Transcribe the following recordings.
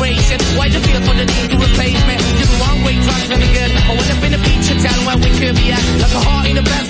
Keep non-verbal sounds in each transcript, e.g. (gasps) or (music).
inspiration. Why the fear for the need to replace me? You're the wrong way, trying to again. I went up in a feature town where we could be at. Like a heart in a basket.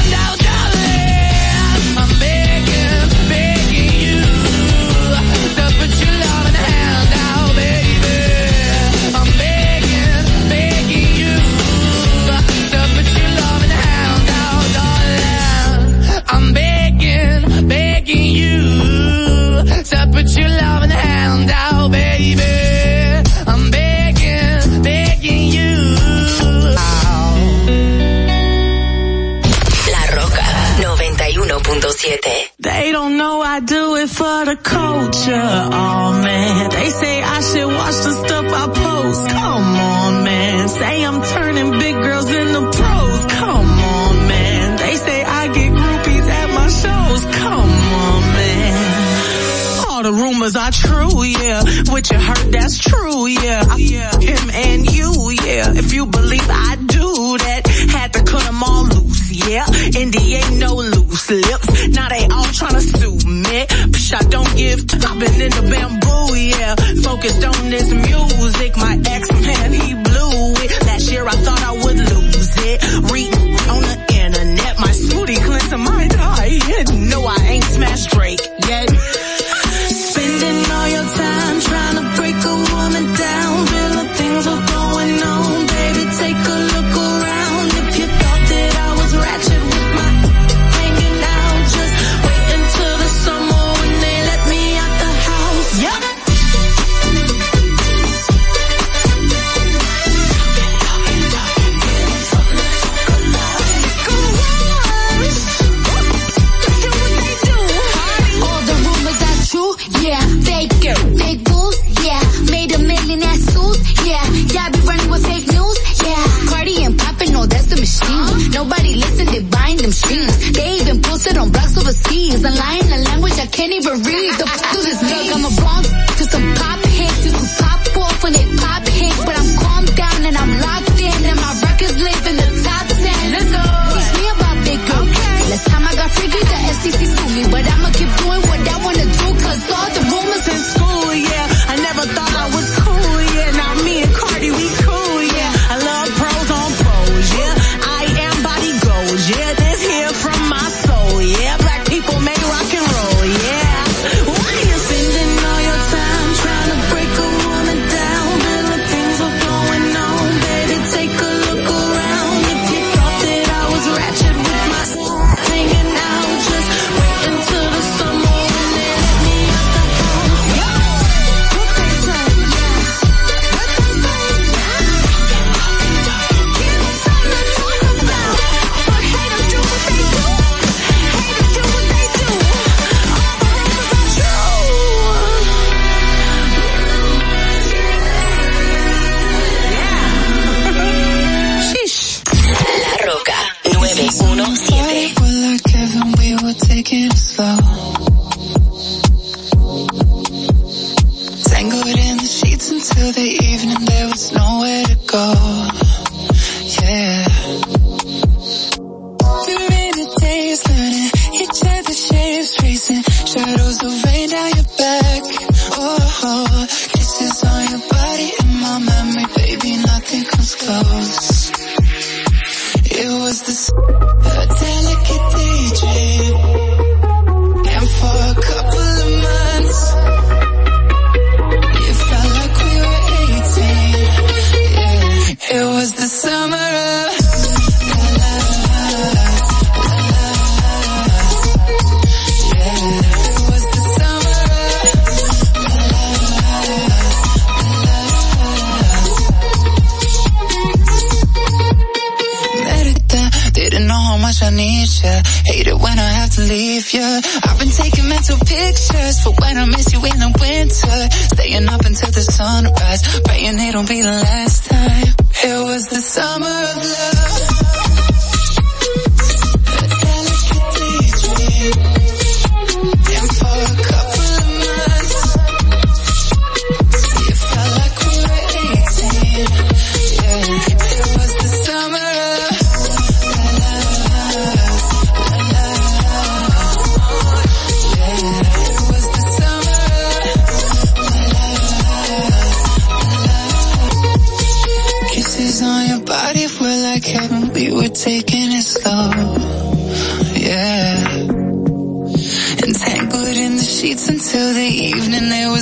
They don't know I do it for the culture. Oh man, they say I should watch the stuff I post. Come on man, say I'm turning big girls into pros. Come on man, they say I get groupies at my shows. Come on man. All the rumors are true, yeah. What you heard, that's true, yeah. I, yeah. Him and you, yeah. If you believe I do that, had to cut them all loose, yeah. Indy ain't no loose lips. I don't give. I've been in the bamboo, yeah. Focused on this music, my ex leave you. I've been taking mental pictures for when I miss you in the winter. Staying up until the sunrise, praying it'll be the last time. It was the summer of love.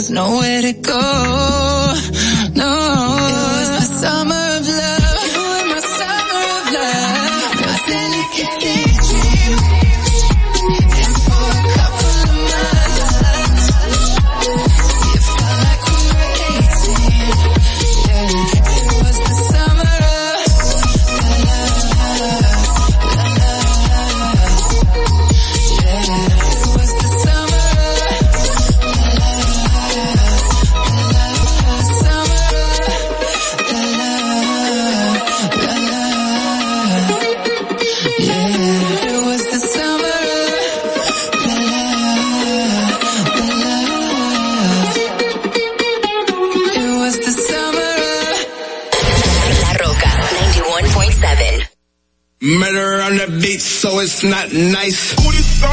nowhere to go. It's not nice. Booty so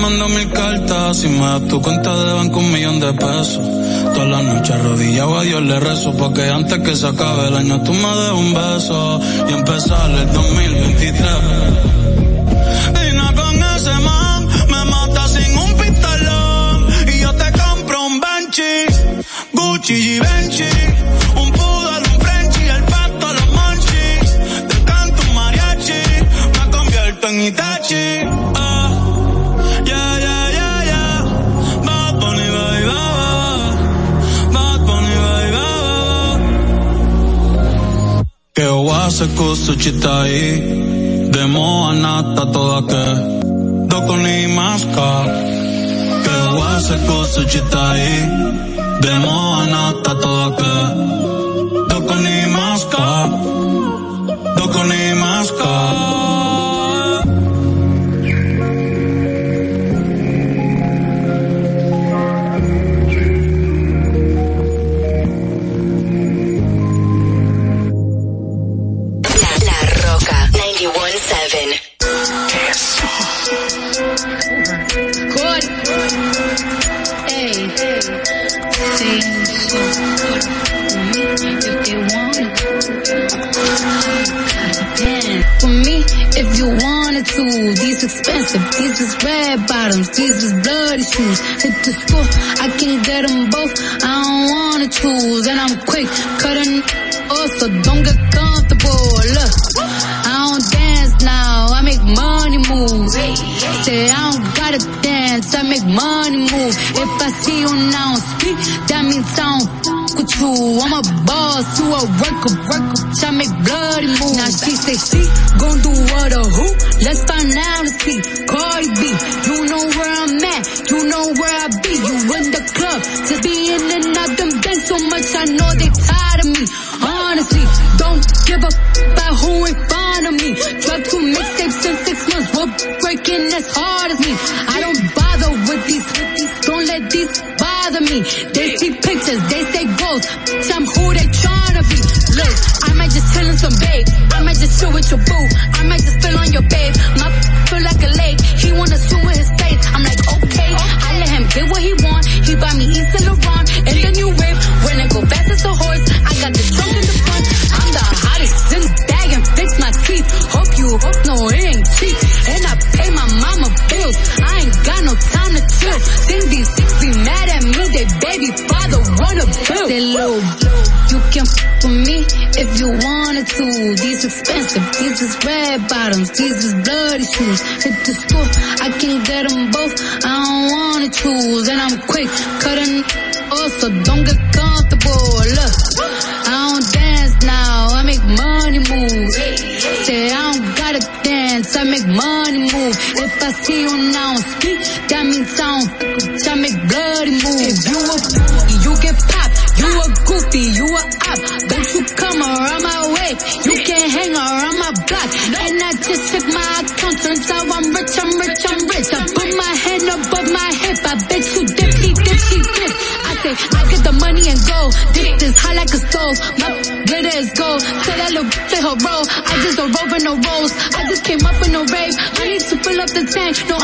mando mil cartas. Si me das tu cuenta de banco, un millón de pesos. Todas las noches arrodillado a Dios le rezo. Porque antes que se acabe el año, tú me des un beso. Y empezar el 2023. Y con ese man, me mata sin un pistolón. Y yo te compro un Benchi, Gucci cosa città De moa nata toda che Dopo ni masca. Che cosa città De moa nata toda che So these is red bottoms, these is bloody shoes. Hit the school, I can get them both. I don't wanna choose, and I'm quick cutting off, so don't get comfortable. Look, I don't dance now, I make money move. Say I don't gotta dance, I make money move. If I see you now speak, that means I don't with you. I'm a boss, you a worker. no rover, no rolls. I just came up in no rave. I need to fill up the tank. No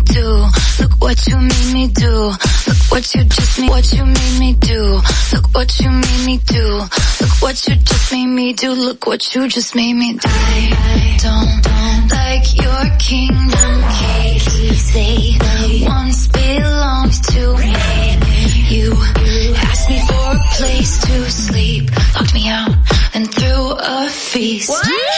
do. Look what you made me do. Look what you just made, what you made me do. Look what you made me do. Look what you just made me do. Look what you just made me do. I don't, don't like your kingdom keys. They once belonged to me. You asked me for a place to sleep, locked me out, and threw a feast. What?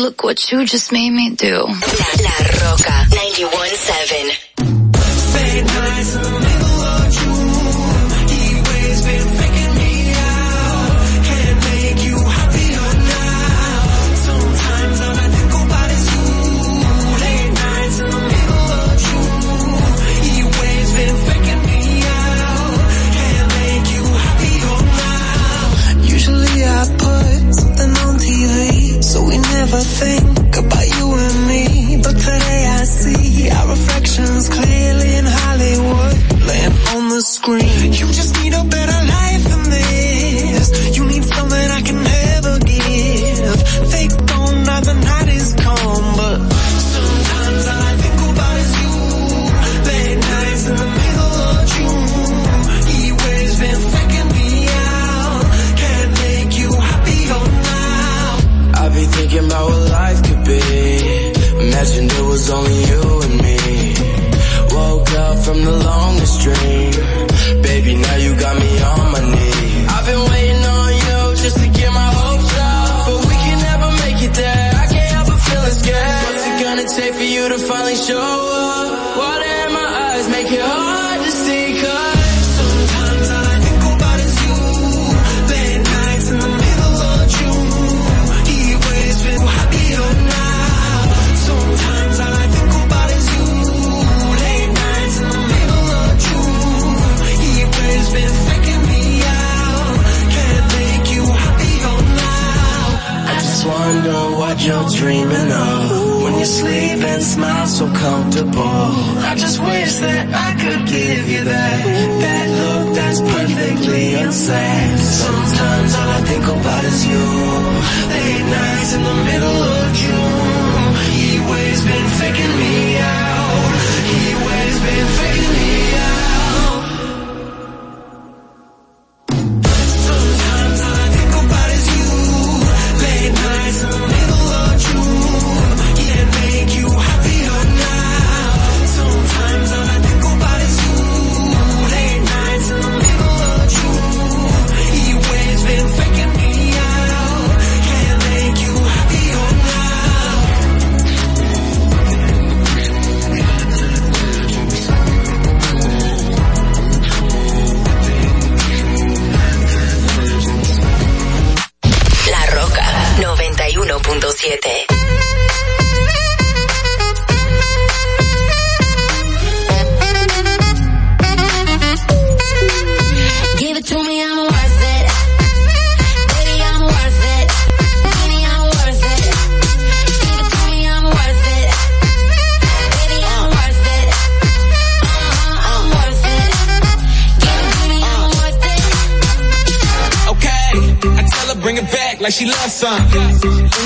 look what you just made me do. La, La Roca 917. never think smile so comfortable. I just wish that I could give you that. That look that's perfectly unsad Sometimes all I think about is you. Late nights in the middle of June. He waves been faking me.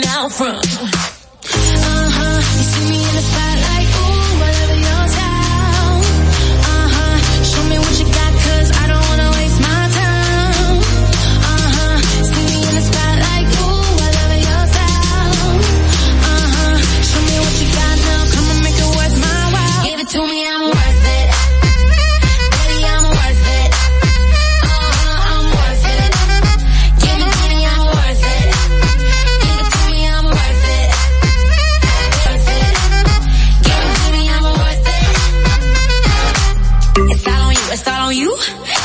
now from.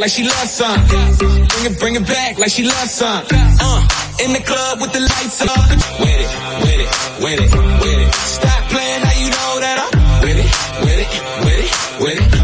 like she loves some. Bring it, bring it back like she loves some. Uh, in the club with the lights on. With it, with it, with it, with it. Stop playing now, you know that I'm with it, with it, with it, with it.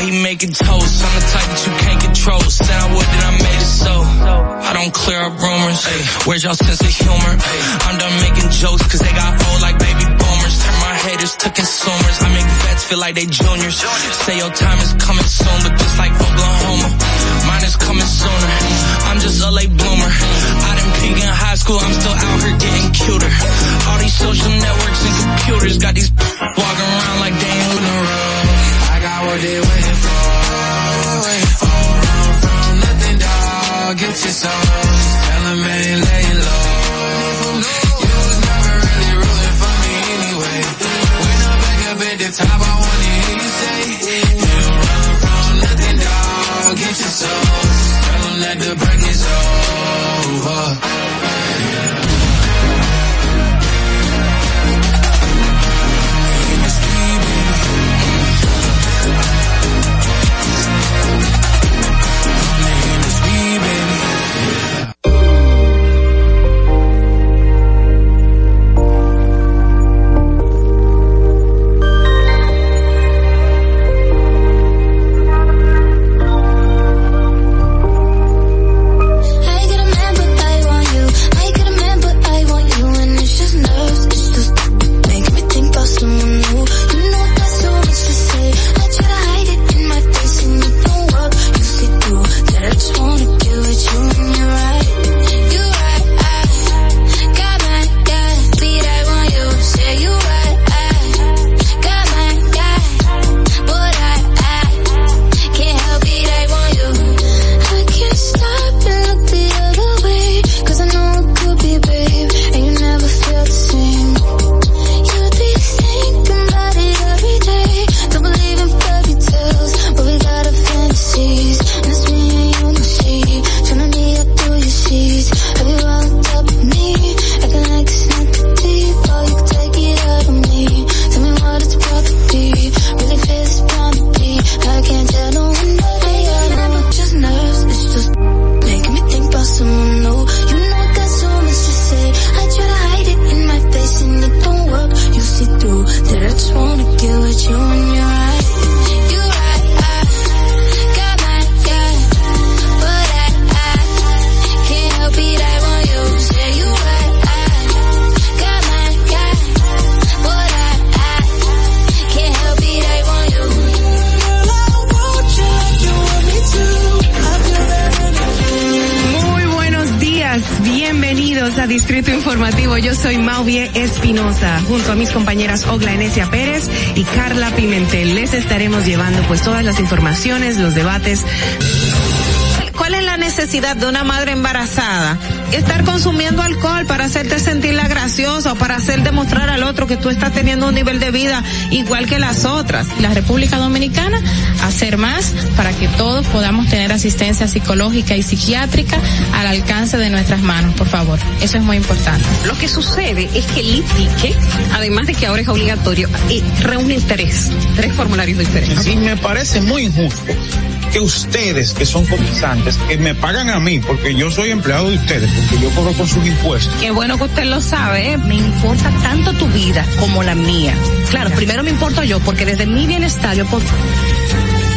He making toast. I'm the type that you can't control. Said I would that I made it so. I don't clear up rumors. Ay, where's y'all sense of humor? Ay, I'm done making jokes cause they got old like baby boomers. Turn my haters to consumers. I make vets feel like they juniors. Say your time is coming soon, but just like Oklahoma, mine is coming sooner. I'm just a late bloomer. I didn't peak in high school, I'm still out here getting cuter. All these social networks and computers got these (laughs) walking around like they ain't what they waiting for. Don't run from nothing, dog. Get your soul. Just tell 'em ain't lay low. You was never really rooting for me anyway. When I'm back up at the top, I wanna soy Mauvie Espinosa, junto a mis compañeras Ogla Enesia Pérez y Carla Pimentel. Les estaremos llevando pues todas las informaciones, los debates. ¿Cuál es la necesidad de una madre embarazada? Estar consumiendo alcohol para hacerte sentirla graciosa o para hacer demostrar al otro que tú estás teniendo un nivel de vida igual que las otras. La República Dominicana hacer más para que todos podamos tener asistencia psicológica y psiquiátrica al alcance de nuestras manos, por favor. Eso es muy importante. Lo que sucede es que el ITIQUE, además de que ahora es obligatorio, eh, reúne tres, tres formularios diferentes. Y me parece muy injusto que ustedes, que son cotizantes, que me pagan a mí, porque yo soy empleado de ustedes, porque yo cobro con sus impuestos. Qué bueno que usted lo sabe, ¿eh? me importa tanto tu vida como la mía. Claro, primero me importo yo, porque desde mi bienestar yo puedo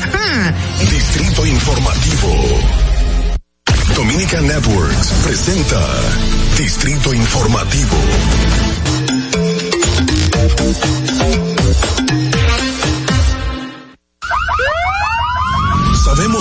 ¡Ja! Distrito Informativo. Dominica Networks presenta Distrito Informativo.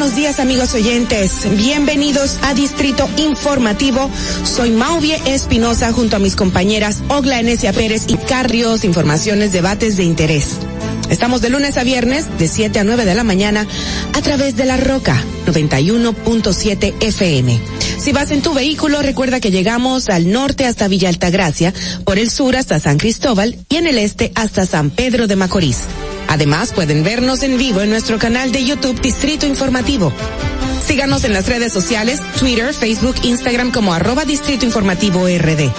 Buenos días amigos oyentes. Bienvenidos a Distrito Informativo. Soy Mauvie Espinosa junto a mis compañeras Ogla Enesia Pérez y Carrios, informaciones, debates de interés. Estamos de lunes a viernes de 7 a 9 de la mañana a través de la Roca 91.7 FM. Si vas en tu vehículo, recuerda que llegamos al norte hasta Villa Altagracia, por el sur hasta San Cristóbal y en el este hasta San Pedro de Macorís. Además, pueden vernos en vivo en nuestro canal de YouTube Distrito Informativo. Síganos en las redes sociales, Twitter, Facebook, Instagram como arroba Distrito Informativo RD.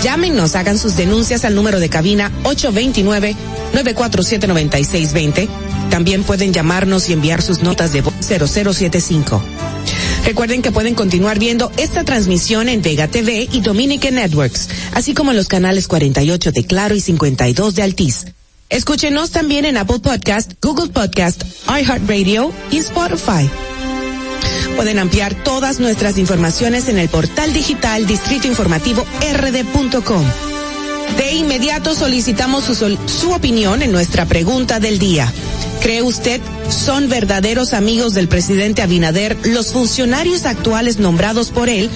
Llámenos, hagan sus denuncias al número de cabina 829-947-9620. También pueden llamarnos y enviar sus notas de voz 0075. Recuerden que pueden continuar viendo esta transmisión en Vega TV y Dominique Networks, así como en los canales 48 de Claro y 52 de Altiz. Escúchenos también en Apple Podcast, Google Podcast, iHeartRadio y Spotify. Pueden ampliar todas nuestras informaciones en el portal digital Distrito Informativo rd.com. De inmediato solicitamos su, sol- su opinión en nuestra pregunta del día. ¿Cree usted son verdaderos amigos del presidente Abinader los funcionarios actuales nombrados por él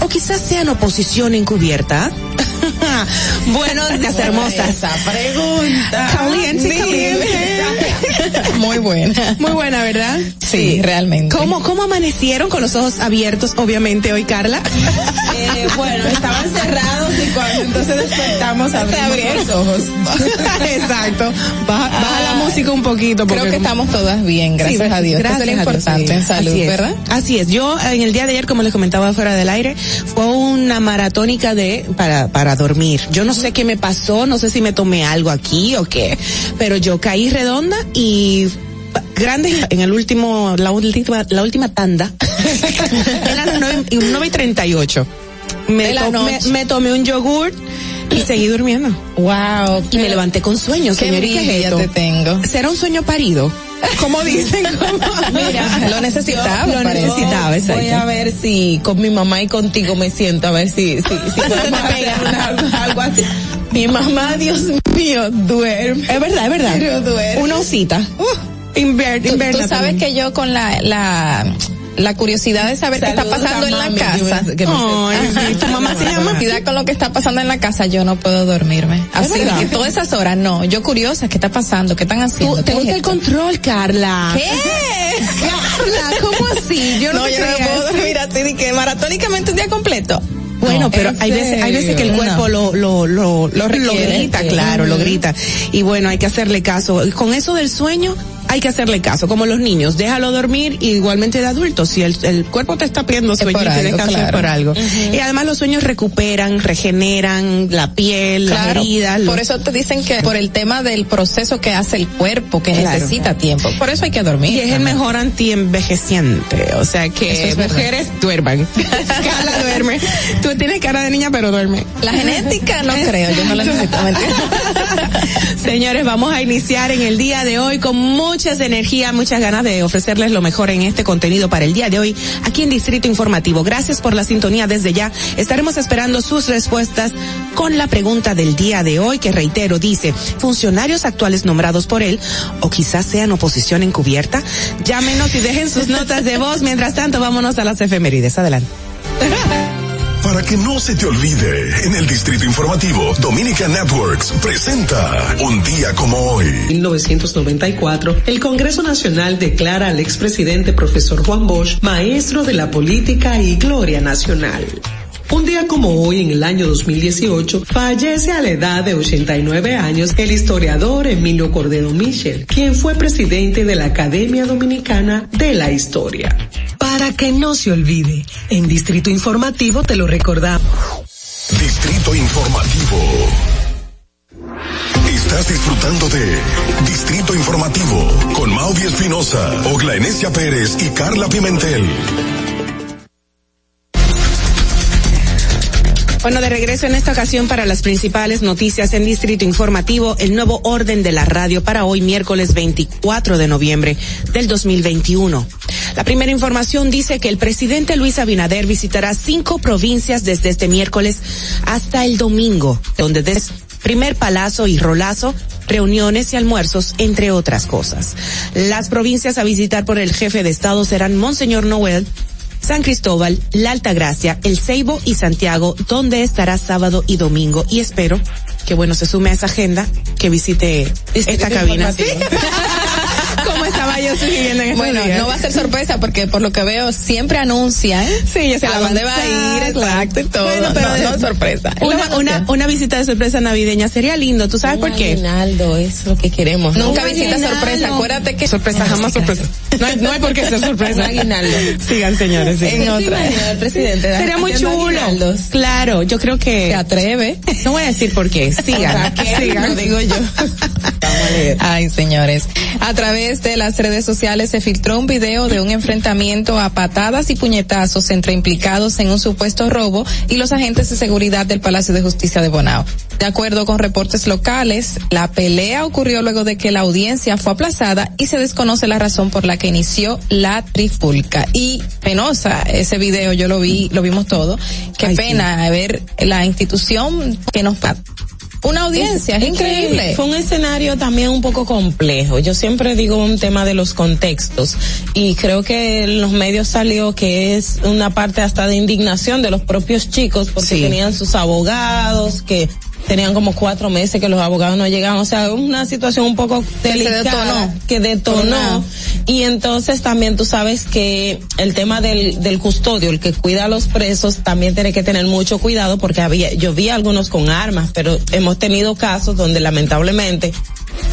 o quizás sean oposición encubierta? (laughs) Buenos días, hermosas. Esa pregunta. Caliente, caliente. Muy buena. Muy buena, ¿verdad? Sí, realmente. ¿Cómo, ¿Cómo amanecieron con los ojos abiertos, obviamente, hoy, Carla? Eh, bueno, estaban cerrados y cuando entonces despertamos abrimos los ojos. (laughs) Exacto. Baja, baja la música un poquito. Creo que estamos todas bien, gracias Sí, a Dios. gracias Eso es lo Dios, importante sí. en salud, Así es. ¿verdad? Así es. Yo en el día de ayer, como les comentaba fuera del aire, fue una maratónica de para para dormir. Yo no sé qué me pasó, no sé si me tomé algo aquí o qué, pero yo caí redonda y grande en el último la última la última tanda. (laughs) Eran las nueve y- nueve y treinta y ocho. Me, me, me tomé un yogur y seguí durmiendo. Wow. Y me levanté con sueño, Qué señor. ¿y qué es envidia esto? te tengo. ¿Será un sueño parido? ¿Cómo dicen? (laughs) Mira, lo necesitaba. Lo parece. necesitaba, exacto. Voy a ver si con mi mamá y contigo me siento, a ver si, si, si (laughs) una- algo, así. Mi mamá, Dios mío, duerme. Es verdad, es verdad. Pero duerme. Una osita. Inver- Tú, tú sabes que yo con la, la, la curiosidad de saber qué está pasando en la mami, casa. que me- sí, ¿tu mamá se llama? Curiosidad con lo que está pasando en la casa, yo no puedo dormirme. Así que todas esas horas, no. Yo curiosa, ¿qué está pasando? ¿Qué están haciendo? Tú- te ¿Qué gusta es el control, Carla. ¿Qué? (laughs) Carla, ¿cómo así? Yo no, no, yo no puedo dormir así de que maratónicamente un día completo. Bueno, No, pero ¿en hay veces, hay veces que el cuerpo No. lo, lo, lo, Lo requiere, grita, claro, lo grita. Y bueno, hay que hacerle caso. Con eso del sueño, hay que hacerle caso. Como los niños, déjalo dormir, y igualmente de adultos. Si el, el cuerpo te está pidiendo Es sueño, te algo, es claro. por algo. Y además los sueños recuperan, regeneran la piel, las Claro, heridas. por los- eso te dicen que por el tema del proceso que hace el cuerpo, que Claro. necesita tiempo. Por eso hay que dormir. Y es el mejor antienvejeciente. O sea Eso que es verdad. mujeres duerman. (laughs) Carla duerme. Tú tienes cara de niña, pero duerme. La genética no creo, yo no la necesito. (laughs) Señores, vamos a iniciar en el día de hoy con mucha muchas energía, muchas ganas de ofrecerles lo mejor en este contenido para el día de hoy aquí en Distrito Informativo. Gracias por la sintonía desde ya. Estaremos esperando sus respuestas con la pregunta del día de hoy que reitero dice, funcionarios actuales nombrados por él o quizás sean oposición encubierta. Llámenos y dejen sus notas de voz. Mientras tanto, vámonos a las efemérides. Adelante. (laughs) Para que no se te olvide, en el Distrito Informativo, Dominica Networks presenta Un día como hoy. 1994, el Congreso Nacional declara al expresidente profesor Juan Bosch maestro de la política y gloria nacional. Un día como hoy, en el año 2018, fallece a la edad de 89 años el historiador Emilio Cordero Michel, quien fue presidente de la Academia Dominicana de la Historia. Para que no se olvide, en Distrito Informativo te lo recordamos. Distrito Informativo. Estás disfrutando de Distrito Informativo con Mauvi Espinosa, Ogla Enesia Pérez y Carla Pimentel. Bueno, de regreso en esta ocasión para las principales noticias en Distrito Informativo, el nuevo orden de la radio para hoy miércoles 24 de noviembre del 2021. La primera información dice que el presidente Luis Abinader visitará cinco provincias desde este miércoles hasta el domingo, donde des primer palazo y rolazo, reuniones y almuerzos, entre otras cosas. Las provincias a visitar por el jefe de Estado serán Monseñor Noel, San Cristóbal, La Altagracia, El Ceibo y Santiago, donde estará sábado y domingo. Y espero que bueno se sume a esa agenda, que visite esta cabina. ¿sí? (laughs) ¿Cómo estaba yo siguiendo en estos Bueno, días? no va a ser sorpresa porque por lo que veo siempre anuncian. Sí, ya se la a dónde va a ir, exacto y todo. Bueno, pero no, de- no es sorpresa. Una, una, una visita de sorpresa navideña sería lindo. ¿Tú sabes por qué? Aguinaldo, es lo que queremos. Nunca Un visita aguinaldo. sorpresa. Acuérdate que Sorpresa, jamás sorpresa. No hay, no hay por qué ser sorpresa. Aguinaldo. Sigan, señores. En otra. Presidente Sería muy chulo. aguinaldos. Claro, yo creo que. Se atreve. No voy a decir por qué. (laughs) Sigan. Sigan. lo digo yo. (laughs) Ay, señores. A través de las redes sociales se filtró un video de un enfrentamiento a patadas y puñetazos entre implicados en un supuesto robo y los agentes de seguridad del Palacio de Justicia de Bonao. De acuerdo con reportes locales, la pelea ocurrió luego de que la audiencia fue aplazada y se desconoce la razón por la que inició la trifulca. Y penosa ese video, yo lo vi, lo vimos todo. Qué Ay, sí. pena ver la institución que nos una audiencia, es, Es- increíble. Fue un escenario también un poco complejo. Yo siempre digo un tema de los contextos y creo que en los medios salió que es una parte hasta de indignación de los propios chicos porque Sí. tenían sus abogados que tenían como cuatro meses que los abogados no llegaban, o sea, una situación un poco Que delicada detonó. que detonó Detonó. y entonces también tú sabes que el tema del, del custodio, el que cuida a los presos, también tiene que tener mucho cuidado porque había, yo vi algunos con armas, pero hemos tenido casos donde lamentablemente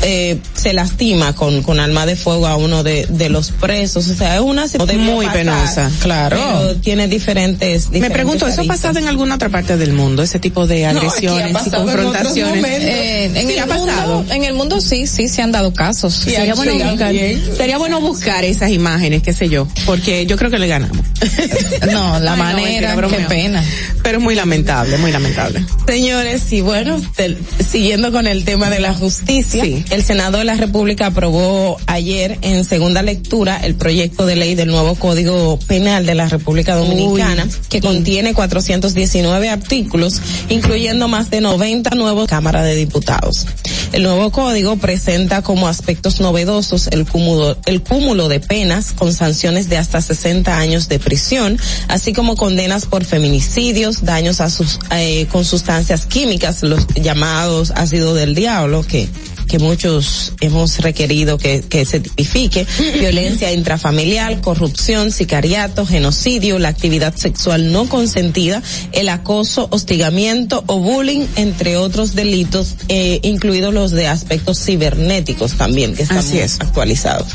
eh, se lastima con, con arma de fuego a uno de, de los presos, o sea, es una situación Muy penosa. Claro. Pero tiene diferentes, Me pregunto, ¿eso ha pasado en alguna otra parte del mundo? Ese tipo de No, agresiones y en confrontaciones. Eh, en, Sí, el ha pasado. mundo, en el mundo sí, sí se han dado casos. Sería bueno, buscar, también. sería bueno buscar esas imágenes, qué sé yo, porque yo creo que le ganamos. (laughs) No, la Ay, no, manera, mentira, qué pena. Pero muy lamentable, muy lamentable. Señores, y bueno, te- siguiendo con el tema de la justicia, Sí. El Senado de la República aprobó ayer en segunda lectura el proyecto de ley del nuevo Código Penal de la República Dominicana, Uy. que contiene 419 artículos, incluyendo más de 90 nuevos Cámara de Diputados. El nuevo código presenta como aspectos novedosos el cúmulo, el cúmulo de penas con sanciones de hasta 60 años de prisión, así como condenas por feminicidios, daños a sus, eh, con sustancias químicas, los llamados ácido del diablo, que que muchos hemos requerido que, que se tipifique, (laughs) violencia intrafamiliar, corrupción, sicariato, genocidio, la actividad sexual no consentida, el acoso, hostigamiento o bullying, entre otros delitos, eh, incluidos los de aspectos cibernéticos también, que están Así muy es. actualizados.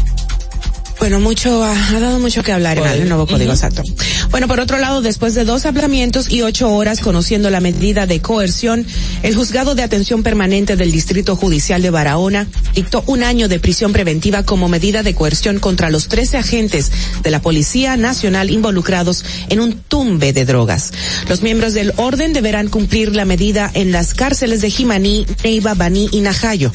Bueno, mucho, ha ha dado mucho que hablar en el nuevo código exacto. Bueno, por otro lado, después de dos aplazamientos y ocho horas conociendo la medida de coerción, el juzgado de atención permanente del Distrito Judicial de Barahona dictó un año de prisión preventiva como medida de coerción contra los 13 agentes de la Policía Nacional involucrados en un tumbe de drogas. Los miembros del orden deberán cumplir la medida en las cárceles de Jimaní, Neiva, Baní y Najayo.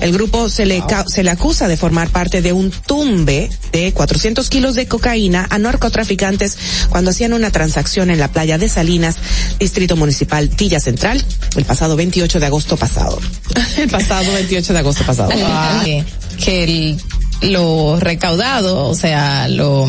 El grupo se le, ca- se le acusa de formar parte de un tumbe de 400 kilos de cocaína a narcotraficantes cuando hacían una transacción en la playa de Salinas, Distrito Municipal Tilla Central, el pasado 28 de agosto pasado. (laughs) el pasado 28 de agosto pasado. que el- lo recaudado, o sea, lo,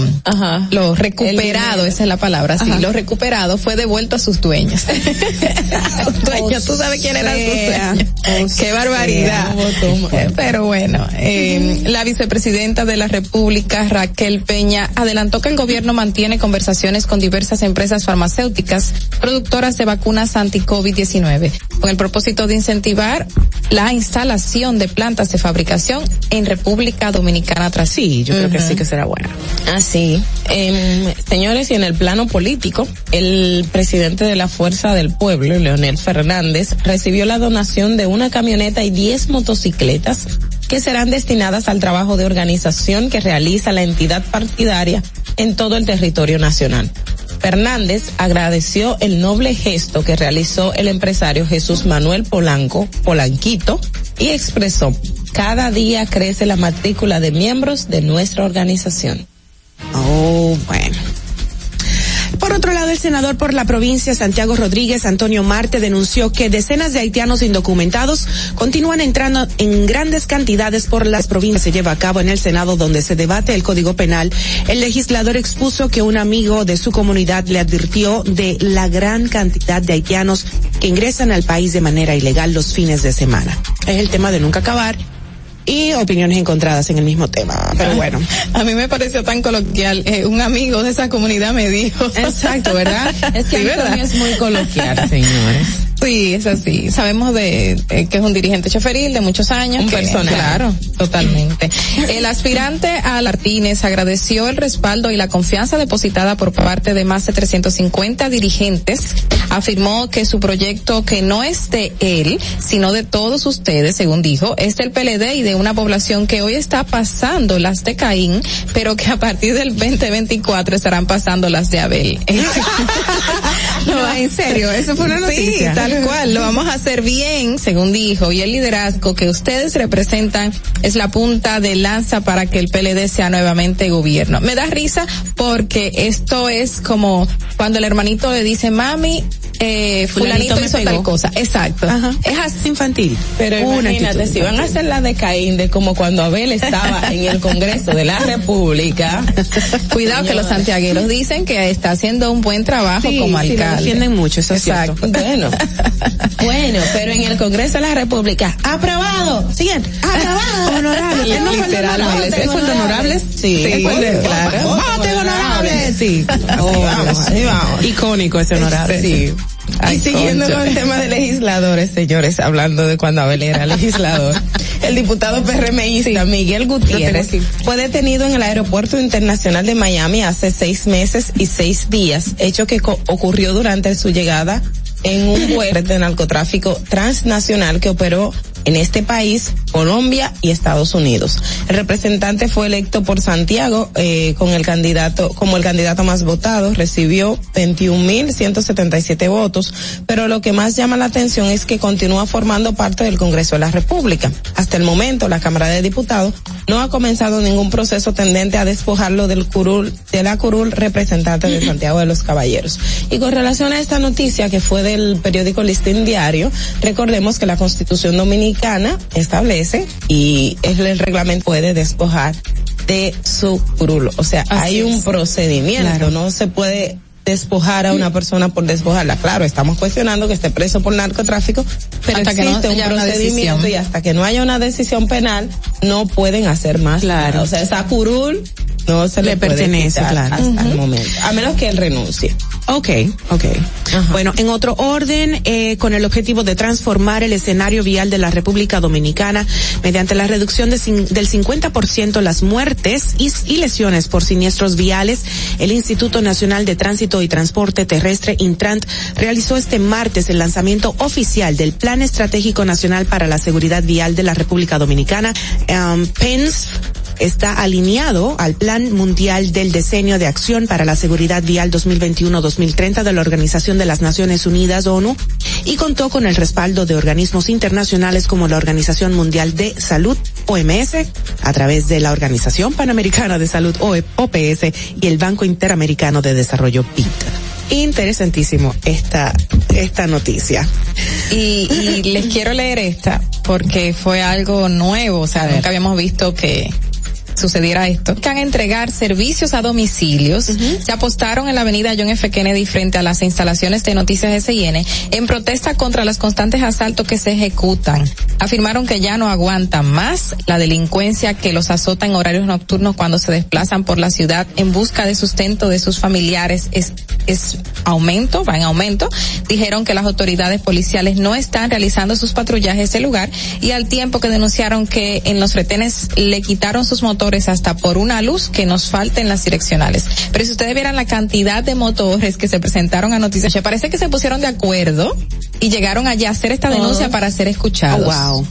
lo recuperado, esa es la palabra, sí, Ajá. lo recuperado fue devuelto a sus dueños. (laughs) sus dueños, tú sabes quién era sea, sus dueños. Qué barbaridad. (laughs) Pero bueno, eh, la vicepresidenta de la República, Raquel Peña, adelantó que el gobierno mantiene conversaciones con diversas empresas farmacéuticas productoras de vacunas anti-COVID-19 con el propósito de incentivar la instalación de plantas de fabricación en República Dominicana tras Sí, yo creo que sí que será bueno. Así, em, señores, y en el plano político, el presidente de la Fuerza del Pueblo, Leonel Fernández, recibió la donación de una camioneta y 10 motocicletas que serán destinadas al trabajo de organización que realiza la entidad partidaria en todo el territorio nacional. Fernández agradeció el noble gesto que realizó el empresario Jesús Manuel Polanco, Polanquito, y expresó, cada día crece la matrícula de miembros de nuestra organización. Oh, bueno. Por otro lado, el senador por la provincia Santiago Rodríguez, Antonio Marte, denunció que decenas de haitianos indocumentados continúan entrando en grandes cantidades por las provincias. Se lleva a cabo en el Senado donde se debate el Código Penal. El legislador expuso que un amigo de su comunidad le advirtió de la gran cantidad de haitianos que ingresan al país de manera ilegal los fines de semana. Es el tema de nunca acabar y opiniones encontradas en el mismo tema. Pero (laughs) bueno. A mí me pareció tan coloquial. eh, un amigo de esa comunidad me dijo. Exacto, ¿verdad? (laughs) Es que Sí, ¿verdad? Es muy coloquial, señores. Sí, es así. Sabemos de eh, que es un dirigente choferil de muchos años. Un que- personaje. Claro, totalmente. El aspirante a Martínez agradeció el respaldo y la confianza depositada por parte de más de 350 dirigentes. Afirmó que su proyecto, que no es de él, sino de todos ustedes, según dijo, es del PLD y de una población que hoy está pasando las de Caín, pero que a partir del 2024 estarán pasando las de Abel. (laughs) No, en serio, eso fue una noticia. Sí, tal cual, lo vamos a hacer bien, según dijo, y el liderazgo que ustedes representan es la punta de lanza para que el PLD sea nuevamente gobierno. Me da risa porque esto es como cuando el hermanito le dice, mami, eh, fulanito, hizo pegó". tal cosa. Exacto. Es así. infantil. Pero Una imagínate, actitud si van a hacer la de Caín, de como cuando Abel estaba en el Congreso de la (laughs) República, cuidado que los santiagueros dicen que está haciendo un buen trabajo Sí, como sí, lo alcalde. defienden mucho, eso es cierto. Bueno, (laughs) bueno, pero en el Congreso de la República, aprobado. Siguiente. Aprobado. (laughs) Honorables. Y No fue el de literalmente. honorables. ¿Es honorables? Sí, ¿Es de- claro. Voten honorables. Sí. Oh, vamos, ahí vamos. Icónico ese honorable. Sí. Ay, y siguiendo concha. con el tema de legisladores, señores, hablando de cuando Abel era (laughs) legislador, el diputado PRMista Miguel Gutiérrez fue detenido en el aeropuerto internacional de Miami hace seis meses y seis días, hecho que ocurrió durante su llegada en un vuelo de narcotráfico transnacional que operó en este país, Colombia y Estados Unidos. El representante fue electo por Santiago eh, con el candidato como el candidato más votado, recibió 21.177 votos, pero lo que más llama la atención es que continúa formando parte del Congreso de la República. Hasta el momento, la Cámara de Diputados no ha comenzado ningún proceso tendente a despojarlo del curul, de la curul representante de Santiago de los Caballeros. Y con relación a esta noticia que fue del periódico Listín Diario, recordemos que la Constitución Dominicana establece y es el reglamento puede despojar de su curul. O sea, Así hay es. un procedimiento, Claro. no se puede despojar a una persona por despojarla. Claro, estamos cuestionando que esté preso por narcotráfico, pero Hasta que no existe un procedimiento y hasta que no haya una decisión penal no pueden hacer más. Claro. O sea, esa curul no se le, Le pertenece, claro. hasta el momento, a menos que él renuncie. Ok, ok. Bueno, en otro orden, eh, con el objetivo de transformar el escenario vial de la República Dominicana mediante la reducción de del 50% las muertes y, y lesiones por siniestros viales, el Instituto Nacional de Tránsito y Transporte Terrestre, Intrant, realizó este martes el lanzamiento oficial del Plan Estratégico Nacional para la Seguridad Vial de la República Dominicana, um, PENS está alineado al Plan Mundial del Diseño de Acción para la Seguridad Vial 2021-2030 de la Organización de las Naciones Unidas, ONU, y contó con el respaldo de organismos internacionales como la Organización Mundial de Salud, OMS, a través de la Organización Panamericana de Salud, OPS, y el Banco Interamericano de Desarrollo, BID. Interesantísimo esta, esta noticia. Y, y les quiero leer esta porque fue algo nuevo, o sea, nunca habíamos visto que sucediera esto, que han entregar servicios a domicilios, se apostaron en la avenida John F. Kennedy frente a las instalaciones de Noticias SIN en protesta contra los constantes asaltos que se ejecutan. Afirmaron que ya no aguantan más la delincuencia que los azota en horarios nocturnos cuando se desplazan por la ciudad en busca de sustento de sus familiares. Es, es aumento, va en aumento. Dijeron que las autoridades policiales no están realizando sus patrullajes el lugar y al tiempo que denunciaron que en los retenes le quitaron sus motores hasta por una luz que nos falta en las direccionales. Pero si ustedes vieran la cantidad de motores que se presentaron a noticias, parece que se pusieron de acuerdo y llegaron allá a hacer esta denuncia Oh. para ser escuchados. Oh, wow.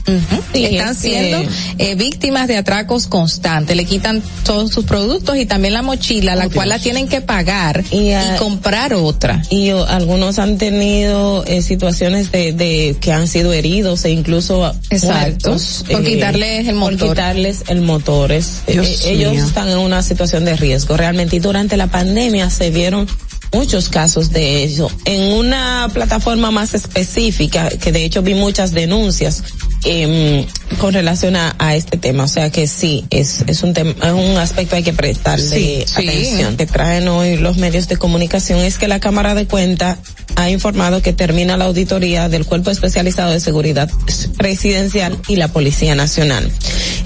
Sí, Están es que- siendo eh, víctimas de atracos constantes. Le quitan todos sus productos y también la mochila, la cual la tienen que pagar y, comprar otra. Y o, algunos han tenido eh, situaciones de, de que han sido heridos e incluso Exacto. muertos, Por quitarles el motor. Por quitarles el motor. Es- Dios eh, ellos mío. están en una situación de riesgo realmente y durante la pandemia se vieron muchos casos de eso. En una plataforma más específica, que de hecho vi muchas denuncias em, con relación a, a este tema. O sea que sí, es, es un tema, es un aspecto hay que prestarle Sí, sí. atención. Que traen hoy los medios de comunicación es que la Cámara de Cuentas ha informado que termina la auditoría del Cuerpo Especializado de Seguridad Presidencial y la Policía Nacional.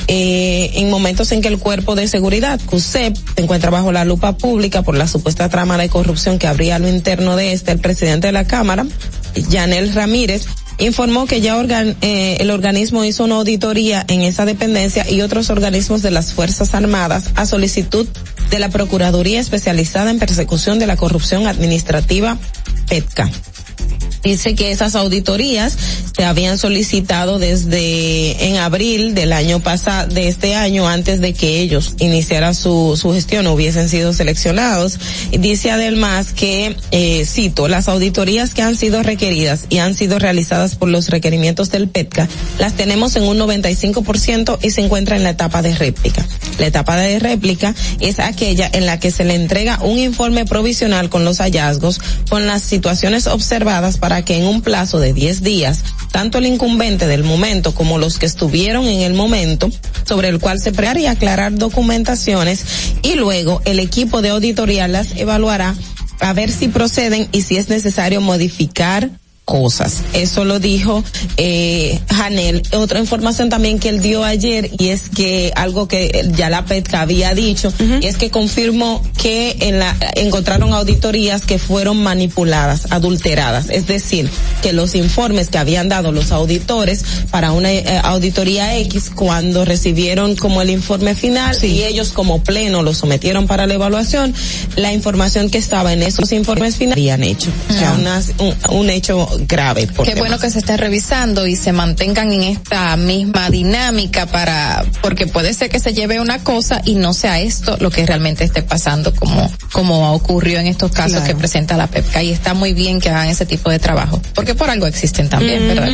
Eh, en momentos en que el Cuerpo de Seguridad, CUSEP, se encuentra bajo la lupa pública por la supuesta trama de corrupción que habría lo interno de este, el presidente de la Cámara, Yanel Ramírez, informó que ya eh, el organismo hizo una auditoría en esa dependencia y otros organismos de las Fuerzas Armadas a solicitud de la Procuraduría Especializada en Persecución de la Corrupción Administrativa, PETCA. Dice que esas auditorías se habían solicitado desde en abril del año pasado, de este año, antes de que ellos iniciaran su, su gestión hubiesen sido seleccionados. Dice además que, eh, cito, las auditorías que han sido requeridas y han sido realizadas por los requerimientos del PETCA, las tenemos en un 95% y se encuentra en la etapa de réplica. La etapa de réplica es aquella en la que se le entrega un informe provisional con los hallazgos, con las situaciones observadas para que en un plazo de 10 días, tanto el incumbente del momento como los que estuvieron en el momento, sobre el cual se preparar y aclarar documentaciones, y luego el equipo de auditoría las evaluará a ver si proceden y si es necesario modificar cosas. Eso lo dijo eh, Janel. Otra información también que él dio ayer y es que algo que ya la PETCA había dicho y es que confirmó que en la encontraron auditorías que fueron manipuladas, adulteradas, es decir, que los informes que habían dado los auditores para una eh, auditoría X cuando recibieron como el informe final y ellos como pleno lo sometieron para la evaluación, la información que estaba en esos informes finales habían hecho. O sea, una- un, un hecho grave. por Qué demás. bueno que se esté revisando y se mantengan en esta misma dinámica para, porque puede ser que se lleve una cosa y no sea esto lo que realmente esté pasando como, como ocurrió en estos casos Claro. que presenta la PEPCA y está muy bien que hagan ese tipo de trabajo, porque por algo existen también, ¿verdad?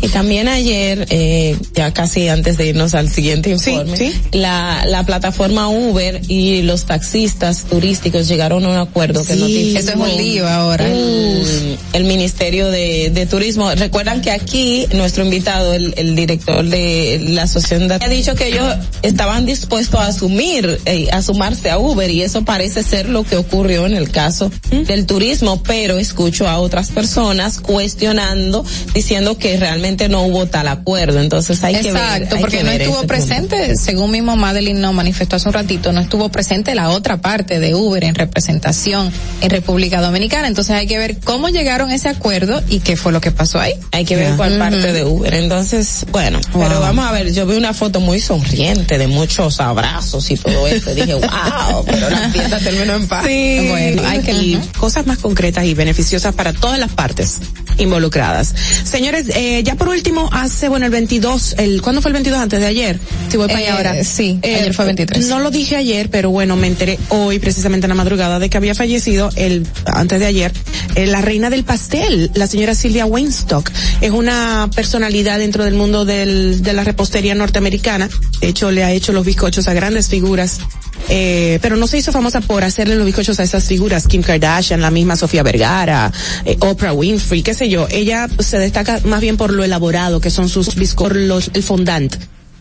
Y también ayer, eh, ya casi antes de irnos al siguiente informe, La, la plataforma Uber y los taxistas turísticos llegaron a un acuerdo que notificó Eso es un lío ahora. el, el Ministerio de, de Turismo. Recuerdan que aquí nuestro invitado, el, el director de la asociación, ha dicho que ellos estaban dispuestos a asumir, eh, a sumarse a Uber y eso parece ser lo que ocurrió en el caso del turismo, pero escucho a otras personas cuestionando, diciendo que realmente no hubo tal acuerdo. Entonces hay que ver. Exacto, porque que no estuvo ese presente, según mismo Madeline no manifestó hace un ratito, no estuvo presente la otra parte de Uber en representación en República Dominicana. Entonces hay que ver cómo llegaron a ese acuerdo y qué fue lo que pasó ahí. Hay que ver cuál parte de Uber. Entonces, bueno, pero vamos a ver, yo vi una foto muy sonriente de muchos abrazos y todo esto. Dije, (laughs) wow, pero la fiesta terminó en paz. Sí, Bueno, hay que cosas más concretas y beneficiosas para todas las partes involucradas. Señores, eh, Eh, ya por último, hace, bueno, el 22, el, ¿cuándo fue el 22? Antes de ayer. Si voy para allá Eh, ahora. sí, ayer fue 23. No lo dije ayer, pero bueno, me enteré hoy, precisamente en la madrugada, de que había fallecido el, antes de ayer, eh, la reina del pastel, la señora Silvia Weinstock. Es una personalidad dentro del mundo del, de la repostería norteamericana. De hecho, le ha hecho los bizcochos a grandes figuras. Eh, pero no se hizo famosa por hacerle los bizcochos a esas figuras, Kim Kardashian, la misma Sofía Vergara, eh, Oprah Winfrey, qué sé yo. Ella se destaca más bien por lo elaborado que son sus bizcochos, el fondant.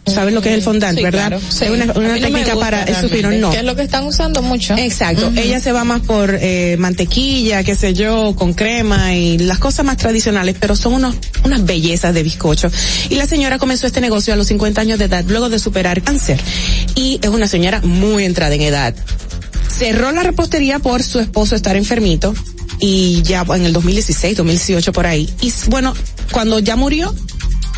¿Sabes lo que es el fondant, Sí, verdad? claro, sí. Es una, una no técnica para realmente, esupir, no. Que es lo que están usando mucho. Exacto. Ella se va más por eh, mantequilla, qué sé yo, con crema y las cosas más tradicionales, pero son unos, unas bellezas de bizcocho. Y la señora comenzó este negocio a los 50 años de edad, luego de superar cáncer. Y es una señora muy entrada en edad. Cerró la repostería por su esposo estar enfermito y ya en el 2016, 2018 por ahí. Y bueno, cuando ya murió,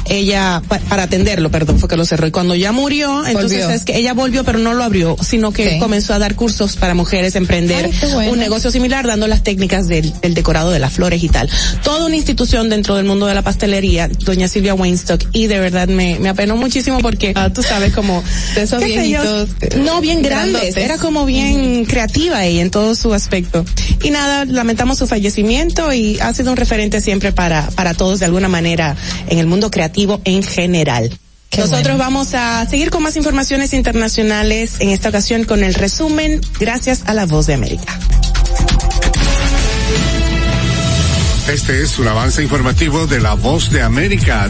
ella, pa- para atenderlo, perdón, fue que lo cerró. Y cuando ya murió, entonces Volvió. es que ella volvió, pero no lo abrió, sino que Sí. comenzó a dar cursos para mujeres, emprender Ay, bueno. un negocio similar, dando las técnicas del, del decorado de las flores y tal. Toda una institución dentro del mundo de la pastelería, doña Silvia Weinstock, y de verdad me, me apenó muchísimo porque, ah, tú sabes, como, De esos sé yo, viejitos, eh, no bien grandes, grandotes. era como bien creativa ella en todo su aspecto. Y nada, lamentamos su fallecimiento y ha sido un referente siempre para, para todos de alguna manera en el mundo creativo en general. Nosotros vamos a seguir con más informaciones internacionales, en esta ocasión con el resumen, gracias a la voz de América. Este es un avance informativo de La Voz de América.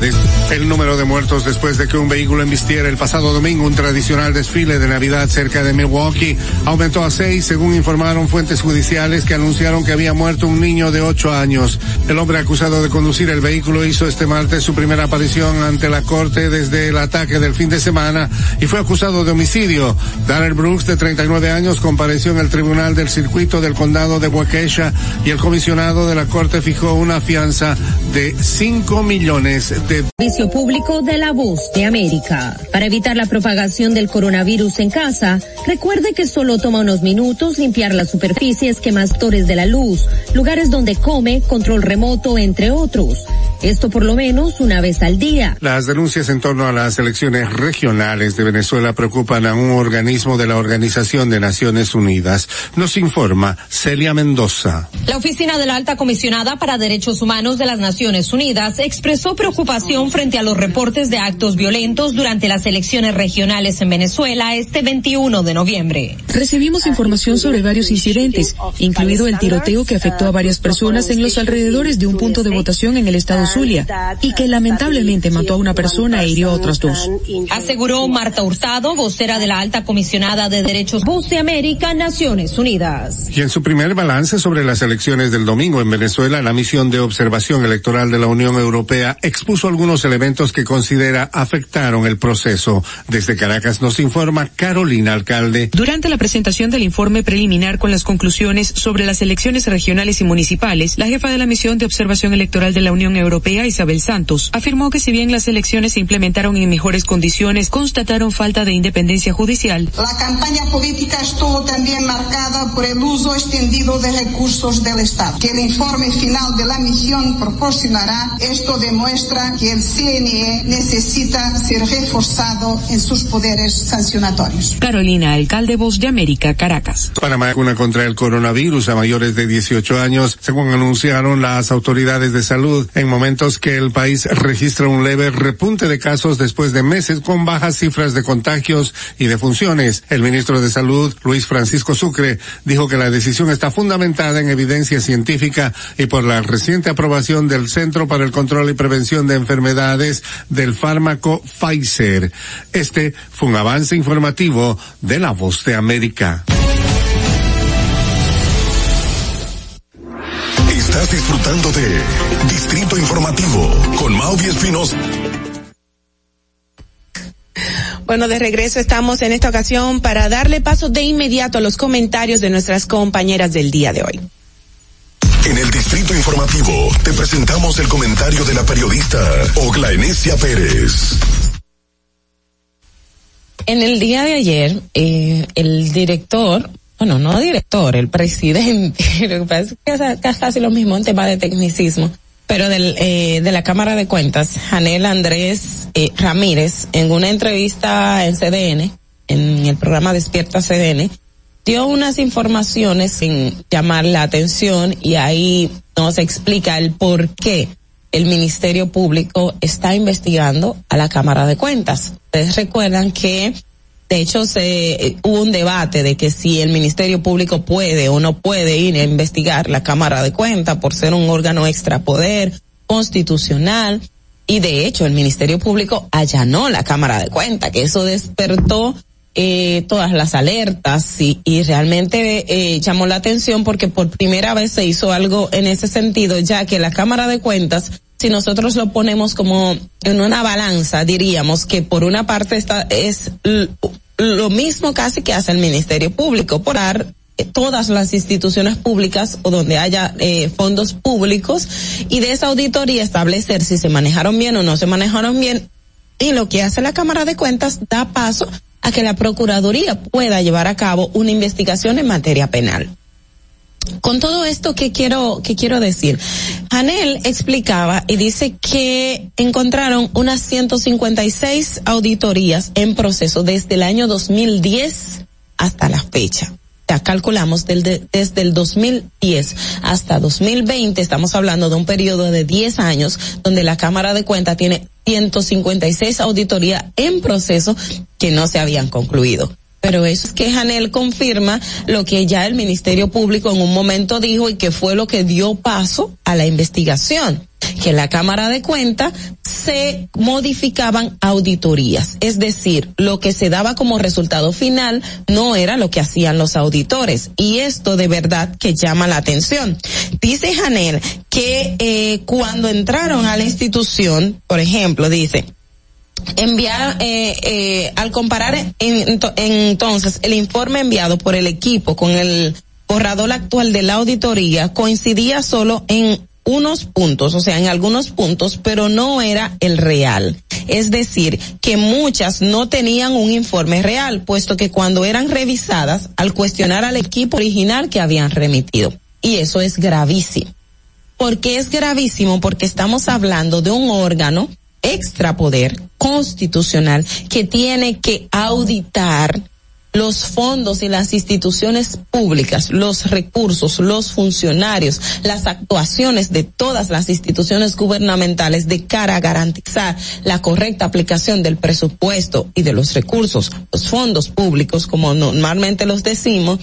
El número de muertos después de que un vehículo embistiera el pasado domingo un tradicional desfile de Navidad cerca de Milwaukee aumentó a seis, según informaron fuentes judiciales que anunciaron que había muerto un niño de ocho años. El hombre acusado de conducir el vehículo hizo este martes su primera aparición ante la corte desde el ataque del fin de semana y fue acusado de homicidio. Darrell Brooks, de 39 años, compareció en el tribunal del circuito del condado de Waukesha y el comisionado de la corte fijó una fianza de 5 millones de Servicio público de la voz de América. Para evitar la propagación del coronavirus en casa, recuerde que solo toma unos minutos limpiar las superficies quemastores de la luz, lugares donde come, control remoto, entre otros. Esto por lo menos una vez al día. Las denuncias en torno a las elecciones regionales de Venezuela preocupan a un organismo de la Organización de Naciones Unidas. Nos informa Celia Mendoza. La oficina de la alta comisionada para derechos humanos de las Naciones Unidas expresó preocupación frente a los reportes de actos violentos durante las elecciones regionales en Venezuela este 21 de noviembre. Recibimos información sobre varios incidentes, incluido el tiroteo que afectó a varias personas en los alrededores de un punto de votación en el estado Zulia y que lamentablemente mató a una persona e hirió a otras dos. Aseguró Marta Hurtado, vocera de la alta comisionada de derechos Voz de América, Naciones Unidas. Y en su primer balance sobre las elecciones del domingo en Venezuela, la misión de observación electoral de la Unión Europea expuso algunos elementos que considera afectaron el proceso. Desde Caracas nos informa Carolina Alcalde. Durante la presentación del informe preliminar con las conclusiones sobre las elecciones regionales y municipales, la jefa de la misión de observación electoral de la Unión Europea, Isabel Santos, afirmó que si bien las elecciones se implementaron en mejores condiciones, constataron falta de independencia judicial. La campaña política estuvo también marcada por el uso extendido de recursos del Estado. Que el informe final de la misión proporcionará, esto demuestra que el CNE necesita ser reforzado en sus poderes sancionatorios. Carolina, alcalde Voz de América, Caracas. Panamá vacuna contra el coronavirus a mayores de 18 años, según anunciaron las autoridades de salud, en momentos que el país registra un leve repunte de casos después de meses con bajas cifras de contagios y defunciones. El ministro de Salud, Luis Francisco Sucre, dijo que la decisión está fundamentada en evidencia científica y por la reciente aprobación del Centro para el Control y Prevención de Enfermedades del fármaco Pfizer. Este fue un avance informativo de la Voz de América. Estás disfrutando de Distrito Informativo con Mauri Espinosa. Bueno, de regreso estamos en esta ocasión para darle paso de inmediato a los comentarios de nuestras compañeras del día de hoy. En el Distrito Informativo te presentamos el comentario de la periodista Ogla Enesia Pérez. En el día de ayer, eh, el director, bueno, no director, el presidente, (laughs) lo que es que casi lo mismo en tema de tecnicismo, Pero eh, de la Cámara de Cuentas, Janel Andrés eh, Ramírez, en una entrevista en CDN, en el programa Despierta CDN, dio unas informaciones sin llamar la atención y ahí nos explica el por qué el Ministerio Público está investigando a la Cámara de Cuentas. Ustedes recuerdan que de hecho, se, eh, hubo un debate de que si el Ministerio Público puede o no puede ir a investigar la Cámara de Cuentas por ser un órgano extrapoder constitucional. Y de hecho, el Ministerio Público allanó la Cámara de Cuentas, que eso despertó eh, todas las alertas y, y realmente eh, llamó la atención porque por primera vez se hizo algo en ese sentido, ya que la Cámara de Cuentas si nosotros lo ponemos como en una balanza, diríamos que por una parte está, es lo mismo casi que hace el Ministerio Público, por dar eh, todas las instituciones públicas o donde haya eh, fondos públicos y de esa auditoría establecer si se manejaron bien o no se manejaron bien. Y lo que hace la Cámara de Cuentas da paso a que la Procuraduría pueda llevar a cabo una investigación en materia penal. Con todo esto que quiero, que quiero decir, Anel explicaba y dice que encontraron unas 156 auditorías en proceso desde el año 2010 hasta la fecha. Calculamos desde, desde el 2010 hasta 2020, estamos hablando de un periodo de 10 años donde la Cámara de Cuentas tiene 156 auditorías en proceso que no se habían concluido. Pero eso es que Janel confirma lo que ya el Ministerio Público en un momento dijo y que fue lo que dio paso a la investigación que la Cámara de Cuentas se modificaban auditorías, es decir, lo que se daba como resultado final no era lo que hacían los auditores y esto de verdad que llama la atención. Dice Janel que eh, cuando entraron a la institución, por ejemplo, dice, enviar eh, eh, al comparar en, entonces el informe enviado por el equipo con el borrador actual de la auditoría coincidía solo en unos puntos, o sea, en algunos puntos, pero no era el real. Es decir, que muchas no tenían un informe real, puesto que cuando eran revisadas, al cuestionar al equipo original que habían remitido. Y eso es gravísimo. ¿Por qué es gravísimo? Porque estamos hablando de un órgano extrapoder constitucional que tiene que auditar los fondos y las instituciones públicas, los recursos, los funcionarios, las actuaciones de todas las instituciones gubernamentales de cara a garantizar la correcta aplicación del presupuesto y de los recursos, los fondos públicos, como normalmente los decimos,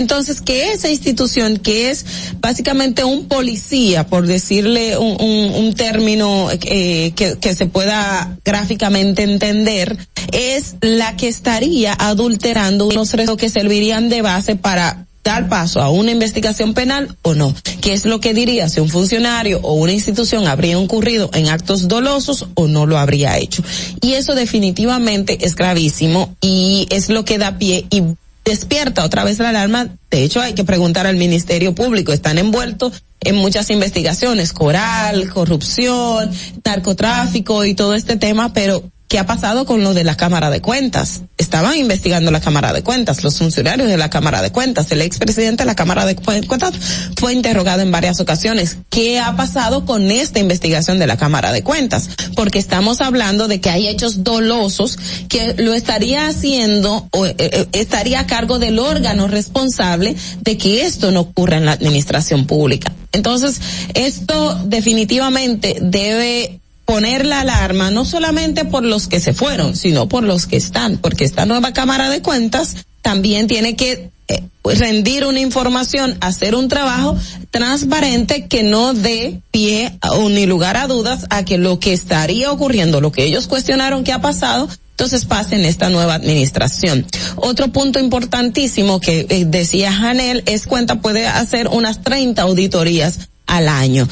entonces, que esa institución, que es básicamente un policía, por decirle un, término eh, que, que se pueda gráficamente entender, es la que estaría adulterando unos restos que servirían de base para dar paso a una investigación penal o no. ¿Qué es lo que diría si un funcionario o una institución habría incurrido en actos dolosos o no lo habría hecho? Y eso definitivamente es gravísimo y es lo que da pie y despierta otra vez la alarma. De hecho, hay que preguntar al Ministerio Público. Están envueltos en muchas investigaciones, coral, corrupción, narcotráfico y todo este tema, pero ¿Qué ha pasado con lo de la Cámara de Cuentas? Estaban investigando la Cámara de Cuentas, los funcionarios de la Cámara de Cuentas. El expresidente de la Cámara de Cuentas fue interrogado en varias ocasiones. ¿Qué ha pasado con esta investigación de la Cámara de Cuentas? Porque estamos hablando de que hay hechos dolosos que lo estaría haciendo o eh, eh, estaría a cargo del órgano responsable de que esto no ocurra en la administración pública. Entonces, esto definitivamente debe poner la alarma no solamente por los que se fueron, sino por los que están, porque esta nueva Cámara de Cuentas también tiene que eh, rendir una información, hacer un trabajo transparente que no dé pie ni lugar a dudas a que lo que estaría ocurriendo, lo que ellos cuestionaron que ha pasado, entonces pase en esta nueva administración. Otro punto importantísimo que eh, decía Janel es cuenta puede hacer unas 30 auditorías al año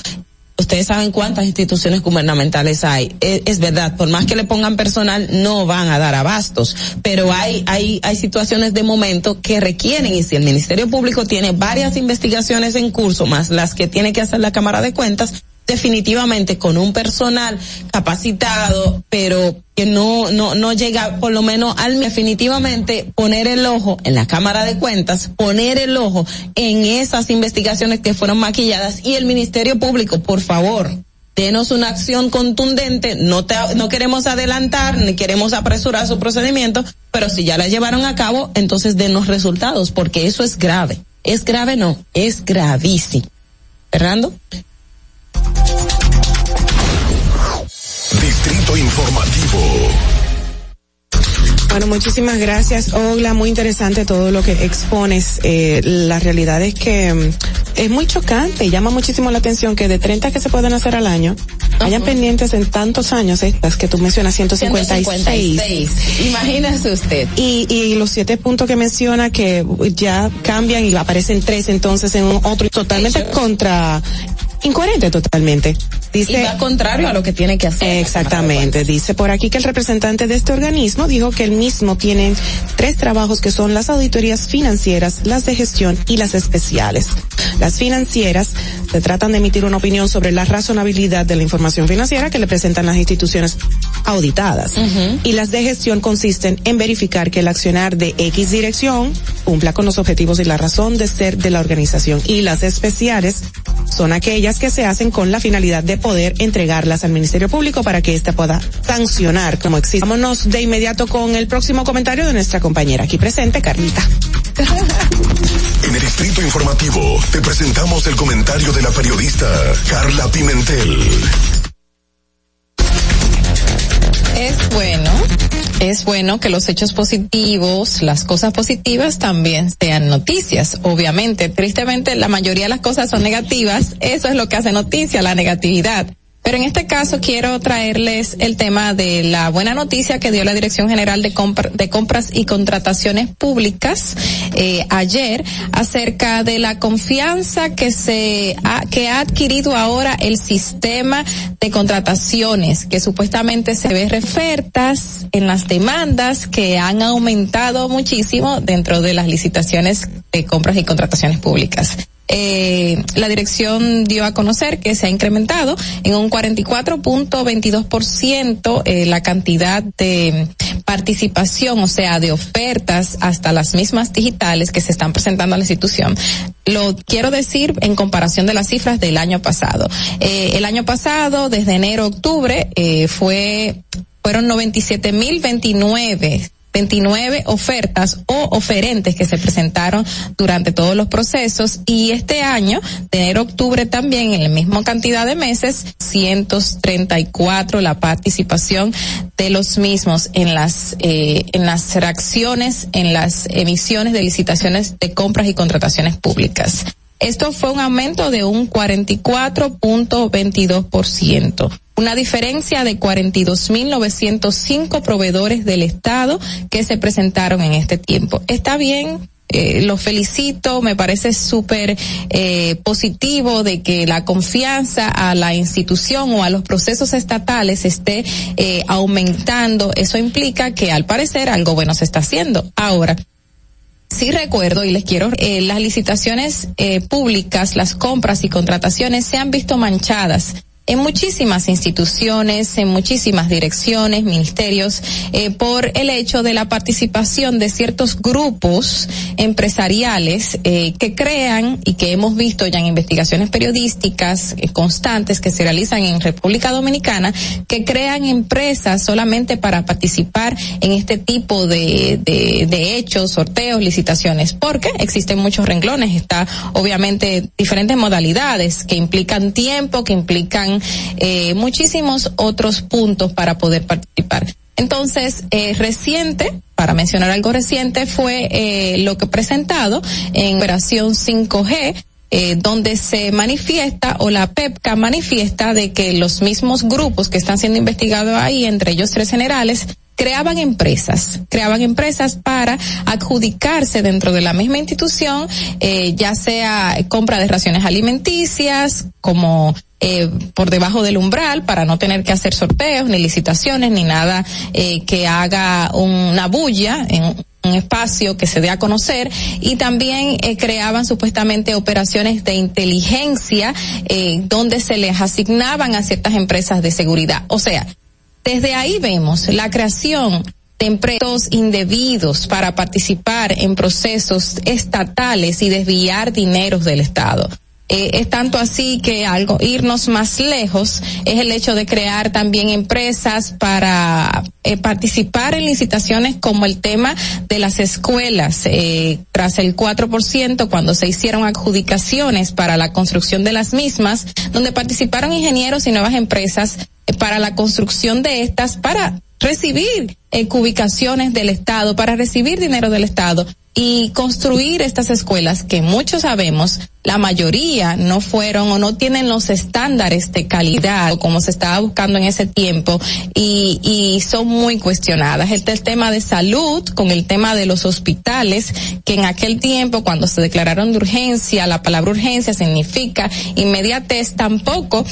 ustedes saben cuántas instituciones gubernamentales hay. Es, es, verdad, por más que le pongan personal, no van a dar abastos, pero hay, hay, hay situaciones de momento que requieren, y si el Ministerio Público tiene varias investigaciones en curso, más las que tiene que hacer la Cámara de Cuentas, definitivamente con un personal capacitado, pero que no, no, no llega por lo menos al definitivamente poner el ojo en la Cámara de Cuentas, poner el ojo en esas investigaciones que fueron maquilladas y el Ministerio Público, por favor, denos una acción contundente, no te, no queremos adelantar ni queremos apresurar su procedimiento, pero si ya la llevaron a cabo, entonces denos resultados, porque eso es grave. Es grave no, es gravísimo. Fernando. Distrito Informativo. Bueno, muchísimas gracias, Ogla. Muy interesante todo lo que expones. Eh, la realidad es que mm, es muy chocante y llama muchísimo la atención que de 30 que se pueden hacer al año, hayan pendientes en tantos años estas que tú mencionas, 156. 156. Imagínese usted. Y, y los siete puntos que menciona que ya cambian y aparecen tres entonces en un otro totalmente contra incoherente totalmente. Dice y va contrario a lo que tiene que hacer. Exactamente. Dice por aquí que el representante de este organismo dijo que el mismo tiene tres trabajos que son las auditorías financieras, las de gestión y las especiales. Las financieras se tratan de emitir una opinión sobre la razonabilidad de la información financiera que le presentan las instituciones auditadas. Y las de gestión consisten en verificar que el accionar de X dirección cumpla con los objetivos y la razón de ser de la organización. Y las especiales son aquellas que se hacen con la finalidad de poder entregarlas al Ministerio Público para que éste pueda sancionar como existe. Vámonos de inmediato con el próximo comentario de nuestra compañera aquí presente, Carlita. En el Distrito Informativo te presentamos el comentario de la periodista Carla Pimentel. Es bueno, es bueno que los hechos positivos, las cosas positivas también sean noticias. Obviamente, tristemente la mayoría de las cosas son negativas. Eso es lo que hace noticia, la negatividad. Pero en este caso quiero traerles el tema de la buena noticia que dio la Dirección General de, de Compras y Contrataciones Públicas eh, ayer acerca de la confianza que se ha, que ha adquirido ahora el sistema de contrataciones, que supuestamente se ve refertas en las demandas que han aumentado muchísimo dentro de las licitaciones de compras y contrataciones públicas eh, la dirección dio a conocer que se ha incrementado en un 44.22% eh, la cantidad de participación, o sea, de ofertas hasta las mismas digitales que se están presentando a la institución. Lo quiero decir en comparación de las cifras del año pasado. Eh, el año pasado, desde enero a octubre, eh, fue fueron 97.029 29 ofertas o oferentes que se presentaron durante todos los procesos y este año, de enero octubre también, en la misma cantidad de meses, 134 la participación de los mismos en las, eh, en las reacciones, en las emisiones de licitaciones de compras y contrataciones públicas. Esto fue un aumento de un 44.22%, una diferencia de 42.905 proveedores del Estado que se presentaron en este tiempo. Está bien, eh, lo felicito, me parece súper eh, positivo de que la confianza a la institución o a los procesos estatales esté eh, aumentando. Eso implica que al parecer algo bueno se está haciendo. Ahora, Sí recuerdo y les quiero, eh, las licitaciones eh, públicas, las compras y contrataciones se han visto manchadas en muchísimas instituciones, en muchísimas direcciones, ministerios, eh, por el hecho de la participación de ciertos grupos empresariales eh, que crean y que hemos visto ya en investigaciones periodísticas eh, constantes que se realizan en República Dominicana, que crean empresas solamente para participar en este tipo de, de, de hechos, sorteos, licitaciones, porque existen muchos renglones, está obviamente diferentes modalidades que implican tiempo, que implican eh, muchísimos otros puntos para poder participar. Entonces, eh, reciente, para mencionar algo reciente, fue eh, lo que presentado en Operación 5G, eh, donde se manifiesta o la PEPCA manifiesta de que los mismos grupos que están siendo investigados ahí, entre ellos tres generales, creaban empresas, creaban empresas para adjudicarse dentro de la misma institución, eh, ya sea compra de raciones alimenticias, como eh, por debajo del umbral para no tener que hacer sorteos, ni licitaciones, ni nada eh, que haga una bulla en un espacio que se dé a conocer y también eh, creaban supuestamente operaciones de inteligencia eh, donde se les asignaban a ciertas empresas de seguridad. O sea, desde ahí vemos la creación de empleos indebidos para participar en procesos estatales y desviar dineros del Estado. Eh, es tanto así que algo irnos más lejos es el hecho de crear también empresas para eh, participar en licitaciones como el tema de las escuelas. Eh, tras el 4% cuando se hicieron adjudicaciones para la construcción de las mismas donde participaron ingenieros y nuevas empresas eh, para la construcción de estas para recibir eh, ubicaciones del Estado, para recibir dinero del Estado y construir estas escuelas que muchos sabemos, la mayoría no fueron o no tienen los estándares de calidad como se estaba buscando en ese tiempo y, y son muy cuestionadas. Este el tema de salud con el tema de los hospitales, que en aquel tiempo cuando se declararon de urgencia, la palabra urgencia significa inmediatez, tampoco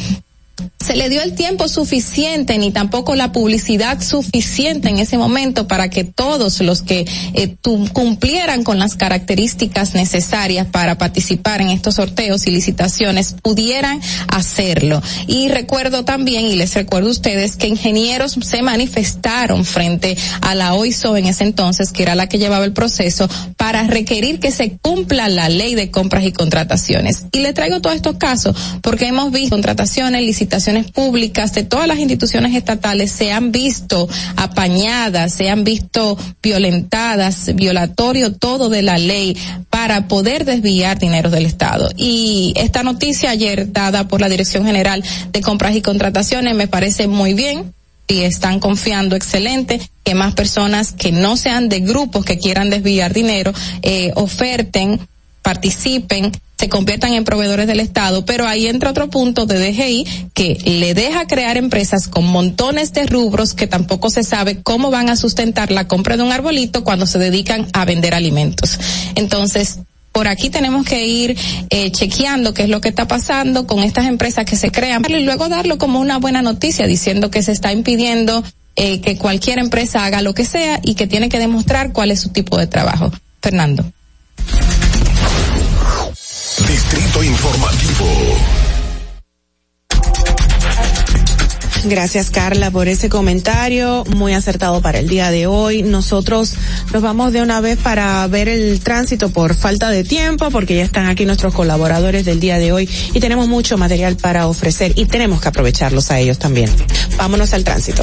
se le dio el tiempo suficiente ni tampoco la publicidad suficiente en ese momento para que todos los que eh, cumplieran con las características necesarias para participar en estos sorteos y licitaciones pudieran hacerlo. Y recuerdo también, y les recuerdo a ustedes, que ingenieros se manifestaron frente a la OISO en ese entonces, que era la que llevaba el proceso, para requerir que se cumpla la ley de compras y contrataciones. Y le traigo todos estos casos porque hemos visto contrataciones, licitaciones públicas de todas las instituciones estatales se han visto apañadas, se han visto violentadas, violatorio todo de la ley para poder desviar dinero del Estado. Y esta noticia ayer dada por la Dirección General de Compras y Contrataciones me parece muy bien y están confiando excelente que más personas que no sean de grupos que quieran desviar dinero eh, oferten participen se conviertan en proveedores del Estado, pero ahí entra otro punto de DGI que le deja crear empresas con montones de rubros que tampoco se sabe cómo van a sustentar la compra de un arbolito cuando se dedican a vender alimentos. Entonces, por aquí tenemos que ir eh, chequeando qué es lo que está pasando con estas empresas que se crean y luego darlo como una buena noticia diciendo que se está impidiendo eh, que cualquier empresa haga lo que sea y que tiene que demostrar cuál es su tipo de trabajo. Fernando. Distrito Informativo. Gracias Carla por ese comentario muy acertado para el día de hoy. Nosotros nos vamos de una vez para ver el tránsito por falta de tiempo porque ya están aquí nuestros colaboradores del día de hoy y tenemos mucho material para ofrecer y tenemos que aprovecharlos a ellos también. Vámonos al tránsito.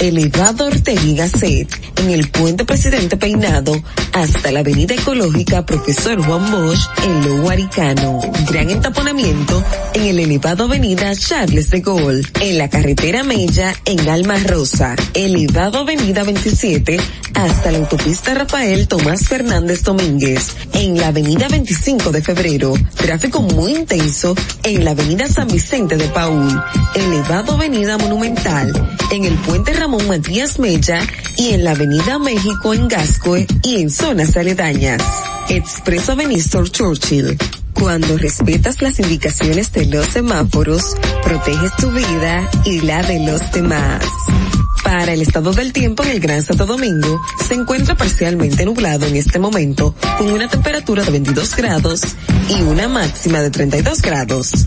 elevado Ortega Gasset, en el puente Presidente Peinado, hasta la avenida ecológica Profesor Juan Bosch, en Lo Guaricano. Gran entaponamiento en el elevado avenida Charles de Gaulle, en la carretera Mella, en Alma Rosa, elevado avenida 27, hasta la autopista Rafael Tomás Fernández Domínguez, en la avenida 25 de febrero, tráfico muy intenso en la avenida San Vicente de Paul, elevado avenida Monumental, en el puente Ramón Matías Mella y en la avenida México en Gascoe y en zonas aledañas. Expreso Benistor Churchill. Cuando respetas las indicaciones de los semáforos, proteges tu vida y la de los demás. Para el estado del tiempo en el Gran Santo Domingo, se encuentra parcialmente nublado en este momento, con una temperatura de 22 grados y una máxima de 32 grados.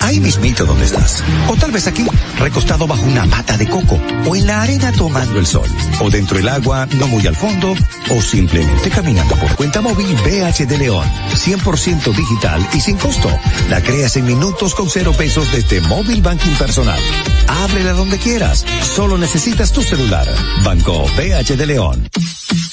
Ahí mismito donde estás. O tal vez aquí, recostado bajo una mata de coco. O en la arena tomando el sol. O dentro del agua, no muy al fondo. O simplemente caminando por cuenta móvil BH de León. 100% digital y sin costo. La creas en minutos con cero pesos desde móvil banking personal. Ábrela donde quieras. Solo necesitas tu celular. Banco BH de León.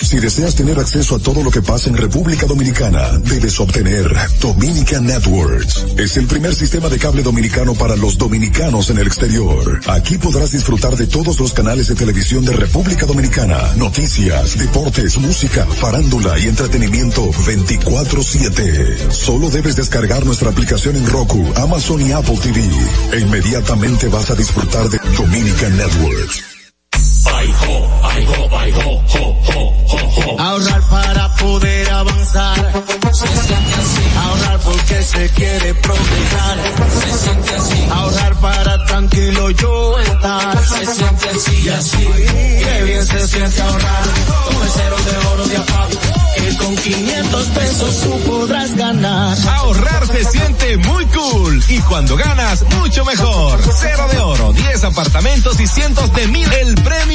Si deseas tener acceso a todo lo que pasa en República Dominicana, debes obtener Dominican Networks. Es el primer sistema de cable dominicano para los dominicanos en el exterior. Aquí podrás disfrutar de todos los canales de televisión de República Dominicana, noticias, deportes, música, farándula y entretenimiento 24/7. Solo debes descargar nuestra aplicación en Roku, Amazon y Apple TV. E inmediatamente vas a disfrutar de Dominican Networks. Ahorrar para poder avanzar. Se siente así. Ahorrar porque se quiere progresar. Se siente así. Ahorrar para tranquilo yo estar. Se siente así y así. Qué bien se siente ahorrar. Con el cero de oro de apago. Que con 500 pesos tú podrás ganar. Ahorrar se siente muy cool y cuando ganas mucho mejor. Cero de oro, 10 apartamentos y cientos de mil. El premio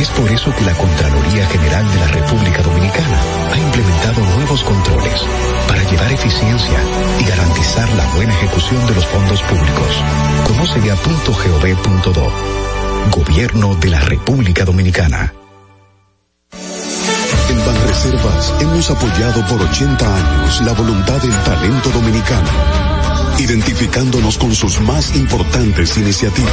Es por eso que la Contraloría General de la República Dominicana ha implementado nuevos controles para llevar eficiencia y garantizar la buena ejecución de los fondos públicos. Conoce ya .gov.do. Gobierno de la República Dominicana. En Banreservas hemos apoyado por 80 años la voluntad del talento dominicano, identificándonos con sus más importantes iniciativas,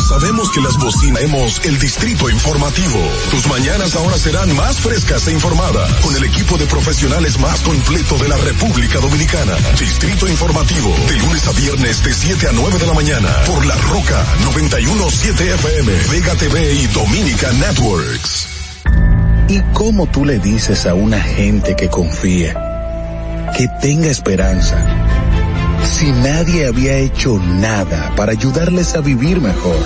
Sabemos que las bocinemos el distrito informativo. Tus mañanas ahora serán más frescas e informadas con el equipo de profesionales más completo de la República Dominicana. Distrito informativo de lunes a viernes de 7 a 9 de la mañana por La Roca 917 FM, Vega TV y Dominica Networks. ¿Y cómo tú le dices a una gente que confía, que tenga esperanza? Si nadie había hecho nada para ayudarles a vivir mejor.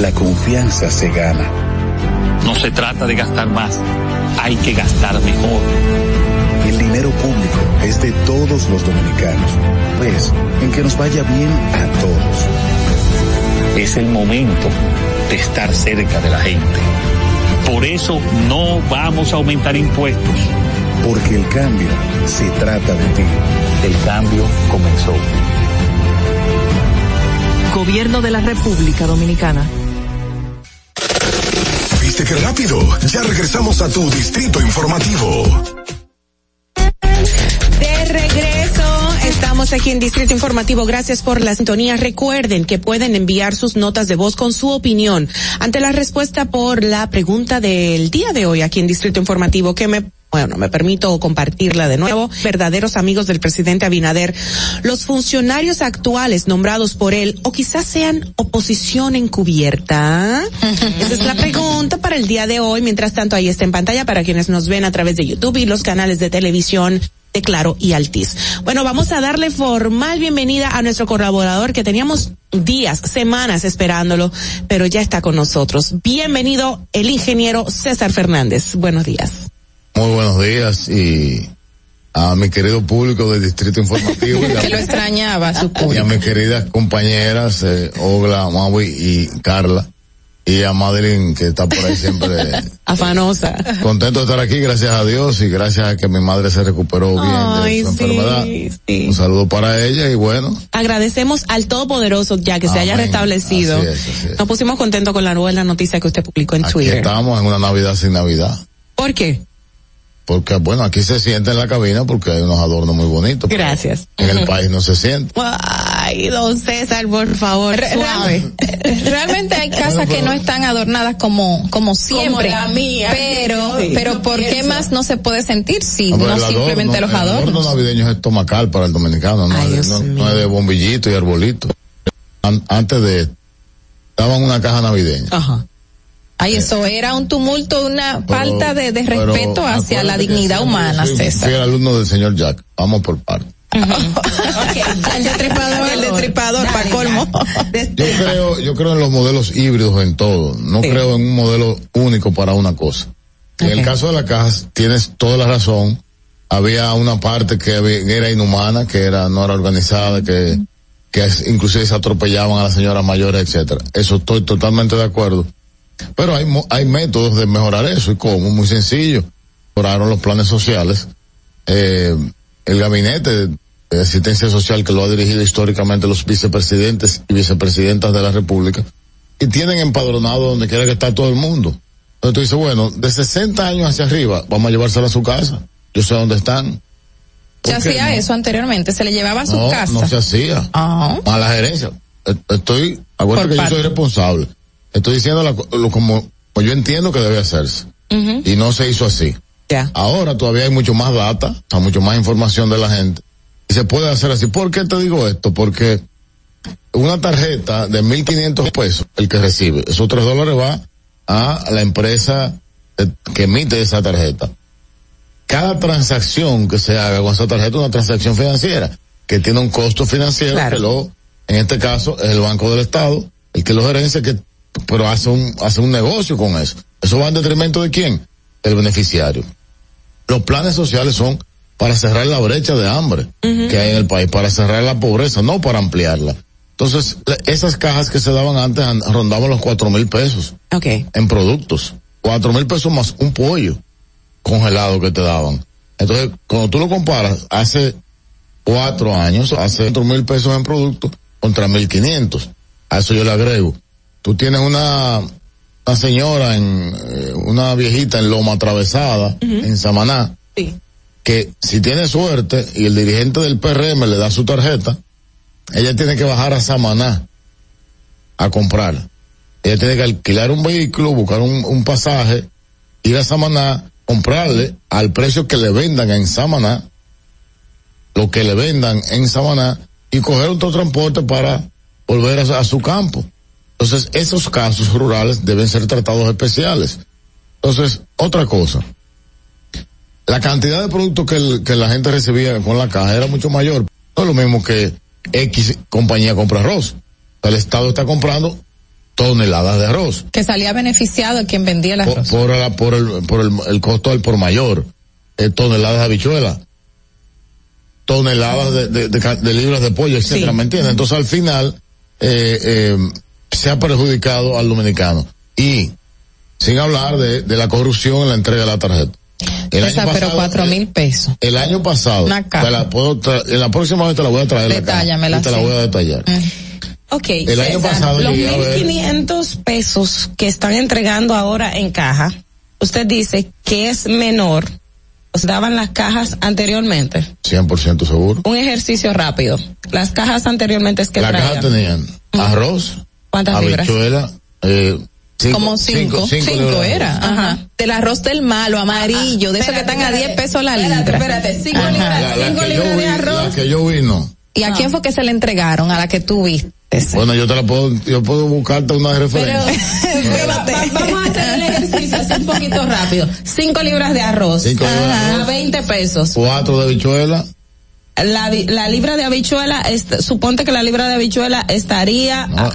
La confianza se gana. No se trata de gastar más, hay que gastar mejor. El dinero público es de todos los dominicanos, pues en que nos vaya bien a todos. Es el momento de estar cerca de la gente. Por eso no vamos a aumentar impuestos. Porque el cambio se trata de ti. El cambio comenzó. Gobierno de la República Dominicana. ¿Viste qué rápido? Ya regresamos a tu distrito informativo. De regreso, estamos aquí en Distrito Informativo. Gracias por la sintonía. Recuerden que pueden enviar sus notas de voz con su opinión ante la respuesta por la pregunta del día de hoy aquí en Distrito Informativo que me bueno, me permito compartirla de nuevo. Verdaderos amigos del presidente Abinader, los funcionarios actuales nombrados por él o quizás sean oposición encubierta. (laughs) Esa es la pregunta para el día de hoy. Mientras tanto, ahí está en pantalla para quienes nos ven a través de YouTube y los canales de televisión de Claro y Altiz. Bueno, vamos a darle formal bienvenida a nuestro colaborador que teníamos días, semanas esperándolo, pero ya está con nosotros. Bienvenido el ingeniero César Fernández. Buenos días. Muy buenos días y a mi querido público del Distrito Informativo. (laughs) que lo extrañaba. Y a mis queridas compañeras, eh, Ogla, Maui y Carla. Y a Madeline, que está por ahí siempre. (laughs) Afanosa. Contento de estar aquí, gracias a Dios y gracias a que mi madre se recuperó bien Ay, de su sí, enfermedad. sí. Un saludo para ella y bueno. Agradecemos al Todopoderoso ya que se haya restablecido. Así es, así es. Nos pusimos contentos con la buena noticia que usted publicó en Aquí Twitter. estamos en una Navidad sin Navidad. ¿Por qué? Porque bueno, aquí se siente en la cabina porque hay unos adornos muy bonitos. Gracias. En el país no se siente. Ay, don César, por favor, Re- suave. (laughs) Realmente hay casas que no están adornadas como como siempre. la mía. Pero Sí, pero yo ¿por qué más no se puede sentir si No, no, adorno- simplemente los El adorno adornos? navideño es estomacal para el dominicano, no, Ay, es, de, no, no es bombillito y arbolito. An- antes de daban una caja navideña. Ajá. Ay, eso era un tumulto, una Pero- falta de, de respeto hacia la dignidad humana, yo soy- César. Fui el alumno del señor Jack. Vamos por partes. El destripador. El destripador, para colmo. Yo creo, yo creo en los modelos híbridos en todo. No Sí. creo en un modelo único para una cosa. En el caso de la caja, tienes toda la razón. Había una parte que había- que era inhumana, que era, no era organizada, que, que es- inclusive se atropellaban a las señoras mayores, etcétera. Eso estoy totalmente de acuerdo. Pero hay, hay métodos de mejorar eso y cómo, muy sencillo. Mejoraron los planes sociales. Eh, el gabinete de asistencia social que lo ha dirigido históricamente los vicepresidentes y vicepresidentas de la República y tienen empadronado donde quiera que está todo el mundo. Entonces tú dices, bueno, de 60 años hacia arriba, vamos a llevárselo a su casa. Yo sé dónde están. Se ¿Por qué hacía no? eso anteriormente, se le llevaba a su no, casa. No se hacía. Ah. A la gerencia. E- Estoy, acuérdate Por que yo soy responsable. Estoy diciendo la lo como, como yo entiendo que debe hacerse. Y no se hizo así. Ya. Ahora todavía hay mucho más data, mucho más información de la gente. Y se puede hacer así. ¿Por qué te digo esto? Porque una tarjeta de 1.500 pesos, el que recibe, esos 3 dólares va a la empresa eh, que emite esa tarjeta. Cada transacción que se haga con esa tarjeta es una transacción financiera que tiene un costo financiero que lo, en este caso, es el Banco del Estado, el que lo gerencia, que, pero hace un, hace un negocio con eso. ¿Eso va en detrimento de quién? Del beneficiario. Los planes sociales son para cerrar la brecha de hambre que hay en el país, para cerrar la pobreza, no para ampliarla. Entonces, esas cajas que se daban antes an- rondaban los cuatro mil pesos Ok. en productos. Cuatro mil pesos más un pollo congelado que te daban. Entonces, cuando tú lo comparas, hace cuatro años, hace cuatro mil pesos en productos contra mil quinientos. A eso yo le agrego. Tú tienes una, una señora en, eh, una viejita en Loma Atravesada, en Samaná, que si tiene suerte y el dirigente del PRM le da su tarjeta, ella tiene que bajar a Samaná a comprar. Ella tiene que alquilar un vehículo, buscar un, un pasaje, ir a Samaná, comprarle al precio que le vendan en Samaná, lo que le vendan en Samaná, y coger otro transporte para volver a, a su campo. Entonces, esos casos rurales deben ser tratados especiales. Entonces, otra cosa. La cantidad de productos que, el- que la gente recibía con la caja era mucho mayor. No es lo mismo que X compañía compra arroz. El Estado está comprando toneladas de arroz. Que salía beneficiado quien vendía el Por, arroz. por, la- por el, por el, el costo del por mayor. Eh, toneladas de habichuela. Toneladas de, de, de ca- de libras de pollo, etcétera, ¿me entiendes? Entonces al final, eh, eh, se ha perjudicado al dominicano. Y, sin hablar de, de la corrupción en la entrega de la tarjeta. El Esa, año pero cuatro mil pesos. el año pasado, Una caja. te la puedo en la próxima vez te la voy a traer la caja, Detállamela, y te la voy a detallar. Ok, El año César, pasado los llegué a ver- 1.500 pesos que están entregando ahora en caja, usted dice que es menor, os daban las cajas anteriormente. 100% seguro. Un ejercicio rápido. Las cajas anteriormente es que La traían. caja tenían arroz, ¿Cuántas libras? habichuela, eh, cinco, Como cinco, cinco, libras de era. arroz. Ajá. Del arroz del malo, amarillo, de esos que están a 10 pesos la libra. espérate, cinco Ajá. libras, La, la cinco que yo libras vi, de arroz. la que yo vi no. ¿Y a quién fue que se le entregaron? A la que tú viste. Bueno, yo te la puedo, yo puedo buscarte una Pero, referencia. (laughs) pero va- va- vamos a hacer el ejercicio así un poquito rápido. Cinco libras de arroz. Cinco libras de Ajá, arroz. A 20 pesos. Cuatro de habichuela, La, libra de habichuela, suponte que la libra de habichuela estaría... no,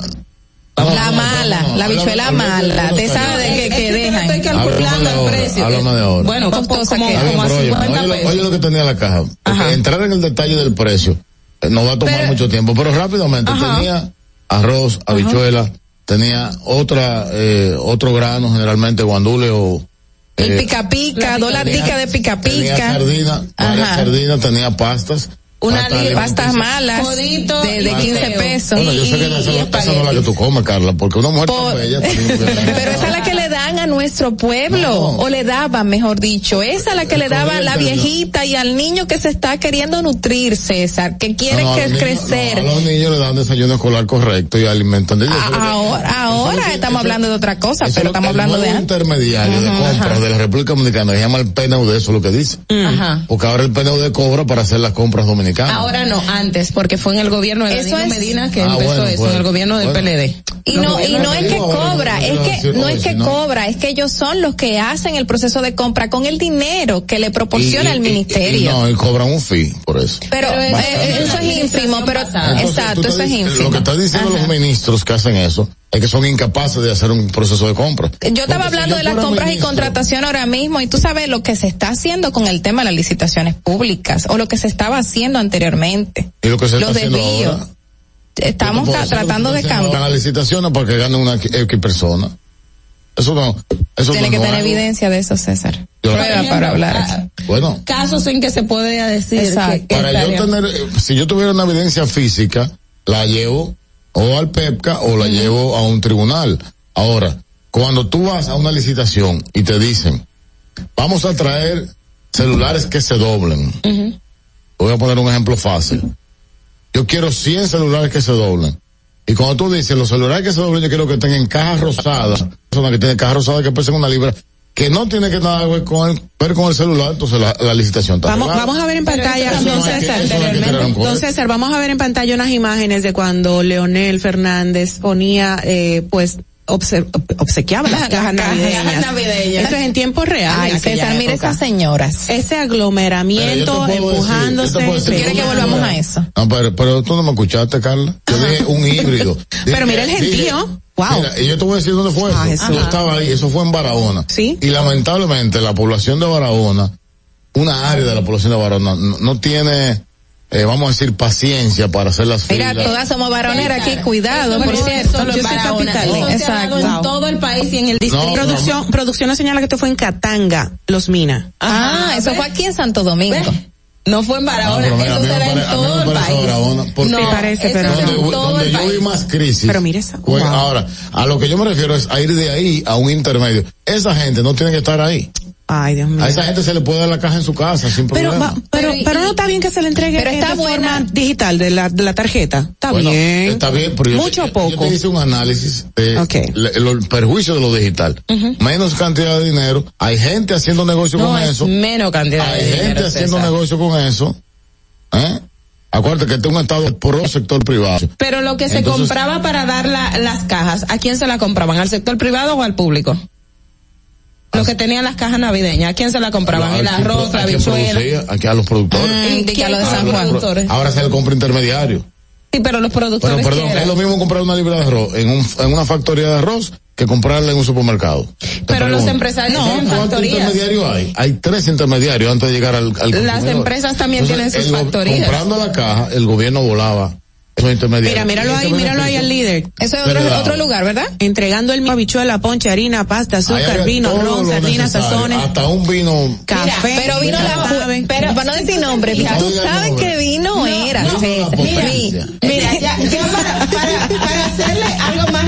La mala, la bichuela mala, de esa de que, dejan. Estoy calculando el ahora, precio. háblame de ahora. Bueno, Costosa que- como a oye, 50 oye lo- pesos. oye lo que tenía la caja. Entrar en el detalle del precio eh, no va a tomar Pero- mucho tiempo, pero rápidamente Ajá. tenía arroz, habichuela, tenía otra, eh, otro grano, generalmente guandule o El eh, pica pica, dos laticas de pica tenía pica. sardina, varias Ajá. sardinas, tenía pastas. Una pasta malas Codito de, de y 15 fideo. pesos. Bueno, yo sé que esa, y no- esa no es la que tú comes, Carla, porque una mujer Por- (laughs) Pero esa es la que le dan a nuestro pueblo, No. o le daban, mejor dicho. Esa es la que El le daba a la viejita y al niño que se está queriendo nutrir, César, que quiere No, que crecer. no, a los niños le dan desayuno escolar correcto y alimentan de ellos. A- Eso es lo que- ahora ahora que- estamos eso- hablando de otra cosa, pero estamos el hablando de nuevo antes. intermediario de compras ajá. de la República Dominicana, se llama el PNUD, eso es lo que dice. Ajá. Porque ahora el PNUD cobra para hacer las compras dominicanas. Ahora no, antes, porque fue en el gobierno de Eso Danilo es- Medina que Ah, empezó bueno, eso, pues, en el gobierno del bueno. PLD. Y no, y no es que cobra, no es que no es que cobra, es que ellos son los que hacen el proceso de compra con el dinero que le proporciona Y- y- el y- ministerio. Y, no, y cobran un fee por eso. pero Pero eh, eso- es ínfimo, pero Entonces, exacto, eso es ínfimo. Lo que están diciendo Ajá. los ministros que hacen eso es que son incapaces de hacer un proceso de compra. Yo estaba Porque si hablando yo de las compras y contratación ahora mismo y tú sabes lo que se está haciendo con el tema de las licitaciones públicas o lo que se estaba haciendo anteriormente. Y lo que se está Los haciendo desvíos. ahora. Estamos tratando de cambiar. Las licitaciones para que gane una X persona. Eso no, eso Tiene no que tener evidencia de eso, César. Yo- Prueba para hablar. Bueno, Casos en que se podría decir que, que para estaría- yo tener, eh, si yo tuviera una evidencia física, la llevo o al PEPCA o la llevo a un tribunal. Ahora, cuando tú vas a una licitación y te dicen, vamos a traer celulares que se doblen. Voy a poner un ejemplo fácil. Yo quiero 100 celulares que se doblen. Y cuando tú dices, los celulares que se doblen, yo quiero que tengan cajas rosadas, persona que tiene cajas rosadas que pesen una libra, que no tiene que nada ver con el, ver con el celular, entonces la, la licitación está Vamos, vamos a ver en pantalla, eso don que. César, vamos a ver en pantalla unas imágenes de cuando Leonel Fernández ponía, eh, pues, obse- obsequiaba las cajas navideñas. Esto es en tiempo real. Ay, César, mira época. esas señoras. Ese aglomeramiento, empujándose. decir, ¿Quieres que volvamos a eso? No, pero, pero tú no me escuchaste, Carla. Yo dije un híbrido. (laughs) Pero mira el gentío. dije- Wow. Mira, y yo te voy a decir dónde fue Ah, eso. Yo estaba ahí, eso fue en Barahona. Sí. Y lamentablemente la población de Barahona, una área de la población de Barahona, no, no tiene, eh, vamos a decir, paciencia para hacer las Mira, filas. todas somos varoneras aquí, cuidado, por no cierto. Yo en soy Barahona, capitalina. eso se ha dado Exacto. en todo el país y en el distrito. No, producción, producción nos señala que esto fue en Catanga, Los Minas. Ah, eso fue aquí en Santo Domingo. No fue en No, Barahona, mira, eso se da en todo el parece país. Barahona, porque- no, Sí, parece, pero donde, donde el yo país. vi más crisis. Pero mira esa- fue- wow. ahora, a lo que yo me refiero es a ir de ahí a un intermedio. Esa gente no tiene que estar ahí. Ay, Dios mío. A esa gente se le puede dar la caja en su casa sin Pero, problema. va- pero, pero no está bien que se le entregue Pero está de buena. forma digital de la, de la tarjeta. Está Bueno, bien. Está bien, pero yo, Mucho te, poco. yo te hice un análisis de le- el perjuicio de lo digital. Menos cantidad de dinero. Hay gente haciendo negocio No, con es eso. menos cantidad Hay de gente dinero, haciendo César. negocio con eso. ¿Eh? Acuérdate que este es un estado pro sector privado. Pero lo que se compraba para dar la- las cajas, ¿a quién se la compraban? ¿Al sector privado o al público? Los que tenían las cajas navideñas, ¿a quién se la compraban? El arroz, la producía, Aquí a los productores. ¿Y Mm, que a lo de quién San los Juan. productores? Ahora se le compra intermediario. Sí, pero los Pero productores perdón, quieren. es lo mismo comprar una libra de arroz en, un, en una factoría de arroz que comprarla en un supermercado. Pero los empresarios ¿sabes tienen ¿Cuántos factorías. intermediarios hay? Hay tres intermediarios antes de llegar al, al consumidor. Las empresas también tienen sus factorías. Comprando la caja, el gobierno volaba. Mira, míralo ahí, míralo ahí al líder. Eso es Pero otro, lugar, ¿verdad? Entregando el mismo habichuela, ponche, harina, pasta, azúcar, vino, ron, sardinas, sazones, Hasta un vino. café. Pero vino la saben. pero para no decir nombre, No tú sabes nombre. qué vino era. no, Mira. Mira, ya, ya para, para, para hacerle algo más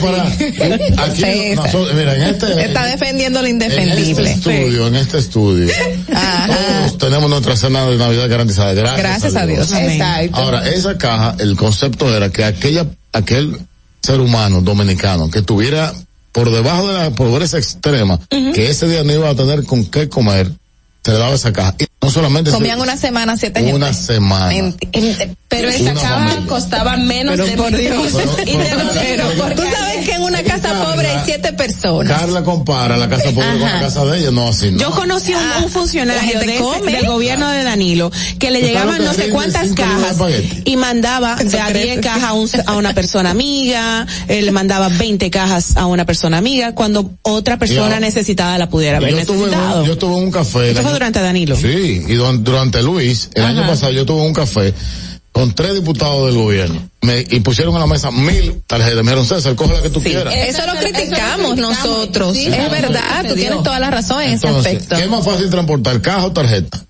para. Aquí, César. nosotros- mira, en este. Está defendiendo lo En este indefendible. estudio, en este estudio, todos tenemos nuestra cena de Navidad garantizada. Gracias, Gracias a Dios. Exacto. Ahora, esa caja, el concepto era que aquella, aquel ser humano dominicano que tuviera por debajo de la pobreza extrema, que ese día no iba a tener con qué comer, se le daba esa caja. Y no solamente Comían se- una semana, siete gente. una semana. En- en- Pero esa caja familia. costaba menos Pero de por Dios. Pero- Y de- pero- pero pero- una casa Carla- pobre hay siete personas. Carla compara la casa pobre con la casa de ella, no así. No. Yo conocí un, un la funcionario gente de come. del gobierno de Danilo que le ¿Tú sabes llegaban no sé cuántas cajas y mandaba de a 10 cajas a, un- a una persona amiga, eh, le mandaba 20 cajas a una persona amiga cuando otra persona necesitada la pudiera haber yo estuve, en necesitado. un, yo estuve en un café. el Esto fue año- durante Danilo. Sí, y don- durante Luis, el año pasado yo tuve un café con tres diputados del gobierno. Me, y pusieron en la mesa mil tarjetas. Me dijeron, César, coge la que tú quieras. Eso lo Eso lo criticamos nosotros. Sí, es verdad, tú tienes toda la razón en ese aspecto. ¿qué es más fácil transportar, caja o tarjeta?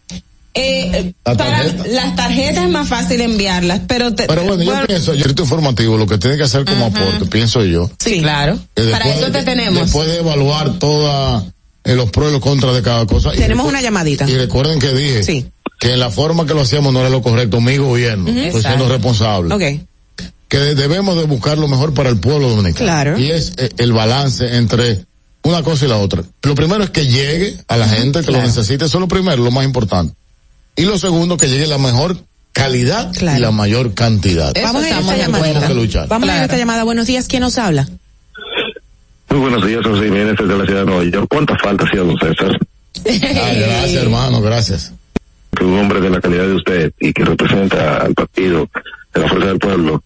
Eh, La para las tarjetas es más fácil enviarlas, pero te, Pero bueno, yo pienso, yo distrito informativo, lo que tiene que hacer como aporte, pienso yo. sí, claro. Para eso te de- tenemos. Después de evaluar todos los pros y los contras de cada cosa. Tenemos una llamadita. Y recuerden que dije Sí. Que en la forma que lo hacíamos no era lo correcto, mi gobierno. Estoy siendo Exacto. responsable. Ok. que debemos de buscar lo mejor para el pueblo dominicano. Claro. Y es eh, el balance entre una cosa y la otra. Lo primero es que llegue a la gente que lo necesite, eso es lo primero, lo más importante. Y lo segundo, que llegue la mejor calidad y la mayor cantidad. Vamos a ir a estamos esta de llamada. Luchar. Vamos a ir a Claro. esta llamada. Buenos días, ¿quién nos habla? Muy buenos días, José Jiménez desde la ciudad de Nueva York. ¿Cuánta falta hacía don César? Ay, gracias, hermano, gracias. Que un hombre de la calidad de usted y que representa al partido de la Fuerza del Pueblo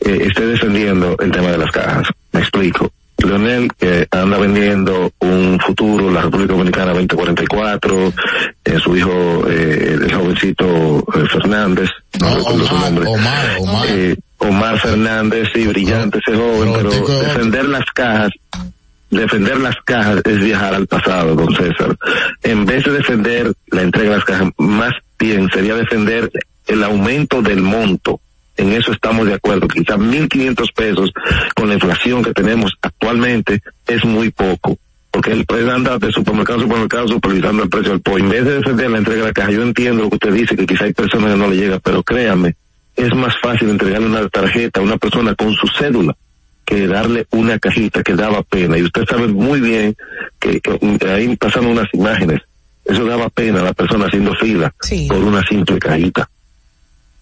eh, esté defendiendo el tema de las cajas. Me explico. Leonel que anda vendiendo un futuro, la República Dominicana 2044, eh, su hijo, eh, el joven jovencito eh, Fernández, no, recuerdo su nombre. Omar, Omar. Eh, Omar Fernández, sí, brillante ese joven, pero defender las cajas, defender las cajas es viajar al pasado, don César. En vez de defender la entrega de las cajas, más bien sería defender el aumento del monto. En eso estamos de acuerdo. Quizás 1.500 pesos con la inflación que tenemos actualmente es muy poco. Porque él puede andar de supermercado a supermercado supervisando el precio del pollo. En vez de defender la entrega de la caja, yo entiendo lo que usted dice, que quizá hay personas que no le llega, pero créame, es más fácil entregarle una tarjeta a una persona con su cédula que darle una cajita que daba pena. Y usted sabe muy bien que, que ahí pasan unas imágenes. Eso daba pena a la persona haciendo fila por una simple cajita.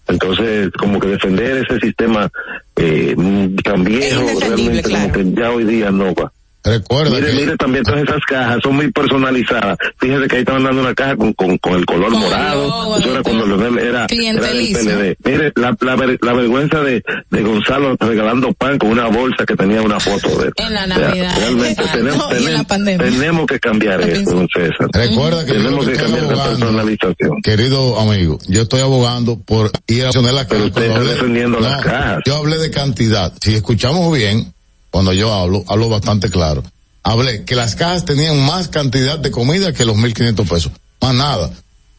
Entonces, como que defender ese sistema eh, tan viejo, realmente como que ya hoy día no va. Recuerda mire, que- mire también todas esas cajas son muy personalizadas. Fíjese que ahí estaban dando una caja con, con, con el color morado. Eso era cuando Leonel era, era del. PLD. Mire, la, la, ver- la vergüenza de, de Gonzalo regalando pan con una bolsa que tenía una foto de él. En la O sea, Navidad. Realmente (laughs) tenemos, No, y en la tenemos, pandemia. tenemos que cambiar eso, don César. Recuerda que tenemos que cambiar esa abogando, personalización. querido amigo, yo estoy abogando por ir a la caja. usted está defendiendo las cajas. Yo hablé de cantidad. Si escuchamos bien, cuando yo hablo, hablo bastante claro. Hablé que las cajas tenían más cantidad de comida que los 1.500 pesos. Más nada.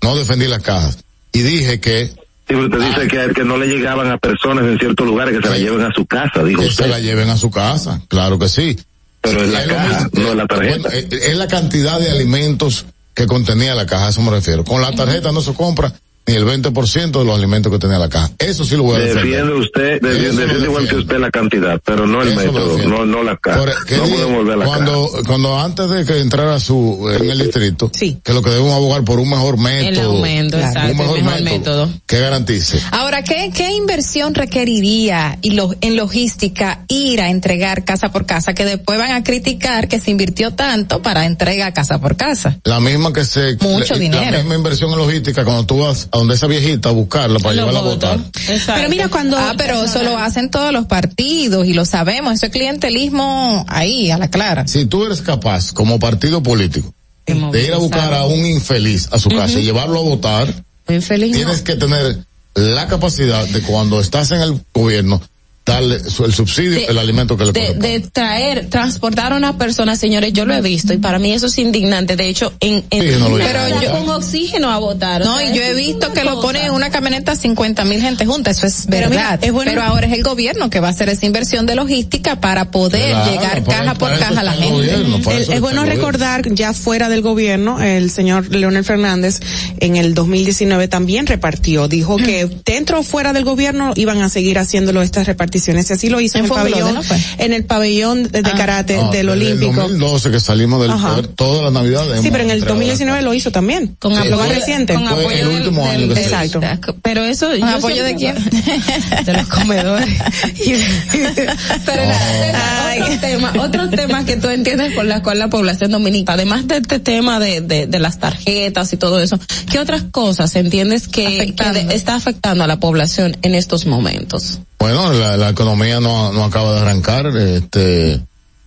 No defendí las cajas. Y dije que Sí, pero usted dice que, que no le llegaban a personas en ciertos lugares que se la lleven a su casa, dijo que usted. se la lleven a su casa. Claro que sí. Pero en la Es caja, mismo. no en la tarjeta. Bueno, es, es la cantidad de alimentos que contenía la caja, a eso me refiero. Con la tarjeta no se compra ni el 20% de los alimentos que tenía la caja. Eso sí lo voy a defender. Defiende usted, defiende, igual que usted la cantidad, pero no el Eso método, no, no la caja. Por- ¿qué No podemos volver a la cuando, cuando antes de que entrara su, en el distrito, que lo que debemos abogar por un mejor método. aumento, un exacto, el mejor, mejor método, método. que garantice. Ahora, ¿qué, qué inversión requeriría y lo- en logística ir a entregar casa por casa? Que después van a criticar que se invirtió tanto para entrega casa por casa. La misma que se, Mucho la, dinero. la misma inversión en logística cuando tú vas a donde esa viejita a buscarla para llevarla a votar. Pero mira cuando... Ah, pero eso lo hacen todos los partidos y lo sabemos. Eso es clientelismo ahí, a la clara. Si tú eres capaz, como partido político, de ir a buscar a un infeliz a su casa y llevarlo a votar, tienes que tener la capacidad de cuando estás en el gobierno, darle el subsidio, De- el alimento que le de, corresponde. de traer, transportar a una persona, señores, yo lo he visto y para mí eso es indignante. De hecho, en, en Sí, no lo pero yo con oxígeno a votar. o No, sea, y yo he visto que lo ponen en una camioneta 50 mil gente junta, eso es Pero mira, verdad. es bueno- Pero ahora es el gobierno que va a hacer esa inversión de logística para poder Claro, llegar para- caja por caja a la gente. gobierno, es bueno gobierno. recordar, ya fuera del gobierno, el señor Leonel Fernández en el 2019 también repartió. Dijo que dentro o fuera del gobierno iban a seguir haciéndolo estas reparticiones. Y así lo hizo en, En el pabellón, ¿no fue? en el pabellón de, de karate No, del Olímpico. El 2012 que salimos del Ajá. poder, todas las navidades. Sí, pero en el entregado 2019 lo hizo también. Con Sí, fue- reciente. con apoyo el del- último año que se hizo. Exacto. Pero eso. ¿Con yo apoyo de quién? (laughs) de los comedores. (laughs) (laughs) Pero nada, César, otros temas, otros temas que tú entiendes por las cuales la población dominicana, además de este tema de, de, de las tarjetas y todo eso, ¿qué otras cosas entiendes que, que de- está afectando a la población en estos momentos? Bueno, la, la economía no, no acaba de arrancar, este,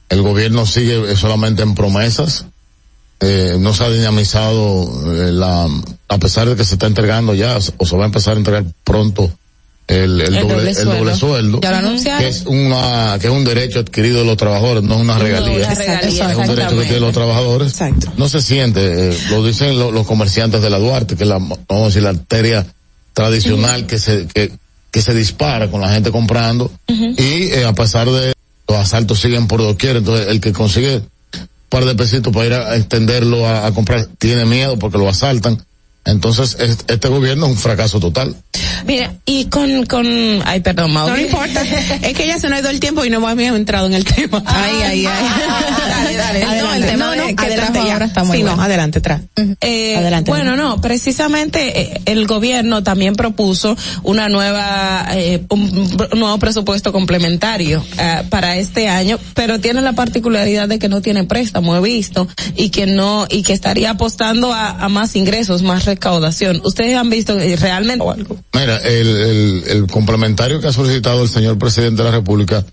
el gobierno sigue solamente en promesas, eh, no se ha dinamizado eh, la, a pesar de que se está entregando ya, o se va a empezar a entregar pronto el, el, El doble, doble el sueldo. doble sueldo, Ya lo que es una, que es un derecho adquirido de los trabajadores, no es una regalía, una regalía, es un derecho que tienen los trabajadores, no se siente, eh, lo dicen lo- los comerciantes de la Duarte, que es la, vamos a decir, la arteria tradicional que se, que, que se dispara con la gente comprando y eh, a pesar de los asaltos siguen por doquier, entonces el que consigue un par de pesitos para ir a extenderlo a, a comprar tiene miedo porque lo asaltan. Entonces es- este gobierno es un fracaso total. Mira, y con, con, ay, perdón, Mauro. No, no importa. es que ya se nos ha ido el tiempo y no habíamos entrado en el tema. (laughs) Ay, ay, ay. dale, dale. Adelante. No, el tema No, no, de- que adelante ya. ahora está muy Sí, no, bueno. adelante, tra. Eh, Adelante, Bueno, no, precisamente eh, el gobierno también propuso una nueva, eh, un, un nuevo presupuesto complementario eh, para este año, pero tiene la particularidad de que no tiene préstamo, he visto, y que no, y que estaría apostando a, a más ingresos, más recaudación. ¿Ustedes han visto eh, realmente o algo? Mira, el, el, el complementario que ha solicitado el señor presidente de la República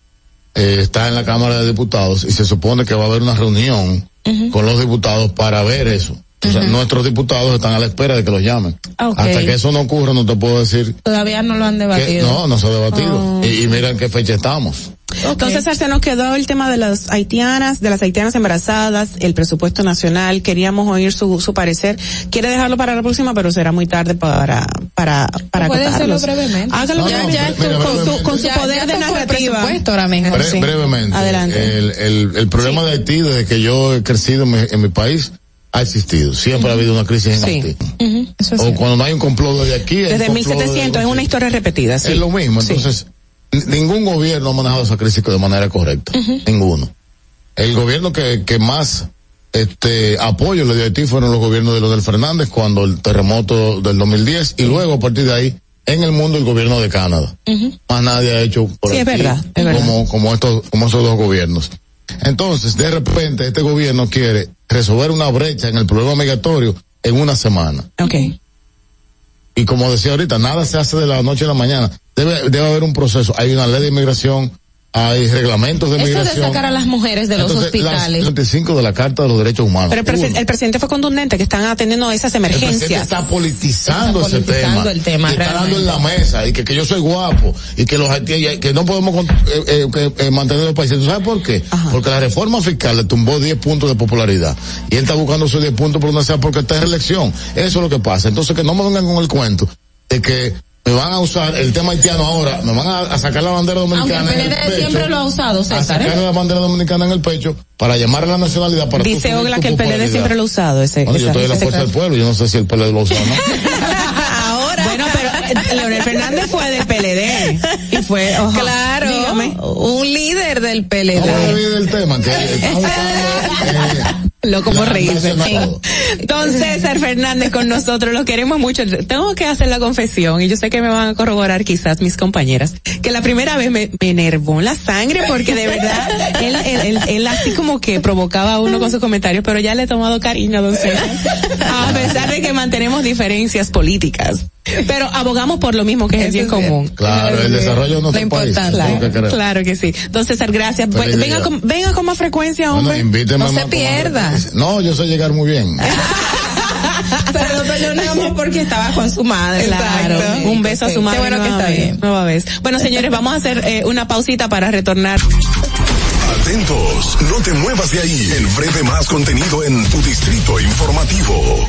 eh, está en la Cámara de Diputados y se supone que va a haber una reunión con los diputados para ver eso. O sea, nuestros diputados están a la espera de que los llamen. Ok. Hasta que eso no ocurra, no te puedo decir Todavía no lo han que debatido. no, no se ha debatido. Oh. Y, y mira en qué fecha estamos. Entonces, se nos quedó el tema de las haitianas, de las haitianas embarazadas, el presupuesto nacional. Queríamos oír su, su parecer. Quiere dejarlo para la próxima, pero será muy tarde para, para, para Puede hacerlo brevemente. Hágalo No, ya, no, ya, mira, con, su, brevemente. con su Ya- poder ya de el narrativa. presupuesto ahora mismo. Bre- Sí. Brevemente. Adelante. El, el, el problema de Haití, desde que yo he crecido en mi, en mi país, ha existido. Siempre ha habido una crisis en Sí. Haití. Ujú, eso es O cierto. cuando no hay un complot desde aquí. Desde complot 1700, es una historia repetida, sí. Es lo mismo. Entonces, ningún gobierno ha manejado esa crisis de manera correcta. Ninguno. El gobierno que, que más este apoyo le dio a Haití fueron los gobiernos de Leonel Fernández cuando el terremoto del 2010 y luego a partir de ahí en el mundo el gobierno de Canadá. Más nadie ha hecho por Sí, es aquí verdad, es verdad. como como estos como esos dos gobiernos. Entonces, de repente este gobierno quiere resolver una brecha en el problema migratorio en una semana. Ok. Y como decía ahorita, nada se hace de la noche a la mañana. Debe, debe haber un proceso. Hay una ley de inmigración, hay reglamentos de Eso de sacar a las mujeres de los Entonces, las hospitales. 35 de la Carta de los Derechos Humanos. Pero el, presi- Uno. el presidente fue contundente, que están atendiendo esas El presidente emergencias. está politizando, Está ese politizando tema. el tema, está dando en la mesa y que, que yo soy guapo y que los haitianos, que no podemos eh, eh, eh, mantener los países. ¿Tú sabes por qué? Porque la reforma fiscal le tumbó 10 puntos de popularidad y él está buscando esos 10 puntos por donde sea porque está en reelección. Eso es lo que pasa. Entonces que no me vengan con el cuento de que me van a usar el tema haitiano ahora, me van a, a sacar la bandera Aunque dominicana el en el PLD pecho, siempre lo ha usado, a César. sacar ¿eh? la bandera dominicana en el pecho para llamar a la nacionalidad para Dice Ogla que el PLD siempre lo ha usado. Ese, Bueno, yo esa- estoy en la fuerza del pueblo, yo no sé si el PLD lo usa o no. (laughs) Ahora. Bueno, pero eh, Leonel Fernández fue del PLD. Y fue, ojo, Claro, dígame. un líder del a PLD. olvidar del tema, que (laughs) está buscando, eh, Loco por la reírse. Don César Fernández con nosotros, lo queremos mucho. Tengo que hacer la confesión, y yo sé que me van a corroborar quizás mis compañeras, que la primera vez me, me enervó la sangre porque de verdad, él, él, él, él así como que provocaba a uno con sus comentarios, pero ya le he tomado cariño a don César, a pesar de que mantenemos diferencias políticas. Pero abogamos por lo mismo que es el bien común. Claro, el desarrollo Lo país. eso es lo que Claro, claro que sí. Don César, gracias. Venga con, venga con más frecuencia, hombre. No se pierda. No, yo sé llegar muy bien. (laughs) Pero lo perdonamos porque estaba con su madre. Claro, Exacto. un beso a su Qué madre. bueno que está nuevamente, bien. Nueva vez. Bueno, señores, vamos a hacer eh, una pausita para retornar. Atentos, no te muevas de ahí. El breve más contenido en tu distrito informativo.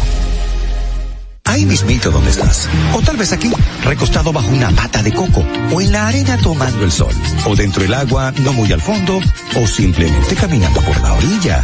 Ahí mismito donde estás. O tal vez aquí, recostado bajo una mata de coco. O en la arena tomando el sol. O dentro del agua, no muy al fondo. O simplemente caminando por la orilla.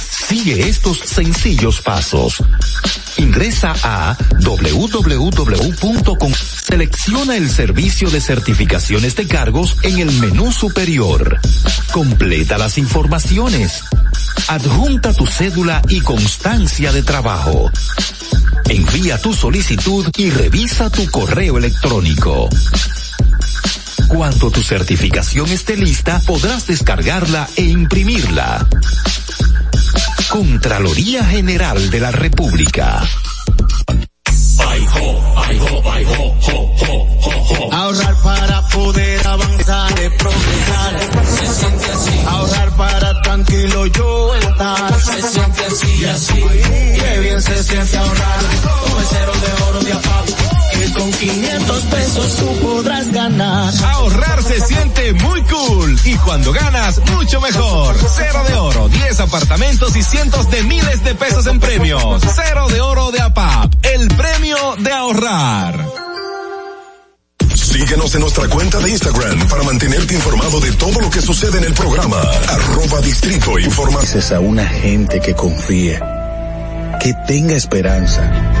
Sigue estos sencillos pasos. Ingresa a www.com. Selecciona el servicio de certificaciones de cargos en el menú superior. Completa las informaciones. Adjunta tu cédula y constancia de trabajo. Envía tu solicitud y revisa tu correo electrónico. Cuando tu certificación esté lista, podrás descargarla e imprimirla. Contraloría General de la República. Ahorrar para poder avanzar, es progresar. Se siente así. Ahorrar para tranquilo yo estar. Se siente así y así. Qué bien se siente ahorrar. Cero de oro de APAP. Que con 500 pesos tú podrás ganar. Ahorrar se siente muy cool y cuando ganas, mucho mejor. Cero de oro, 10 apartamentos y cientos de miles de pesos en premios. Cero de oro de APAP, el premio de ahorrar. Síguenos en nuestra cuenta de Instagram para mantenerte informado de todo lo que sucede en el programa. Arroba Distrito. Dices a una gente que confíe, que tenga esperanza.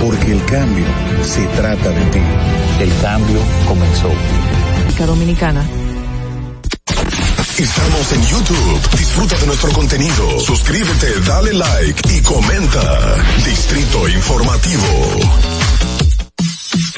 Porque el cambio se trata de ti. El cambio comenzó. Dominicana. Estamos en YouTube. Disfruta de nuestro contenido. Suscríbete, dale like y comenta. Distrito Informativo.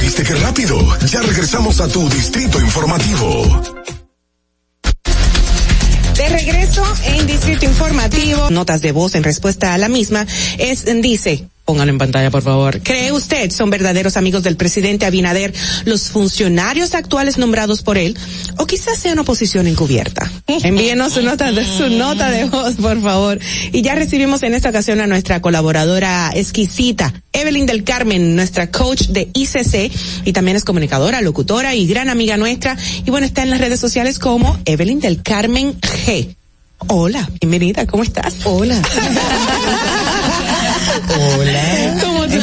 ¿Viste qué rápido? Ya regresamos a tu distrito informativo. De regreso en Distrito Informativo, notas de voz en respuesta a la misma, es, dice, póngalo en pantalla por favor. ¿Cree usted son verdaderos amigos del presidente Abinader los funcionarios actuales nombrados por él o quizás sean oposición encubierta? Envíenos su nota, de, su nota de voz por favor. Y ya recibimos en esta ocasión a nuestra colaboradora exquisita, Evelyn del Carmen, nuestra coach de ICC y también es comunicadora, locutora y gran amiga nuestra. Y bueno, está en las redes sociales como Evelyn del Carmen G. Hola, bienvenida, ¿cómo estás? Hola. (laughs) Hola.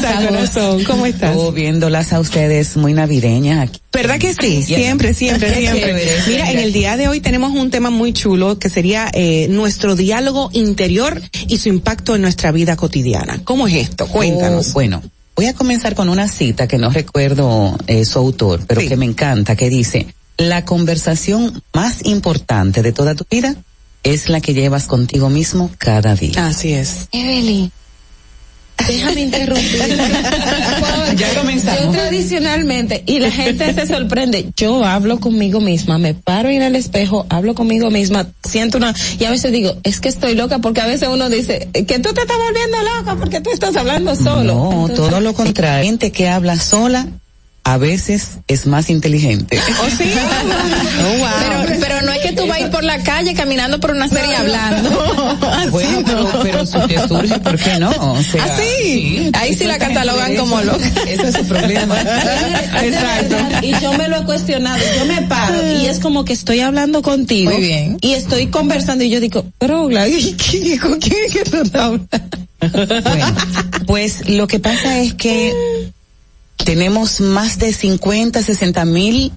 ¿Cómo te estás, corazón? ¿Cómo estás? Oh, viéndolas a ustedes muy navideñas aquí. ¿Verdad que sí? Siempre, siempre, siempre. Mira, en el día de hoy tenemos un tema muy chulo que sería eh, nuestro diálogo interior y su impacto en nuestra vida cotidiana. ¿Cómo es esto? Cuéntanos. Oh, bueno, voy a comenzar con una cita que no recuerdo eh, su autor, pero que me encanta, que dice, la conversación más importante de toda tu vida es la que llevas contigo mismo cada día. Así es. Evelyn. Déjame interrumpir. (laughs) ya comenzamos. Yo tradicionalmente, y la gente se sorprende, yo hablo conmigo misma, me paro en el espejo, hablo conmigo misma, siento una, y a veces digo, es que estoy loca, porque a veces uno dice, que tú te estás volviendo loca porque tú estás hablando solo. No, todo lo contrario. Gente que habla sola a veces es más inteligente. (laughs) ¿Oh, sí? oh, wow. pero, pero no es que tú vas a ir por la calle caminando por una serie hablando. (laughs) bueno, (laughs) pero, pero si te surge, ¿por qué no? O sea, ¿Ah, sí? Ahí sí la catalogan como loca. Ese es su problema. Exacto. Y yo me lo he cuestionado. Yo me paro y es como que estoy hablando contigo. Muy bien. Y estoy conversando y yo digo, pero, ¿con quién es que tú estás hablando? Bueno, pues lo que pasa es que tenemos más de 50, 60 mil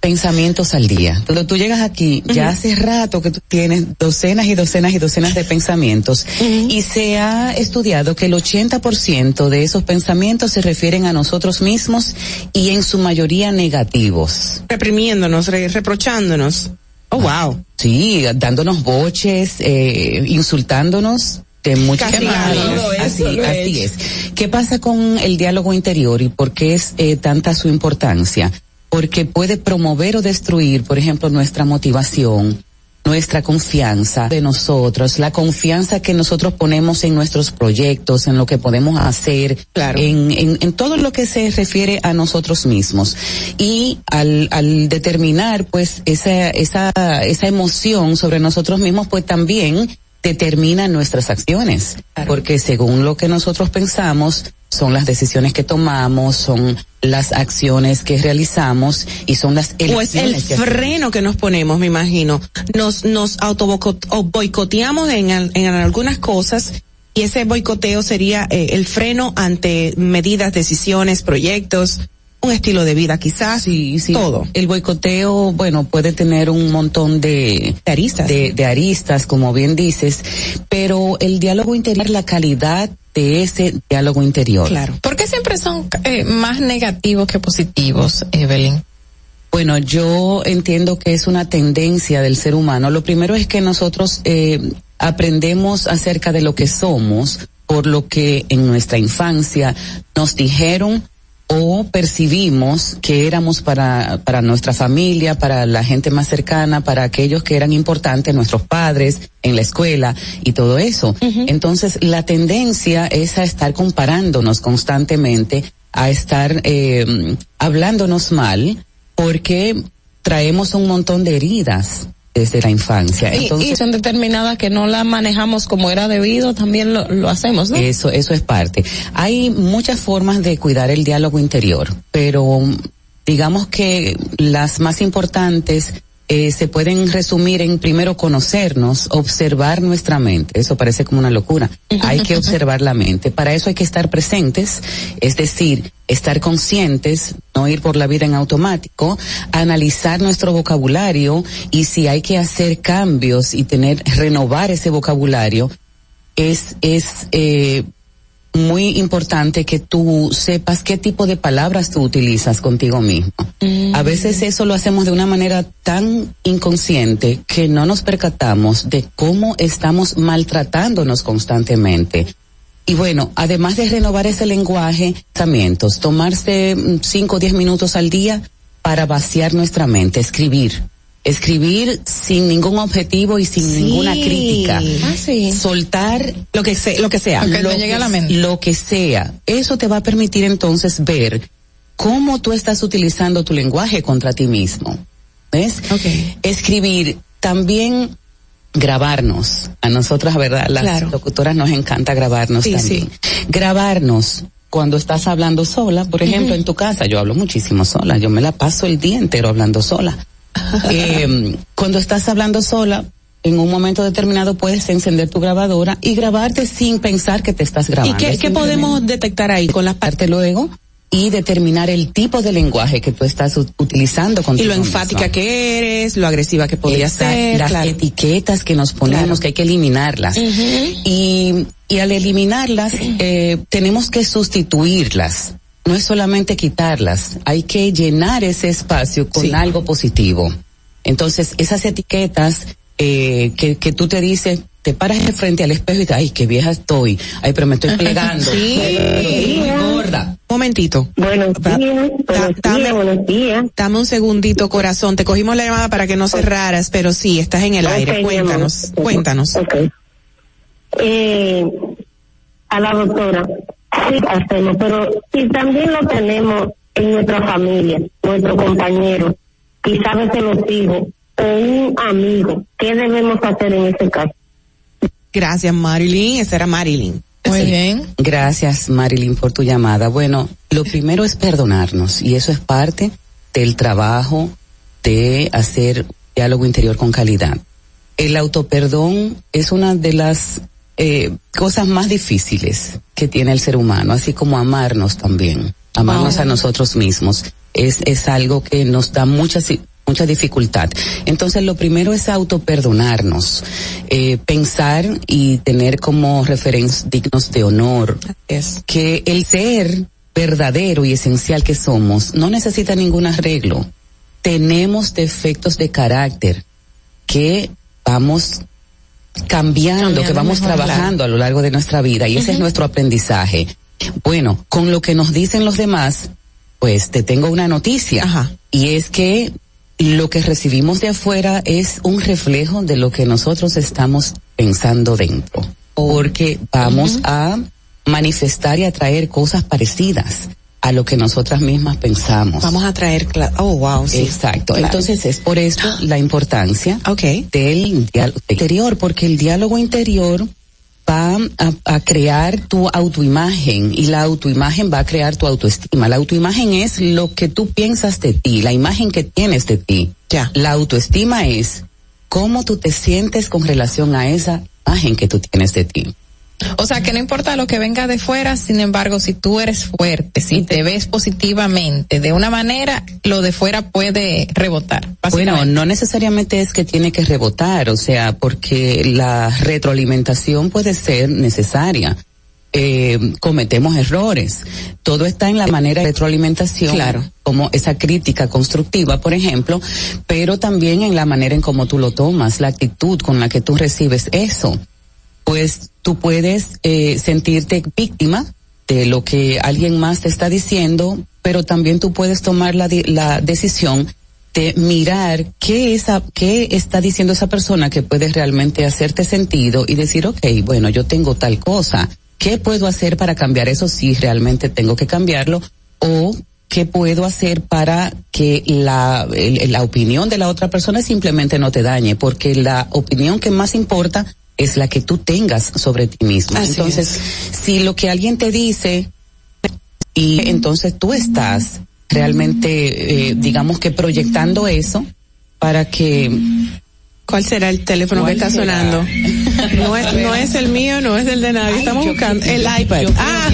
pensamientos al día. Cuando tú llegas aquí, ya hace rato que tú tienes docenas y docenas y docenas de pensamientos y se ha estudiado que el 80% de esos pensamientos se refieren a nosotros mismos y en su mayoría negativos. Reprimiéndonos, re reprochándonos. Oh, wow. Sí, dándonos boches, eh, insultándonos de muchas Así, así es. ¿Qué pasa con el diálogo interior y por qué es eh, tanta su importancia? Porque puede promover o destruir, por ejemplo, nuestra motivación, nuestra confianza de nosotros, la confianza que nosotros ponemos en nuestros proyectos, en lo que podemos hacer, claro. en, en, en, todo lo que se refiere a nosotros mismos. Y al, al determinar pues esa, esa, esa emoción sobre nosotros mismos, pues también determina nuestras acciones, claro. porque según lo que nosotros pensamos, son las decisiones que tomamos, son las acciones que realizamos y son las elecciones. Pues el freno que nos ponemos, me imagino. Nos, nos en, en algunas cosas y ese boicoteo sería eh, el freno ante medidas, decisiones, proyectos un estilo de vida quizás sí, sí. todo el boicoteo bueno puede tener un montón de, de aristas de, de, aristas como bien dices pero el diálogo interior la calidad de ese diálogo interior. Claro. ¿Por qué siempre son eh, más negativos que positivos, Evelyn? Bueno, yo entiendo que es una tendencia del ser humano. Lo primero es que nosotros eh, aprendemos acerca de lo que somos por lo que en nuestra infancia nos dijeron o percibimos que éramos para, para nuestra familia, para la gente más cercana, para aquellos que eran importantes, nuestros padres, en la escuela y todo eso. Entonces, la tendencia es a estar comparándonos constantemente, a estar eh, hablándonos mal, porque traemos un montón de heridas desde la infancia. Entonces, y, son determinadas que no las manejamos como era debido, también lo, lo hacemos, ¿no? Eso, eso es parte. Hay muchas formas de cuidar el diálogo interior, pero digamos que las más importantes eh, se pueden resumir en primero conocernos, observar nuestra mente. Eso parece como una locura. Hay que (laughs) observar la mente. Para eso hay que estar presentes, es decir, estar conscientes, no ir por la vida en automático, analizar nuestro vocabulario y si hay que hacer cambios y tener, renovar ese vocabulario, es, es, eh, muy importante que tú sepas qué tipo de palabras tú utilizas contigo mismo. A veces eso lo hacemos de una manera tan inconsciente que no nos percatamos de cómo estamos maltratándonos constantemente. Y bueno, además de renovar ese lenguaje, pensamientos, tomarse cinco o diez minutos al día para vaciar nuestra mente, escribir escribir sin ningún objetivo y sin ninguna crítica. Ah, Soltar lo que sea, lo que sea, lo, que, a la mente. lo que sea. Eso te va a permitir entonces ver cómo tú estás utilizando tu lenguaje contra ti mismo. ¿Ves? Okay. Escribir también grabarnos. A nosotras, ¿verdad? Las locutoras nos encanta grabarnos también. Grabarnos cuando estás hablando sola, por ejemplo, en tu casa, yo hablo muchísimo sola, yo me la paso el día entero hablando sola eh, cuando estás hablando sola, en un momento determinado puedes encender tu grabadora y grabarte sin pensar que te estás grabando. ¿Y qué, podemos detectar ahí con las partes luego? y determinar el tipo de lenguaje que tú estás utilizando con Y lo enfática que eres, lo agresiva que podría ser. Las etiquetas que nos ponemos, que hay que eliminarlas. y, y al eliminarlas, eh, tenemos que sustituirlas no es solamente quitarlas, hay que llenar ese espacio con algo positivo. Entonces, esas etiquetas eh, que, que tú te dices, te paras de frente al espejo y dices, ay, qué vieja estoy, ay, pero me estoy (laughs) plegando, sí. muy gorda. Momentito. Buenos días, buenos buenos días. Dame un segundito, corazón, te cogimos la llamada para que no cerraras, pero sí, estás en el aire, cuéntanos, cuéntanos. Okay. Eh, a la doctora, sí hacemos, pero si también lo tenemos en nuestra familia, nuestro compañero, y sabes que los hijos, o un amigo, ¿qué debemos hacer en ese caso? Gracias, Marilyn. Esa era Marilyn. Muy bien. Gracias, Marilyn, por tu llamada. Bueno, lo primero es perdonarnos y eso es parte del trabajo de hacer diálogo interior con calidad. El autoperdón es una de las eh, cosas más difíciles que tiene el ser humano, así como amarnos también, amarnos a nosotros mismos. Es, es algo que nos da mucha, mucha dificultad. Entonces, lo primero es autoperdonarnos, eh, pensar y tener como referencias dignos de honor. Es. Que el ser verdadero y esencial que somos no necesita ningún arreglo. Tenemos defectos de carácter que vamos cambiando, que vamos trabajando a lo largo de nuestra vida y ese es nuestro aprendizaje. Bueno, con lo que nos dicen los demás, pues te tengo una noticia y es que lo que recibimos de afuera es un reflejo de lo que nosotros estamos pensando dentro, porque vamos a manifestar y atraer cosas parecidas a lo que nosotras mismas pensamos. Vamos a traer, oh wow, sí. Exacto. Entonces es por esto (gasps) la importancia okay. del diálogo interior, porque el diálogo interior va a, crear tu autoimagen y la autoimagen va a crear tu autoestima. La autoimagen es lo que tú piensas de ti, la imagen que tienes de ti. Ya. La autoestima es cómo tú te sientes con relación a esa imagen que tú tienes de ti. O sea, que no importa lo que venga de fuera, sin embargo, si tú eres fuerte, si te ves positivamente de una manera, lo de fuera puede rebotar. Bueno, no necesariamente es que tiene que rebotar, o sea, porque la retroalimentación puede ser necesaria. eh, cometemos errores. Todo está en la manera de retroalimentación. Claro. Como esa crítica constructiva, por ejemplo, pero también en la manera en cómo tú lo tomas, la actitud con la que tú recibes eso. Pues tú puedes eh, sentirte víctima de lo que alguien más te está diciendo, pero también tú puedes tomar la, la decisión de mirar qué, esa, qué está diciendo esa persona que puede realmente hacerte sentido y decir, ok, bueno, yo tengo tal cosa, ¿qué puedo hacer para cambiar eso si realmente tengo que cambiarlo? O qué puedo hacer para que la, la opinión de la otra persona simplemente no te dañe, porque la opinión que más importa es la que tú tengas sobre ti mismo. Así Entonces, si lo que alguien te dice y entonces tú estás realmente, eh, digamos que proyectando eso para que... ¿Cuál será el teléfono que ¿Cuál está será? sonando? No es, no es el mío, no es el de nadie. Estamos buscando el iPad. Ah,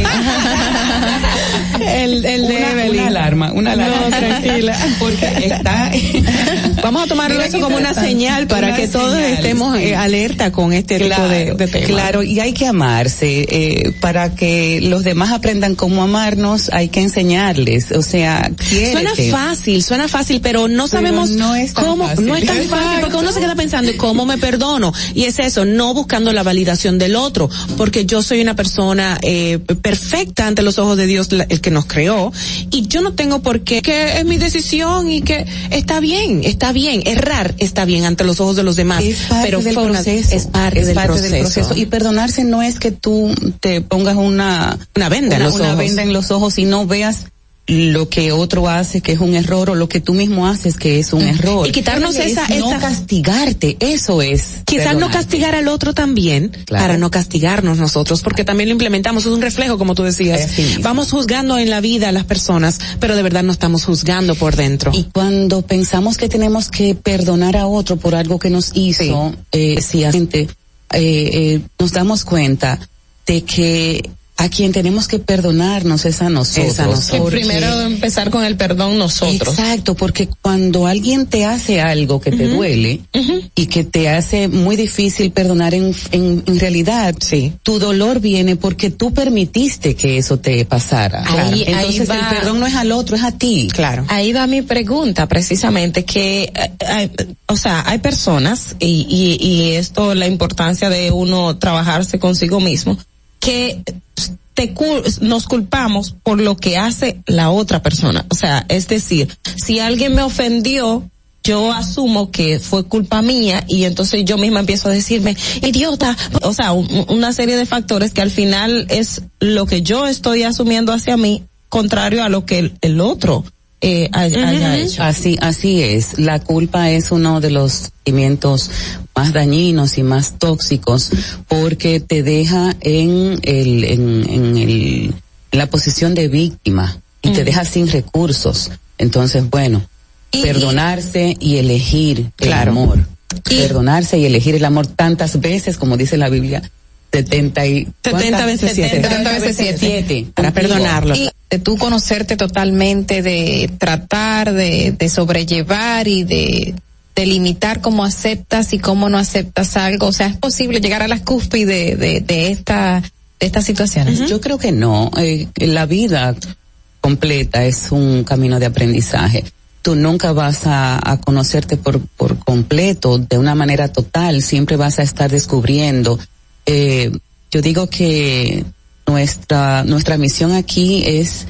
(laughs) el, el de Una- Evelyn. una alarma, una alarma. No, tranquila. Porque está... (laughs) Vamos a tomarlo eso como una señal para Una que todos señal, estemos sí. alerta con este tipo de, de temas. Claro, y hay que amarse. Eh, para que los demás aprendan cómo amarnos, hay que enseñarles. O sea, Suena fácil, suena fácil, pero no Pero sabemos no es tan cómo, fácil. no es tan fácil, porque uno se queda pensando, ¿y cómo me perdono? Y es eso, no buscando la validación del otro, porque yo soy una persona eh, perfecta ante los ojos de Dios, la- el que nos creó, y yo no tengo por qué, que es mi decisión y que está bien, está bien, errar está bien ante los ojos de los demás, Es parte pero del una- proceso. es parte, es del, parte proceso. del proceso. Y perdonarse no es que tú te pongas una, Una venda en los una ojos. venda en los ojos y no veas lo que otro hace que es un error o lo que tú mismo haces que es un error. Y quitarnos Es esa- no esa- castigarte, eso es. Quizás no castigar al otro también, Claro. para no castigarnos nosotros, porque también lo implementamos, es un reflejo, como tú decías. Vamos juzgando en la vida a las personas, pero de verdad no estamos juzgando por dentro. Y cuando pensamos que tenemos que perdonar a otro por algo que nos hizo, eh, si a gente, eh, eh, nos damos cuenta de que a quien tenemos que perdonarnos es a nosotros. Es a nosotros. Primero empezar con el perdón nosotros. Exacto, porque cuando alguien te hace algo que te duele y que te hace muy difícil perdonar en, en, en realidad, Sí. tu dolor viene porque tú permitiste que eso te pasara. Ahí- ahí Entonces va. el perdón no es al otro, es a ti. Claro. Ahí va mi pregunta, precisamente, que, eh, hay- o sea, hay personas, y, y, y esto la importancia de uno trabajarse consigo mismo, que te nos culpamos por lo que hace la otra persona. O sea, es decir, si alguien me ofendió, yo asumo que fue culpa mía y entonces yo misma empiezo a decirme, idiota, o sea, un- una serie de factores que al final es lo que yo estoy asumiendo hacia mí, contrario a lo que el otro eh, haya, haya hecho. Así, así es. La culpa es uno de los sentimientos más dañinos y más tóxicos porque te deja en el, en, en el, en la posición de víctima y te deja sin recursos. Entonces, bueno, perdonarse y elegir Claro. el amor. Perdonarse y elegir el amor tantas veces, como dice la Biblia, 70 y 70 ¿cuántas? veces siete. 70 veces siete. Para perdonarlo. Y de tú conocerte totalmente, de tratar de, de sobrellevar y de, de limitar cómo aceptas y cómo no aceptas algo. O sea, es posible llegar a la cúspide de, de esta, de estas situaciones. Yo creo que no. Eh, la vida completa es un camino de aprendizaje. Tú nunca vas a, a conocerte por, por completo, de una manera total. Siempre vas a estar descubriendo. Eh, yo digo que nuestra, nuestra misión aquí es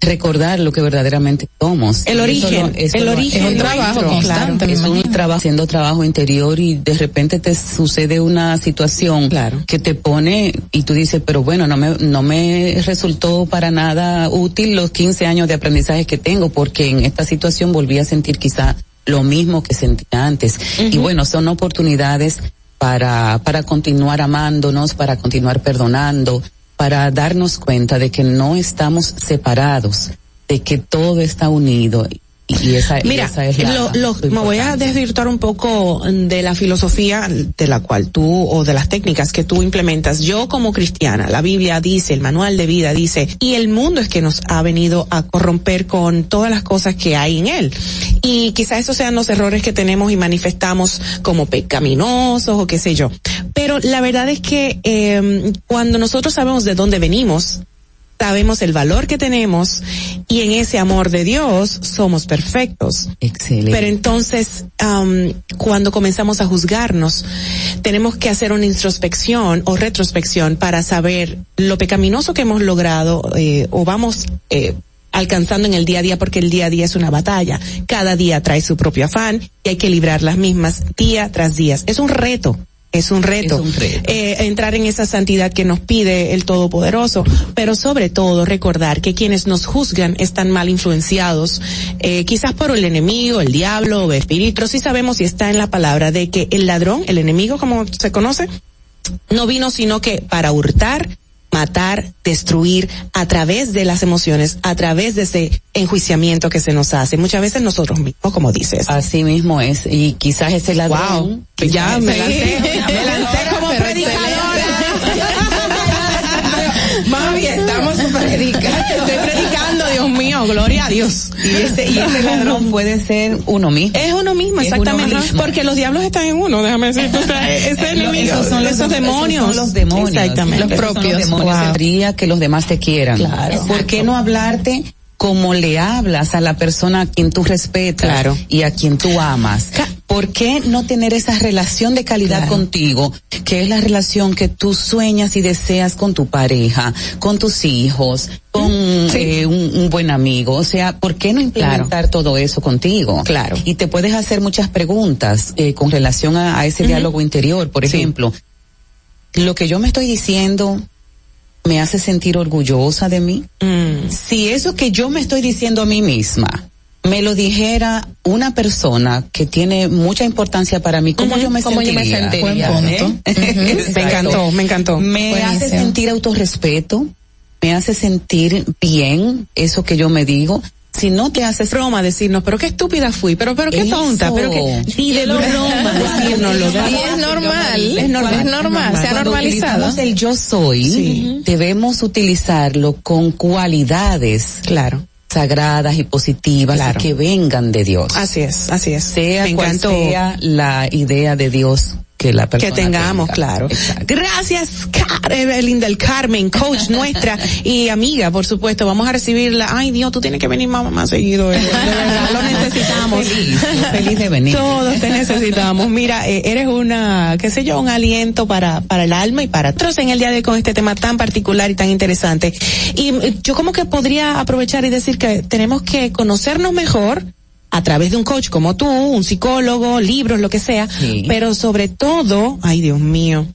recordar lo que verdaderamente somos. El origen, eso eso el origen es un trabajo Claro, constante. es un trabajo, haciendo trabajo interior y de repente te sucede una situación que te pone y tú dices, pero bueno, no me, no me resultó para nada útil los 15 años de aprendizaje que tengo porque en esta situación volví a sentir quizá lo mismo que sentía antes. Y bueno, son oportunidades para, para continuar amándonos, para continuar perdonando, para darnos cuenta de que no estamos separados, de que todo está unido Y esa, y Mira, esa es la, lo- lo- me voy a desvirtuar un poco de la filosofía de la cual tú o de las técnicas que tú implementas. Yo como cristiana, la Biblia dice, el manual de vida dice, y el mundo es que nos ha venido a corromper con todas las cosas que hay en él. Y quizás esos sean los errores que tenemos y manifestamos como pecaminosos o qué sé yo. Pero la verdad es que eh, cuando nosotros sabemos de dónde venimos, sabemos el valor que tenemos y en ese amor de Dios somos perfectos. Excelente. Pero entonces, am, cuando comenzamos a juzgarnos, tenemos que hacer una introspección o retrospección para saber lo pecaminoso que hemos logrado eh, o vamos eh, alcanzando en el día a día, porque el día a día es una batalla. Cada día trae su propio afán y hay que librar las mismas día tras día. Es un reto. Es un reto, Es un reto. Eh, entrar en esa santidad que nos pide el Todopoderoso, pero sobre todo recordar que quienes nos juzgan están mal influenciados, eh, quizás por el enemigo, el diablo o espíritu, sí sabemos y está en la palabra de que el ladrón, el enemigo como se conoce, no vino sino que para hurtar, matar, destruir a través de las emociones, a través de ese enjuiciamiento que se nos hace, muchas veces nosotros mismos, como dices. Así mismo es, y quizás ese ladrón. Wow, ya me ese- lancé, me lancé gloria a Dios. Y ese, y ese ladrón puede ser uno mismo. Es uno mismo, exactamente. uno mismo. Porque los diablos están en uno, déjame decirte. O sea, (laughs) ese enemigo, Esos son los, esos esos demonios. son los demonios. Exactamente. Esos son Los demonios. Wow. Tendría que los demás te quieran. Claro. ¿Por qué no hablarte como le hablas a la persona a quien tú respetas Claro. y a quien tú amas? ¿Por qué no tener esa relación de calidad Claro. contigo, que es la relación que tú sueñas y deseas con tu pareja, con tus hijos, con eh, un, un buen amigo? O sea, ¿por qué no implementar todo eso contigo? Claro. Y te puedes hacer muchas preguntas eh, con relación a, a ese diálogo interior. Por Sí. ejemplo, lo que yo me estoy diciendo me hace sentir orgullosa de mí. Mm. Si eso que yo me estoy diciendo a mí misma me lo dijera una persona que tiene mucha importancia para mí, ¿cómo yo me ¿cómo yo me sentiría? ¿Eh? Buen punto. (laughs) Me encantó, me encantó. Me hace sentir autorrespeto, me hace sentir bien eso que yo me digo. Si no te haces broma decirnos, pero qué estúpida fui, pero pero qué Eso. tonta, pero qué Ni de lo broma (laughs) decírnoslo. Y es normal, Es normal. es normal, se ha normalizado. el yo soy, debemos utilizarlo con cualidades Claro. Sagradas y positivas Claro. y que vengan de Dios. Así es, así es. sea Me cual encantó. sea la idea de Dios que la que persona tengamos, tenga. claro. Exacto. Gracias, Car- Evelyn del Carmen, coach nuestra y amiga, por supuesto. Vamos a recibirla. Ay, Dios, tú tienes que venir más, más seguido. Evelyn, De verdad, lo necesitamos. (laughs) Feliz, feliz de venir. Todos te necesitamos. Mira, eh, eres una, qué sé yo, un aliento para, para el alma y para otros en el día de hoy con este tema tan particular y tan interesante. Y eh, yo como que podría aprovechar y decir que tenemos que conocernos mejor a través de un coach como tú, un psicólogo, libros, lo que sea, Sí. pero sobre todo, ay Dios mío,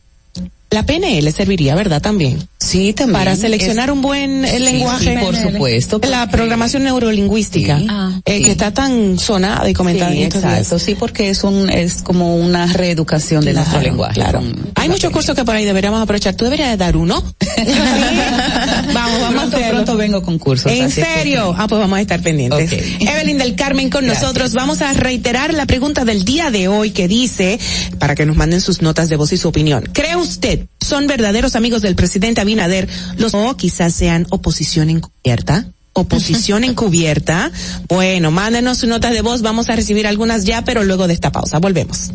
la PNL serviría, ¿verdad? También. Sí, también. Para seleccionar Es- un buen eh, Sí, lenguaje. sí, por supuesto. La programación neurolingüística, Sí. eh, sí. que está tan sonada y comentada. Sí, en estos días. exacto, sí, porque es un, es como una reeducación de nuestro lenguaje. Claro. Hay muchos cursos que por ahí deberíamos aprovechar. Tú deberías de dar uno. (laughs) vamos, vamos Pronto, a pronto vengo con cursos. ¿En que serio? Ah, pues vamos a estar pendientes. Evelyn del Carmen con Gracias. nosotros. Vamos a reiterar la pregunta del día de hoy que dice, para que nos manden sus notas de voz y su opinión. ¿Cree usted son verdaderos amigos del presidente Abinader los o quizás sean oposición encubierta? Oposición (laughs) encubierta. Bueno, mándenos sus notas de voz. Vamos a recibir algunas ya, pero luego de esta pausa. Volvemos.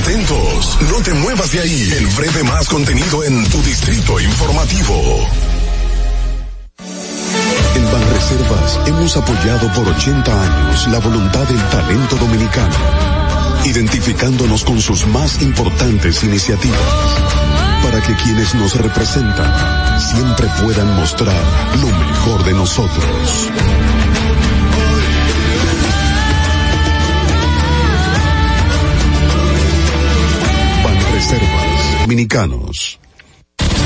Atentos, no te muevas de ahí. El breve más contenido en tu distrito informativo. En Banreservas hemos apoyado por 80 años la voluntad del talento dominicano, identificándonos con sus más importantes iniciativas, para que quienes nos representan siempre puedan mostrar lo mejor de nosotros. Banreservas Dominicanos.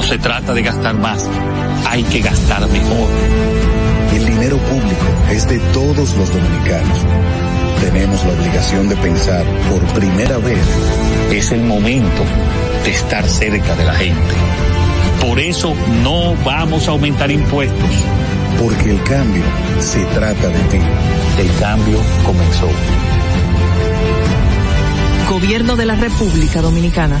No se trata de gastar más, hay que gastar mejor. El dinero público es de todos los dominicanos. Tenemos la obligación de pensar por primera vez. Es el momento de estar cerca de la gente. Por eso no vamos a aumentar impuestos. Porque el cambio se trata de ti. El cambio comenzó. Gobierno de la República Dominicana.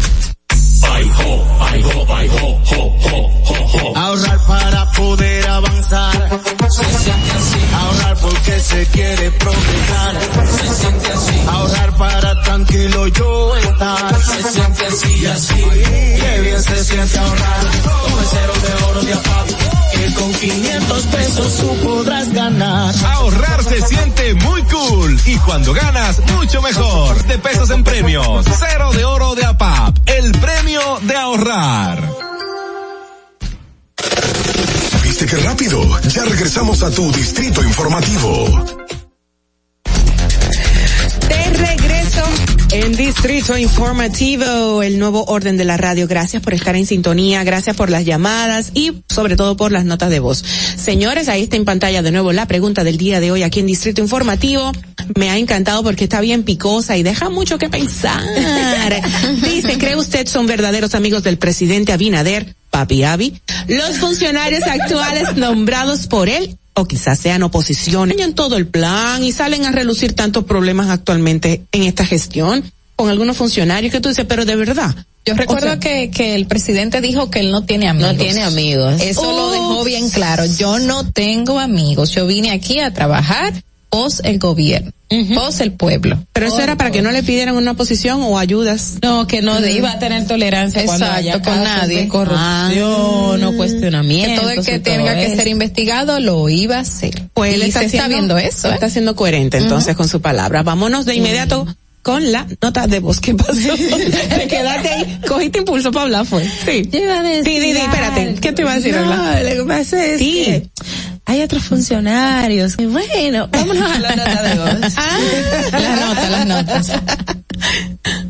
Ahorrar para poder avanzar. Se siente así. Ahorrar porque se quiere progresar. Se siente así. Ahorrar para tranquilo yo estar. Se siente así y así. Qué bien se siente ahorrar. El cero de oro de apago. Que con 500 pesos tú podrás ganar. Ahorrar se siente muy cool y cuando ganas mucho mejor. De pesos en premios. Cero de oro de APAP. El premio de ahorrar. ¿Viste qué rápido? Ya regresamos a tu Distrito Informativo. En Distrito Informativo, el nuevo orden de la radio. Gracias por estar en sintonía, gracias por las llamadas y sobre todo por las notas de voz. Señores, ahí está en pantalla de nuevo la pregunta del día de hoy aquí en Distrito Informativo. Me ha encantado porque está bien picosa y deja mucho que pensar. (laughs) Dice, ¿cree usted son verdaderos amigos del presidente Abinader, Papi Abi? Los funcionarios actuales nombrados por él o quizás sean oposición en todo el plan y salen a relucir tantos problemas actualmente en esta gestión con algunos funcionarios que tú dices, pero de verdad. Yo recuerdo O sea, que, que el presidente dijo que él no tiene amigos. No tiene amigos. Eso lo dejó bien claro. Yo no tengo amigos. Yo vine aquí a trabajar pos el gobierno, pos el pueblo. Pero eso era para que no le pidieran una posición o ayudas. No, que no iba a tener tolerancia cuando Exacto, haya con nadie. corrupción Ah. o cuestionamiento. Que todo el que tenga que ser investigado lo iba a hacer. Pues él y está, se está viendo eso. ¿eh? Está siendo coherente entonces con su palabra. Vámonos de inmediato con la nota de voz. ¿Qué pasó? (laughs) Te quedaste ahí, cogiste impulso para hablar, fue. Sí. Yo iba a decir Sí, di, di, espérate. ¿Qué te iba a decir, No, Orla? lo que pasa es Sí. que hay otros funcionarios. Y bueno, (laughs) vámonos a la nota de voz. (laughs) Las notas, las notas.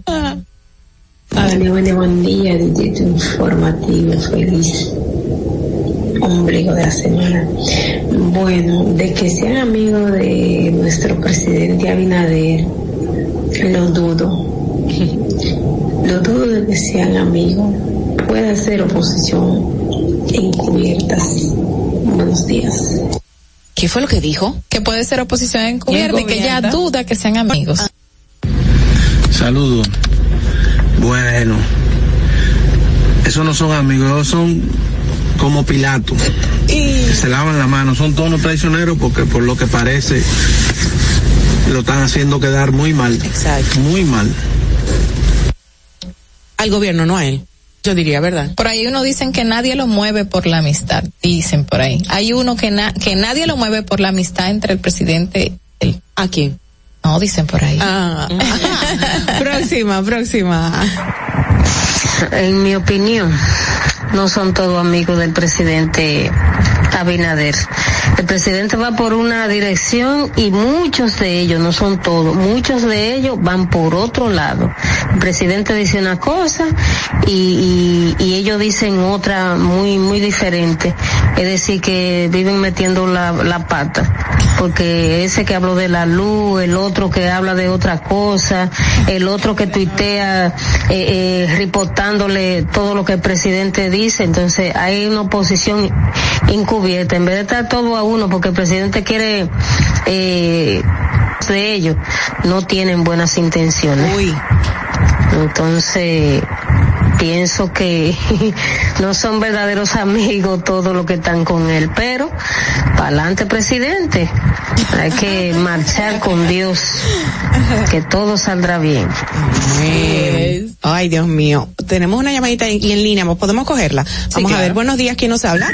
Hola, buen, buen día, informativo, feliz ombligo de la semana. Bueno, de que sean amigos de nuestro presidente Abinader, lo dudo. Lo dudo de que sean amigos. Puede ser oposición encubiertas. Buenos días. ¿Qué fue lo que dijo? Que puede ser oposición encubierta y que ya duda que sean amigos. Saludos. Bueno, esos no son amigos, esos son como Pilato. Se lavan la mano, son todos unos traicioneros porque por lo que parece lo están haciendo quedar muy mal. Exacto. Muy mal. Al gobierno, no a él. Yo diría, ¿verdad? Por ahí uno dicen que nadie lo mueve por la amistad, dicen por ahí. Hay uno que na- que nadie lo mueve por la amistad entre el presidente y él. ¿A quién? No, dicen por ahí. Ah. (laughs) próxima, próxima. En mi opinión, no son todos amigos del presidente Abinader. El presidente va por una dirección y muchos de ellos, no son todos, muchos de ellos van por otro lado. El presidente dice una cosa y, ellos dicen otra muy, muy diferente. es decir, que viven metiendo la, pata, porque ese que habló de la luz, el otro que habla de otra cosa, el otro que tuitea eh, eh, reportándole todo lo que el presidente dice, entonces hay una oposición encubierta, en vez de estar todo a uno, porque el presidente quiere eh, de ellos, no tienen buenas intenciones. Entonces, pienso que (laughs) no son verdaderos amigos todos los que están con él, pero para adelante presidente, hay que marchar con Dios, que todo saldrá bien. Ay, Dios mío. Tenemos una llamadita aquí en línea, ¿podemos cogerla? Vamos a ver, buenos días, ¿quién nos habla?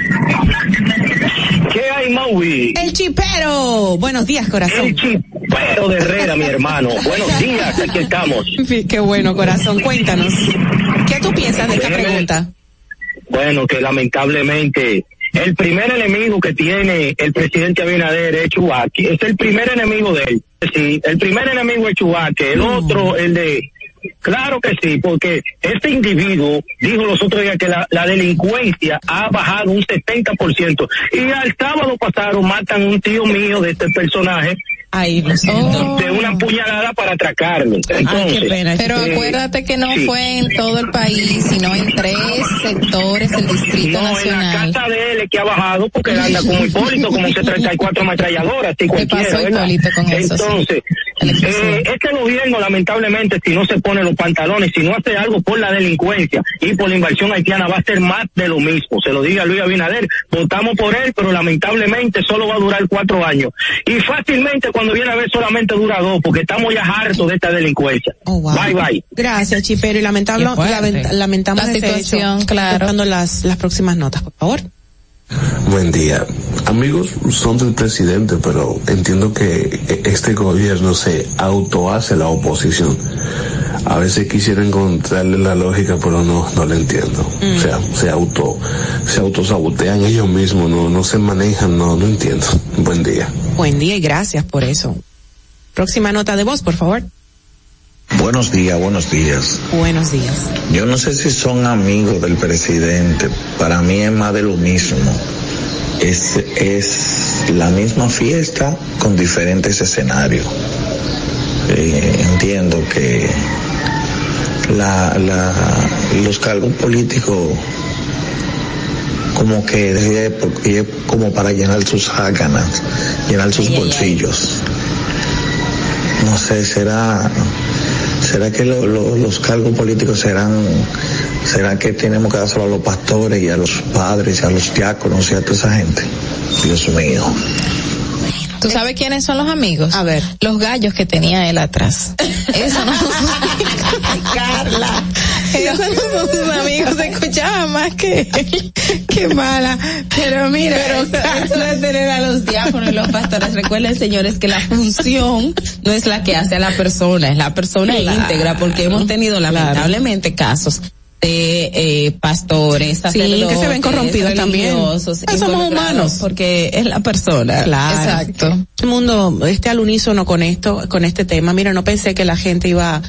¿Qué hay, Maui? El chipero. Buenos días, corazón. El chipero de Herrera, mi hermano. Buenos (laughs) días, aquí estamos. Qué bueno, corazón. Cuéntanos. ¿Qué tú piensas de esta pregunta? Bueno, que lamentablemente el primer enemigo que tiene el presidente Abinader es Chubaque. Es el primer enemigo de él. Sí, el primer enemigo es Chubaque. El otro, el de Claro que sí, porque este individuo dijo los otros días que la, la delincuencia ha bajado un 70%. Y al sábado pasado matan un tío mío de este personaje Ay, de una puñalada para atracarlo. Entonces, Pero eh, acuérdate que no sí. fue en todo el país, sino en tres sectores del Distrito no, en la Nacional. casa de él es que ha bajado porque él anda como Hipólito, como que 34 ametralladoras, y cualquiera, pasó. Hipólito con eso, sí? Entonces, eh, este gobierno lamentablemente si no se pone los pantalones, si no hace algo por la delincuencia y por la inversión haitiana va a ser más de lo mismo. Se lo diga Luis Abinader, votamos por él, pero lamentablemente solo va a durar cuatro años. Y fácilmente cuando viene a ver solamente dura dos, porque estamos ya hartos de esta delincuencia. Bye bye. Gracias, chipero. Y lamentable, lamentamos La ese situación, hecho. claro. Buscando las, las próximas notas, por favor. Buen día. Amigos son del presidente, pero entiendo que este gobierno se autohace la oposición. A veces quisiera encontrarle la lógica, pero no, no la entiendo. O sea, se auto, se autosabotean ellos mismos, no, no se manejan, no, no entiendo. Buen día. Buen día y gracias por eso. Próxima nota de voz, por favor. Buenos días, buenos días. Buenos días. Yo no sé si son amigos del presidente, para mí es más de lo mismo. Es, es la misma fiesta con diferentes escenarios. Eh, entiendo que la, la, los cargos políticos como que es porque como para llenar sus áganas, llenar sus bolsillos. No sé, será ¿Será que lo- lo- los cargos políticos serán, será que tenemos que dárselo a los pastores y a los padres y a los diáconos y a toda esa gente? Dios mío. ¿Tú sabes quiénes son los amigos? A ver. Los gallos que tenía él atrás. (laughs) Eso no Carla. Esos no son sus amigos, se escuchaba más que qué mala. Pero mira, Pero eso de tener a los diáconos y los pastores, recuerden señores que la función no es la que hace a la persona, es la persona Claro, íntegra, porque hemos tenido lamentablemente casos de eh, pastores, Sí, que se ven corrompidos también. somos humanos. porque es la persona. Claro. Exacto. El mundo esté al unísono con esto, con este tema. Mira, no pensé que la gente iba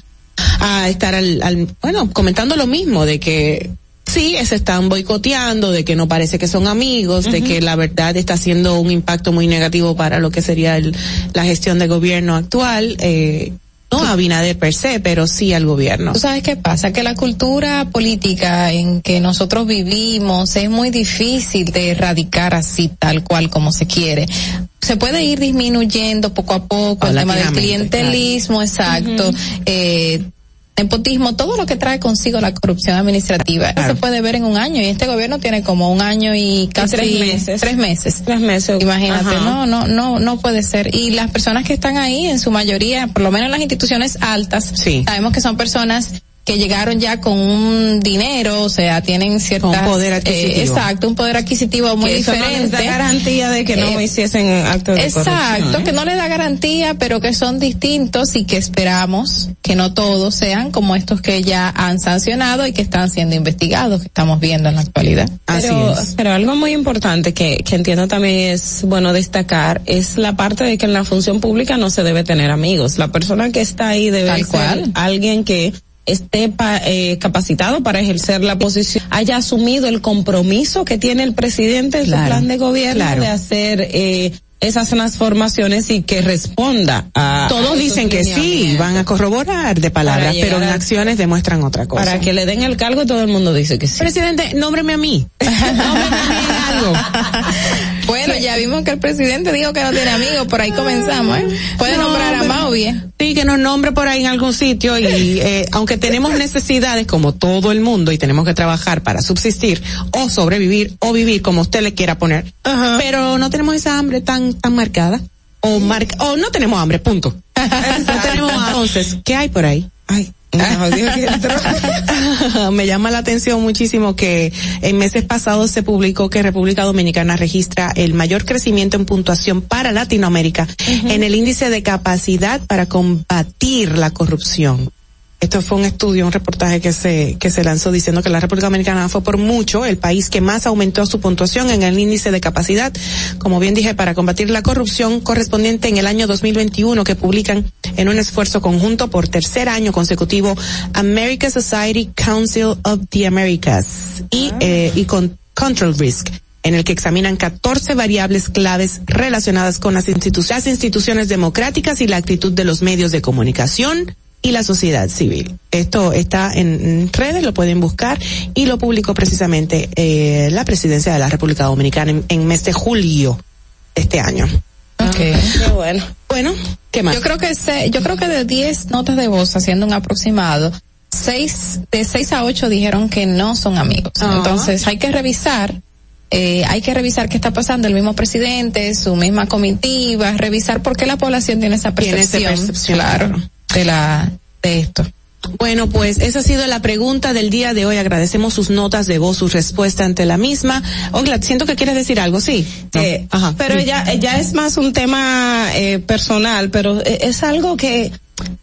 a estar al, al- bueno, comentando lo mismo, de que sí, se están boicoteando, de que no parece que son amigos, de que la verdad está haciendo un impacto muy negativo para lo que sería el- la gestión de gobierno actual, eh, no a Abinader per se, pero sí al gobierno. ¿Tú sabes qué pasa? Que la cultura política en que nosotros vivimos es muy difícil de erradicar así tal cual como se quiere. Se puede ir disminuyendo poco a poco el tema del clientelismo, exacto, eh, nepotismo, todo lo que trae consigo la corrupción administrativa. Eso se puede ver en un año y este gobierno tiene como un año y casi tres meses. Tres meses. Tres meses. Imagínate, Ajá. no, no, no, no puede ser. Y las personas que están ahí, en su mayoría, por lo menos en las instituciones altas, sabemos que son personas que llegaron ya con un dinero, o sea, tienen ciertas... Con poder eh, adquisitivo. exacto, un poder adquisitivo muy Que eso no diferente. les da garantía de que no hiciesen actos de Exacto, corrupción, ¿eh? que no le da garantía, pero que son distintos y que esperamos que no todos sean como estos que ya han sancionado y que están siendo investigados, que estamos viendo en la actualidad. Pero, pero algo muy importante que, que entiendo también es bueno destacar es la parte de que en la función pública no se debe tener amigos. La persona que está ahí debe Tal ser cual. alguien que esté pa- eh, capacitado para ejercer la posición, haya asumido el compromiso que tiene el presidente en su plan de gobierno claro. de hacer eh, esas transformaciones y que responda a Todos dicen que sí, van a corroborar de palabras, pero en acciones demuestran otra cosa. Para que le den el cargo todo el mundo dice que sí. Presidente, nómbreme a mí. (laughs) Nómbreme a mí algo. Bueno, ya vimos que el presidente dijo que no tiene amigos, por ahí comenzamos, ¿eh? Puede No, nombrar a Mao bien. Sí, que nos nombre por ahí en algún sitio y eh, aunque tenemos necesidades como todo el mundo y tenemos que trabajar para subsistir o sobrevivir o vivir como usted le quiera poner, pero no tenemos esa hambre tan tan marcada o marca o no tenemos hambre, punto. (laughs) no tenemos. Entonces, ¿qué hay por ahí? Ay. (laughs) (laughs) Me llama la atención muchísimo que en meses pasados se publicó que República Dominicana registra el mayor crecimiento en puntuación para Latinoamérica en el índice de capacidad para combatir la corrupción. Esto fue un estudio, un reportaje que se, que se lanzó diciendo que la República Dominicana fue por mucho el país que más aumentó su puntuación en el índice de capacidad, como bien dije, para combatir la corrupción correspondiente en el año 2021 que publican en un esfuerzo conjunto por tercer año consecutivo American Society Council of the Americas y, eh, y con Control Risk en el que examinan 14 variables claves relacionadas con las, institu- las instituciones democráticas y la actitud de los medios de comunicación y la sociedad civil. Esto está en, redes, lo pueden buscar y lo publicó precisamente eh, la presidencia de la República Dominicana en, en mes de julio de este año. Okay. Qué bueno. Bueno, ¿qué más? Yo creo que se, yo creo que de 10 notas de voz haciendo un aproximado, seis, de 6 a 8 dijeron que no son amigos. Ah. Entonces hay que revisar, eh, hay que revisar qué está pasando el mismo presidente, su misma comitiva, revisar por qué la población tiene esa Tiene esa percepción, percepción, claro, claro. De la, de esto. Bueno, pues esa ha sido la pregunta del día de hoy. Agradecemos sus notas de voz, su respuesta ante la misma. Ogla, siento que quieres decir algo, ¿sí? No. Eh, Ajá. pero ya, ya es más un tema eh, personal, pero eh, es algo que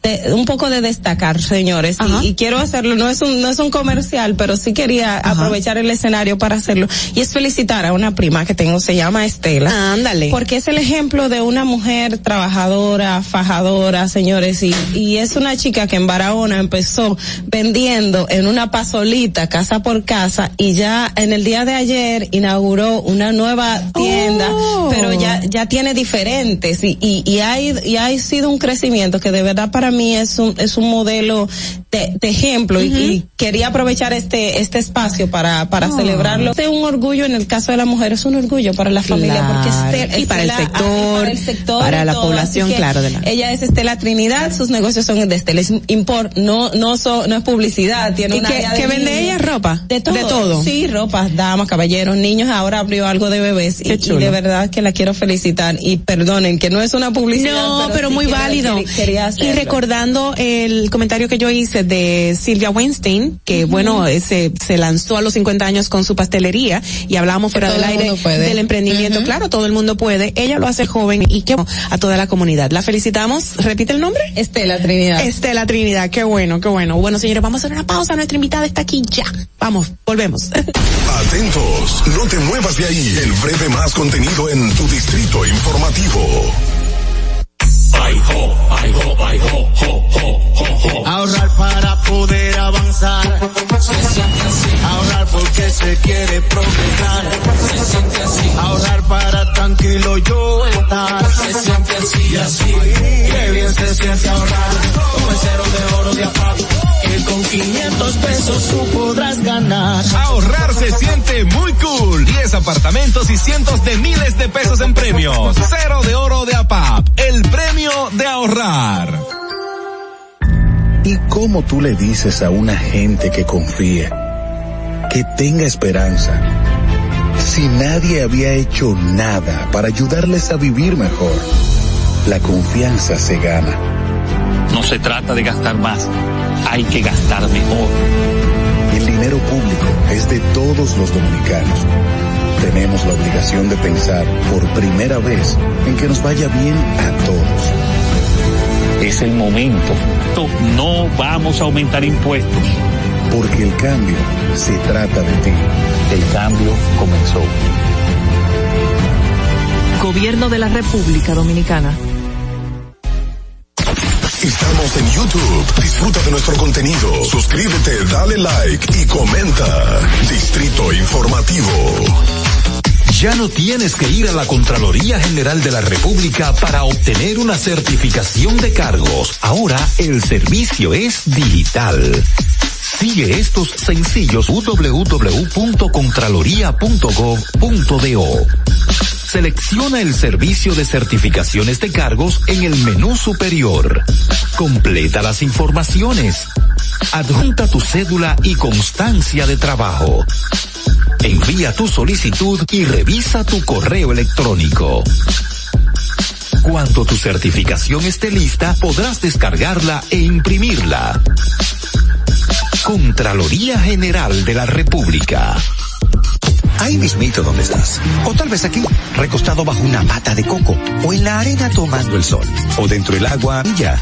de- un poco de destacar, señores, y, y quiero hacerlo. No es un no es un comercial, pero sí quería aprovechar el escenario para hacerlo y es felicitar a una prima que tengo, se llama Estela. Ándale. Porque es el ejemplo de una mujer trabajadora, fajadora, señores, y, y es una chica que en Barahona empezó vendiendo en una pasolita, casa por casa, y ya en el día de ayer inauguró una nueva tienda, Oh. pero ya, ya tiene diferentes, y, y, y hay, y ha sido un crecimiento que de verdad para mí es un, es un modelo de, de ejemplo, y, y quería aprovechar este, este espacio para, para Oh. celebrarlo. Es un orgullo en el caso de la mujer, es un orgullo para la familia, porque Claro. Estel- Y para el Estela- sector, para el sector para y la todo, población, que claro, de la- Ella es Estela Trinidad, sus negocios son de Estela Import, no, no son, no es publicidad, tiene ¿Y una qué vende ella? ¿Ropa? De todo. De todo. Sí, ropa, damas, caballeros, niños, ahora abrió algo de bebés y, de verdad que la quiero felicitar y perdonen que no es una publicidad. No, pero, sí muy válido. quería- y hacerlo. Recordando el comentario que yo hice de Silvia Weinstein, que bueno, eh, se, se lanzó a los 50 años con su pastelería y hablábamos fuera del el aire puede. del emprendimiento. Claro, todo el mundo puede. Ella lo hace joven y que a toda la comunidad. La felicitamos. ¿Repite el nombre? Estela Trinidad. Estela Trinidad. Qué bueno, qué bueno. Bueno, señores, vamos a hacer una pausa. Nuestra invitada está aquí ya. Vamos, volvemos. (laughs) Atentos, no te muevas de ahí. El breve más contenido en tu distrito informativo. Ahorrar para poder avanzar. Se siente así. Ahorrar porque se quiere progresar. Se siente así. Ahorrar para tranquilo yo estar. Se siente así y así. Qué bien se siente ahorrar. El cero de oro de apago. Que con 500 pesos tú podrás ganar. Ahorrar se siente muy cool. 10 apartamentos y cientos de miles de pesos en premios. Cero de oro de APAP. El premio de ahorrar. ¿Y cómo tú le dices a una gente que confíe, que tenga esperanza, si nadie había hecho nada para ayudarles a vivir mejor? La confianza se gana. No se trata de gastar más, hay que gastar mejor. El dinero público es de todos los dominicanos. Tenemos la obligación de pensar por primera vez en que nos vaya bien a todos. Es el momento. No vamos a aumentar impuestos. Porque el cambio se trata de ti. El cambio comenzó. Gobierno de la República Dominicana. Estamos en YouTube. Disfruta de nuestro contenido. Suscríbete, dale like y comenta. Distrito Informativo. Ya no tienes que ir a la Contraloría General de la República para obtener una certificación de cargos. Ahora el servicio es digital. Sigue estos sencillos www.contraloría.gov.do. Selecciona el servicio de certificaciones de cargos en el menú superior. Completa las informaciones. Adjunta tu cédula y constancia de trabajo. Envía tu solicitud y revisa tu correo electrónico. Cuando tu certificación esté lista, podrás descargarla e imprimirla. Contraloría General de la República. Ahí mismito donde estás. O tal vez aquí, recostado bajo una pata de coco. O en la arena tomando el sol. O dentro del agua y ya.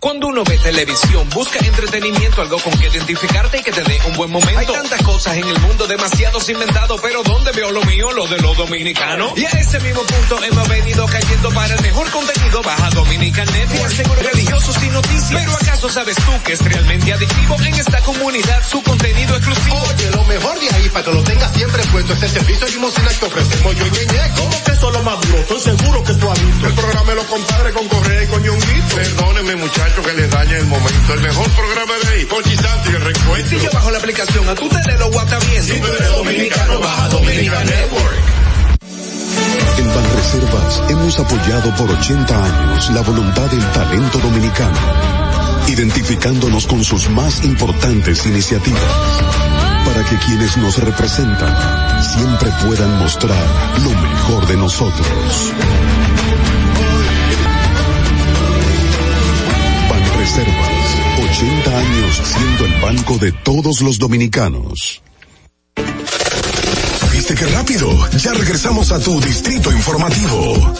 Cuando uno ve televisión, busca entretenimiento, algo con que identificarte y que te dé un buen momento. Hay tantas cosas en el mundo, demasiados inventados, pero ¿dónde veo lo mío? Lo de los dominicanos. Y a ese mismo punto hemos venido cayendo para el mejor contenido. Baja Dominican Network, seguro religiosos y noticias. Pero ¿acaso sabes tú que es realmente adictivo en esta comunidad su contenido exclusivo? Oye, lo mejor de ahí, para que lo tengas siempre puesto, este servicio limosina que ofrecemos yo y Ñeñe. ¿Cómo que eso es lo más duro? Estoy seguro que tú has visto. El programa de los compadres con Correa y con Ñonguito. Perdónenme, muchachos, que les dañe el momento. El mejor programa de ahí, Pochi Santo y el recuento. Si yo bajo la aplicación, a tu tele lo guata bien. Si tú eres dominicano, baja Dominica Network. En Banreservas hemos apoyado por 80 años la voluntad del talento dominicano, identificándonos con sus más importantes iniciativas, para que quienes nos representan siempre puedan mostrar lo mejor de nosotros. Banreservas, 80 años siendo el banco de todos los dominicanos. ¿Viste qué rápido? Ya regresamos a tu distrito informativo.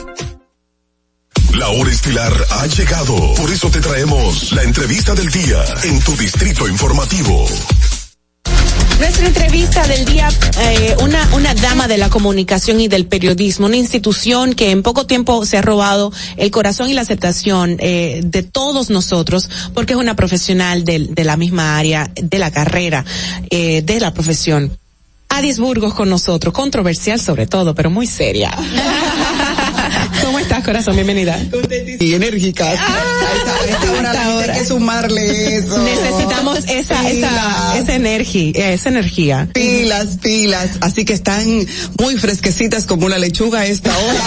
La hora estilar ha llegado. Por eso te traemos la entrevista del día en tu distrito informativo. Nuestra entrevista del día, eh, una, una dama de la comunicación y del periodismo, una institución que en poco tiempo se ha robado el corazón y la aceptación eh, de todos nosotros, porque es una profesional del- de, la misma área, de la carrera, eh, de la profesión. Adis Burgos con nosotros, controversial sobre todo, pero muy seria. (laughs) ¿Cómo estás, corazón? Bienvenida. y enérgicas. a esta hora gente hay que sumarle eso. Necesitamos esa, esa, esa energía, esa energía. Pilas, pilas. Así que están muy fresquecitas como una lechuga a esta hora.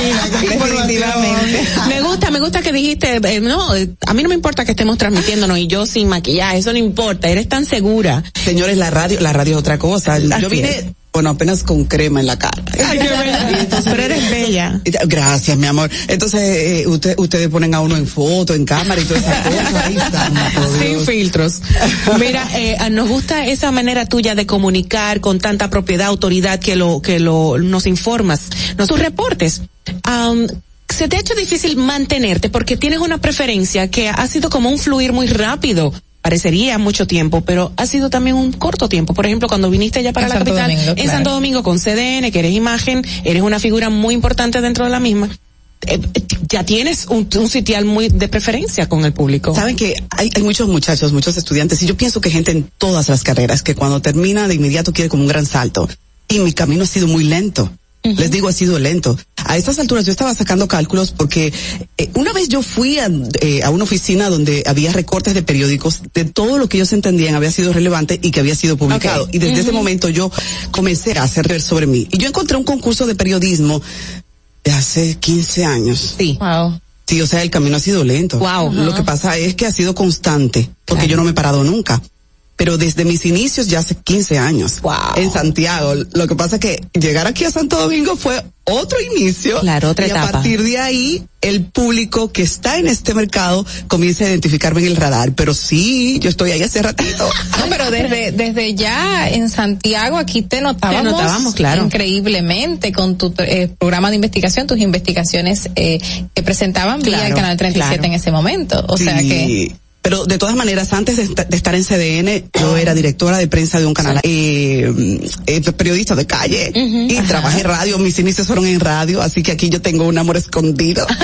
(laughs) Definitivamente. Me gusta, me gusta que dijiste, eh, no, eh, a mí no me importa que estemos transmitiéndonos y yo sin maquillaje, eso no importa, eres tan segura. Señores, la radio, la radio es otra cosa. Así Yo vine, es. Bueno, apenas con crema en la cara. (laughs) Pero eres bella. Gracias, mi amor. Entonces, eh, usted, ustedes ponen a uno en foto, en cámara y todas esas cosas. Ay, santo Sin filtros. Mira, eh, nos gusta esa manera tuya de comunicar con tanta propiedad, autoridad que lo que lo nos informas, nos tus reportes. Am, se te ha hecho difícil mantenerte porque tienes una preferencia que ha sido como un fluir muy rápido. Parecería mucho tiempo, pero ha sido también un corto tiempo. Por ejemplo, cuando viniste ya para En la Santo capital, Domingo, en claro. Santo Domingo con CDN, que eres imagen, eres una figura muy importante dentro de la misma. eh, ya tienes un, un sitial muy de preferencia con el público. Saben que hay, hay muchos muchachos, muchos estudiantes, y yo pienso que gente en todas las carreras, que cuando termina de inmediato quiere como un gran salto. Y mi camino ha sido muy lento. Les digo, ha sido lento. A estas alturas yo estaba sacando cálculos porque eh, una vez yo fui a, eh, a una oficina donde había recortes de periódicos de todo lo que ellos entendían había sido relevante y que había sido publicado. Y desde ese momento yo comencé a hacer ver sobre mí. Y yo encontré un concurso de periodismo de hace 15 años. Sí. Wow. Sí, o sea, el camino ha sido lento. Wow. Lo que pasa es que ha sido constante, porque yo no me he parado nunca. Pero desde mis inicios ya hace 15 años. En Santiago. Lo que pasa es que llegar aquí a Santo Domingo fue otro inicio. Claro, otra y etapa. a partir de ahí, el público que está en este mercado comienza a identificarme en el radar. Pero sí, yo estoy ahí hace ratito. (laughs) No, pero desde, desde ya en Santiago aquí te notábamos, Te notábamos, claro. increíblemente con tu eh, programa de investigación, tus investigaciones eh, que presentaban vía Claro, el Canal 37 claro. en ese momento. O sea Sí, que... Pero de todas maneras, antes de, esta- de estar en CDN, yo era directora de prensa de un canal, eh, eh, periodista de calle, y trabajé en radio, mis inicios fueron en radio, así que aquí yo tengo un amor escondido. (laughs)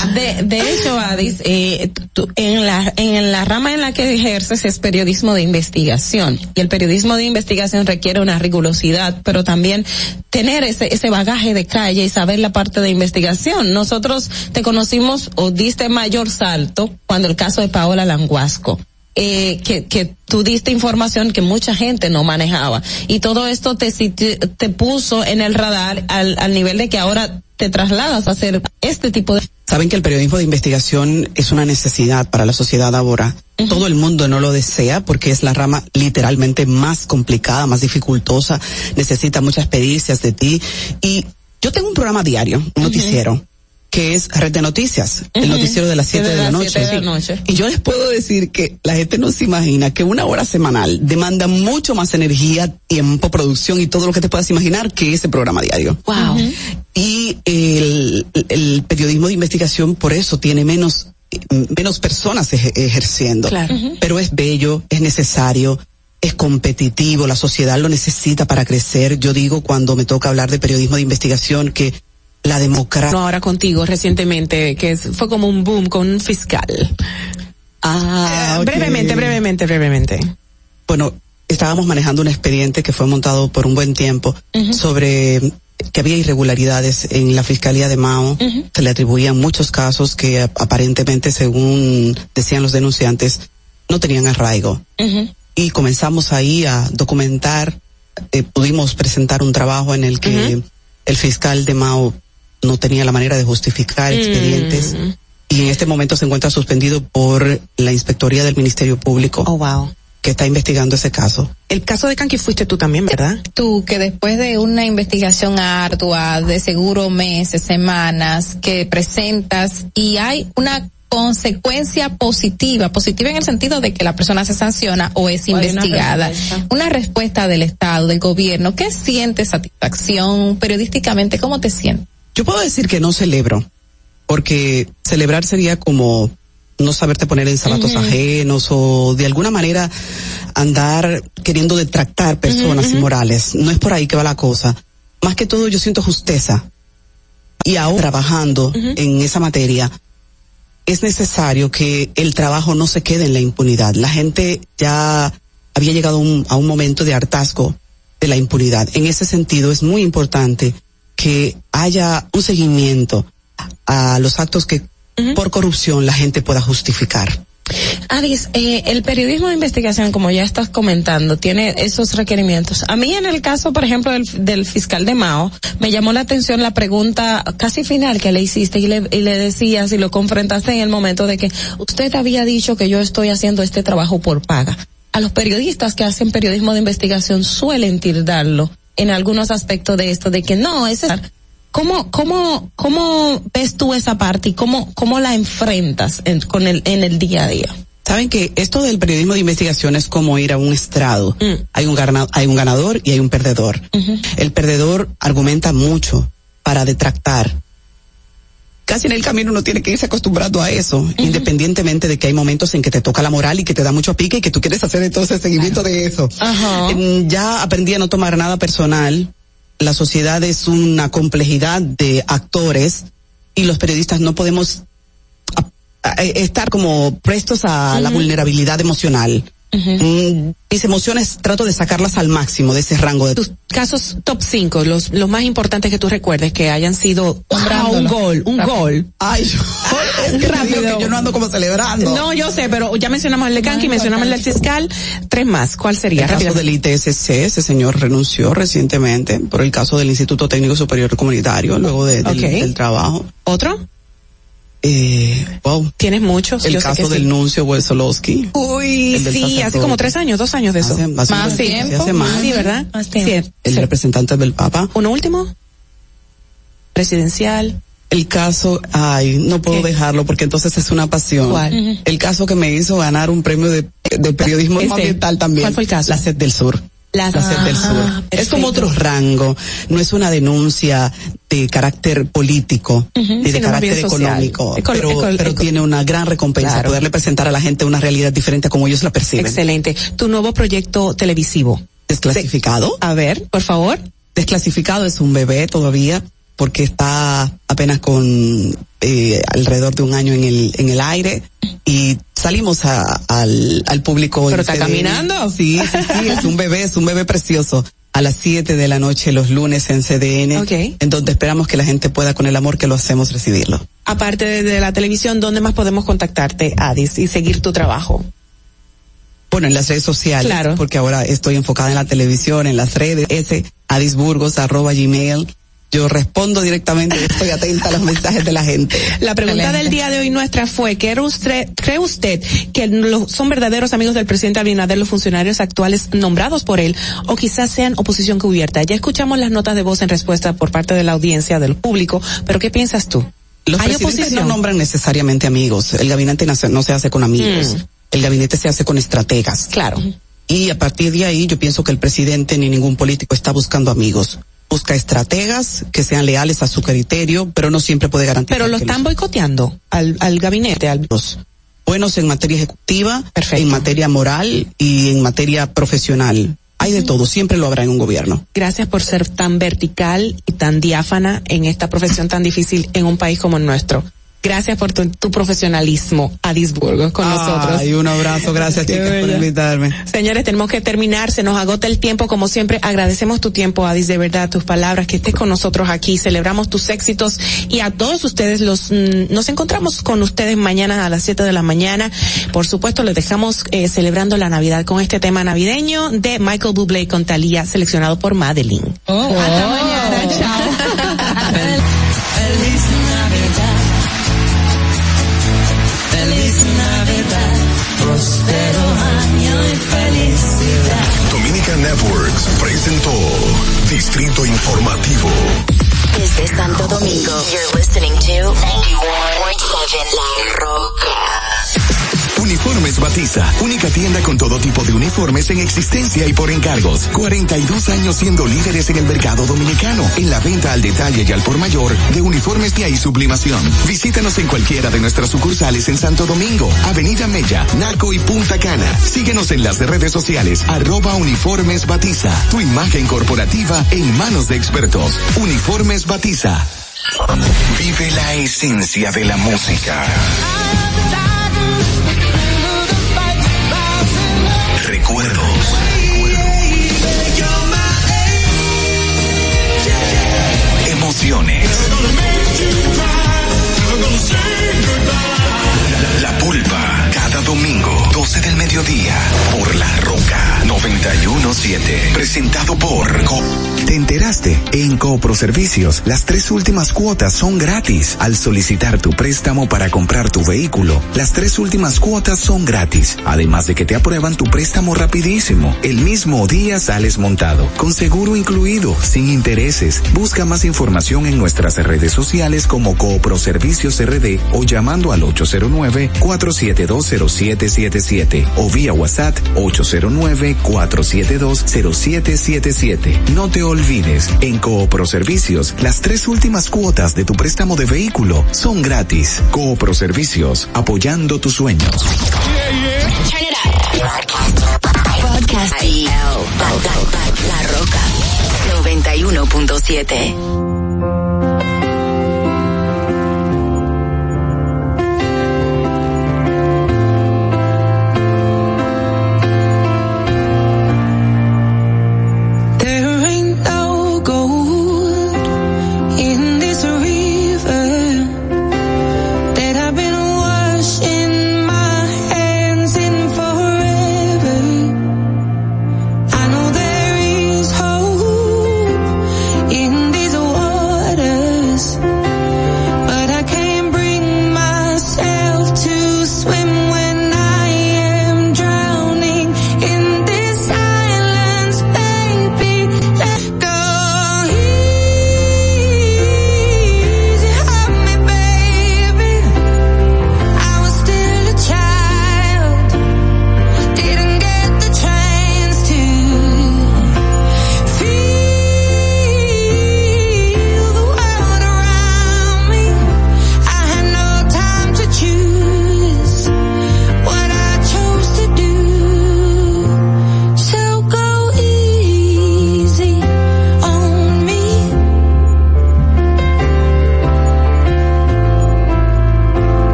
(laughs) De, de hecho, Adis, eh, en, la, en la rama en la que ejerces es periodismo de investigación. Y el periodismo de investigación requiere una rigurosidad, pero también tener ese, ese bagaje de calle y saber la parte de investigación. Nosotros te conocimos o diste mayor salto cuando el caso de Paola Languasco. Eh, que, que tú diste información que mucha gente no manejaba. Y todo esto te, te puso en el radar al, al nivel de que ahora te trasladas a hacer este tipo de Saben que el periodismo de investigación es una necesidad para la sociedad ahora. Todo el mundo no lo desea porque es la rama literalmente más complicada, más dificultosa, necesita muchas pericias de ti. Y yo tengo un programa diario, un noticiero, que es Red de Noticias, el noticiero de las 7 de, De la noche. siete de la noche. Y yo les puedo decir que la gente no se imagina que una hora semanal demanda mucho más energía, tiempo, producción y todo lo que te puedas imaginar que ese programa diario. Wow. Y el, el periodismo de investigación por eso tiene menos menos personas eje- ejerciendo. Claro. Pero es bello, es necesario, es competitivo, la sociedad lo necesita para crecer. Yo digo cuando me toca hablar de periodismo de investigación que la democracia. No, ahora contigo recientemente, que es- fue como un boom con un fiscal. Ah. Brevemente, brevemente, brevemente. Bueno, estábamos manejando un expediente que fue montado por un buen tiempo sobre que había irregularidades en la Fiscalía de Mao. Se le atribuían muchos casos que ap- aparentemente, según decían los denunciantes, no tenían arraigo. Y comenzamos ahí a documentar, eh, pudimos presentar un trabajo en el que el fiscal de Mao no tenía la manera de justificar expedientes. Y en este momento se encuentra suspendido por la Inspectoría del Ministerio Público. Oh, wow. Que está investigando ese caso. El caso de Kanki fuiste tú también, ¿verdad? Tú que después de una investigación ardua, de seguro meses, semanas, que presentas y hay una consecuencia positiva, positiva en el sentido de que la persona se sanciona o es O hay una investigada. respuesta. Una respuesta del Estado, del gobierno, ¿qué sientes satisfacción periodísticamente? ¿Cómo te sientes? Yo puedo decir que no celebro, porque celebrar sería como no saberte poner en zapatos ajenos o de alguna manera andar queriendo detractar personas inmorales. No es por ahí que va la cosa. Más que todo yo siento justeza. Y ahora trabajando en esa materia, es necesario que el trabajo no se quede en la impunidad. La gente ya había llegado un, a un momento de hartazgo de la impunidad. En ese sentido es muy importante que haya un seguimiento a los actos que por corrupción la gente pueda justificar. Adis, eh, el periodismo de investigación, como ya estás comentando, tiene esos requerimientos. A mí en el caso, por ejemplo, del, del fiscal de Mao, me llamó la atención la pregunta casi final que le hiciste y le, y le decías y lo confrontaste en el momento de que usted había dicho que yo estoy haciendo este trabajo por paga. A los periodistas que hacen periodismo de investigación suelen tildarlo en algunos aspectos de esto, de que no, ese ¿Cómo, cómo, cómo ves tú esa parte y cómo, cómo la enfrentas en, con el, en el día a día? Saben que esto del periodismo de investigación es como ir a un estrado. Hay un gana- hay un ganador y hay un perdedor. El perdedor argumenta mucho para detractar. Casi en el camino uno tiene que irse acostumbrando a eso, independientemente de que hay momentos en que te toca la moral y que te da mucho pique y que tú quieres hacer entonces seguimiento de eso. Em, Ya aprendí a no tomar nada personal. La sociedad es una complejidad de actores y los periodistas no podemos a- a- estar como prestos a la vulnerabilidad emocional. Mm, Mis emociones trato de sacarlas al máximo de ese rango de Tus casos top 5, los, los más importantes que tú recuerdes que hayan sido un gol, un gol. Ay, yo, es que digo que yo no ando como celebrando. No, yo sé, pero ya mencionamos el de Kanki, mencionamos el del fiscal, tres más. ¿Cuál sería? El caso Rápido. del ITSC, ese señor renunció recientemente por el caso del Instituto Técnico Superior Comunitario, luego de- del trabajo. ¿Otro? Eh, wow. Tienes muchos. El yo sé caso que del sí. nuncio Wesolowski. Uy, sí, hace como tres años, dos años de eso. Hace- hace más un- tiempo. hace más. Sí, ¿verdad? Más tiempo. El representante del Papa. ¿Uno último? Presidencial. El caso, ay, no puedo dejarlo porque entonces es una pasión. ¿Cuál? El caso que me hizo ganar un premio de, de periodismo ambiental también. ¿Cuál fue el caso? La SED del Sur. La- La SED del Sur. Es como otro rango. No es una denuncia de carácter político ni de carácter económico. Pero ecol- pero eco- tiene una gran recompensa Claro. poderle presentar a la gente una realidad diferente a como ellos la perciben. Excelente. Tu nuevo proyecto televisivo. Desclasificado. A ver, por favor. Desclasificado es un bebé todavía porque está apenas con eh, alrededor de un año en el en el aire y salimos a- al, al público. ¿Pero está CDN. caminando? Sí, sí, sí, es un bebé, es un bebé precioso. A las 7 de la noche los lunes en CDN, Ok. en donde esperamos que la gente pueda con el amor que lo hacemos recibirlo. Aparte de, de la televisión, ¿dónde más podemos contactarte, Adis, y seguir tu trabajo? Bueno, en las redes sociales, Claro. porque ahora estoy enfocada en la televisión, en las redes, ese adisburgos arroba gmail. Yo respondo directamente, estoy atenta a los mensajes de la gente. La pregunta Excelente. del día de hoy nuestra fue, ¿cree usted, ¿cree usted que lo- son verdaderos amigos del presidente Abinader los funcionarios actuales nombrados por él o quizás sean oposición cubierta? Ya escuchamos las notas de voz en respuesta por parte de la audiencia, del público, pero ¿qué piensas tú? Los ¿Hay presidentes oposición? no nombran necesariamente amigos. El gabinete no se, no se hace con amigos. Mm. El gabinete se hace con estrategas. Claro. Y a partir de ahí yo pienso que el presidente ni ningún político está buscando amigos. Busca estrategas que sean leales a su criterio, pero no siempre puede garantizar. Pero lo están boicoteando al, al gabinete, al buenos en materia ejecutiva, en materia moral y en materia profesional. Hay de todo, siempre lo habrá en un gobierno. Gracias por ser tan vertical y tan diáfana en esta profesión tan difícil en un país como el nuestro. Gracias por tu, tu profesionalismo, Adisburgo, con nosotros. Ay, un abrazo, gracias chicas por invitarme. Señores, tenemos que terminar, se nos agota el tiempo, como siempre, agradecemos tu tiempo, Adis, de verdad, tus palabras, que estés con nosotros aquí, celebramos tus éxitos y a todos ustedes los, mm, nos encontramos con ustedes mañana a las 7 de la mañana. Por supuesto, les dejamos eh, celebrando la Navidad con este tema navideño de Michael Bublé con Thalía, seleccionado por Madeline. Hasta mañana, chao. (laughs) presentó Distrito Informativo. Desde Santo Domingo, you're listening to 91.7 La Roca. Uniformes Batiza, única tienda con todo tipo de uniformes en existencia y por encargos. 42 años siendo líderes en el mercado dominicano, en la venta al detalle y al por mayor de uniformes de y sublimación. Visítanos en cualquiera de nuestras sucursales en Santo Domingo, Avenida Mella, Naco y Punta Cana. Síguenos en las redes sociales, arroba Uniformes Batiza. Tu imagen corporativa en manos de expertos. Uniformes Batiza. Vive la esencia de la música. Recuerdos. Domingo, 12 del mediodía, por La Roca 917. Presentado por Co- ¿Te enteraste? En Coopro Servicios, las tres últimas cuotas son gratis. Al solicitar tu préstamo para comprar tu vehículo, las tres últimas cuotas son gratis. Además de que te aprueban tu préstamo rapidísimo. El mismo día sales montado, con seguro incluido, sin intereses. Busca más información en nuestras redes sociales como Coopro Servicios RD o llamando al 809-4720777 o vía WhatsApp 809-4720777. No te olvides, en Coopro Servicios, las tres últimas cuotas de tu préstamo de vehículo son gratis. Coopro Servicios, apoyando tus sueños. Turn it up. Podcast la Roca 91.7.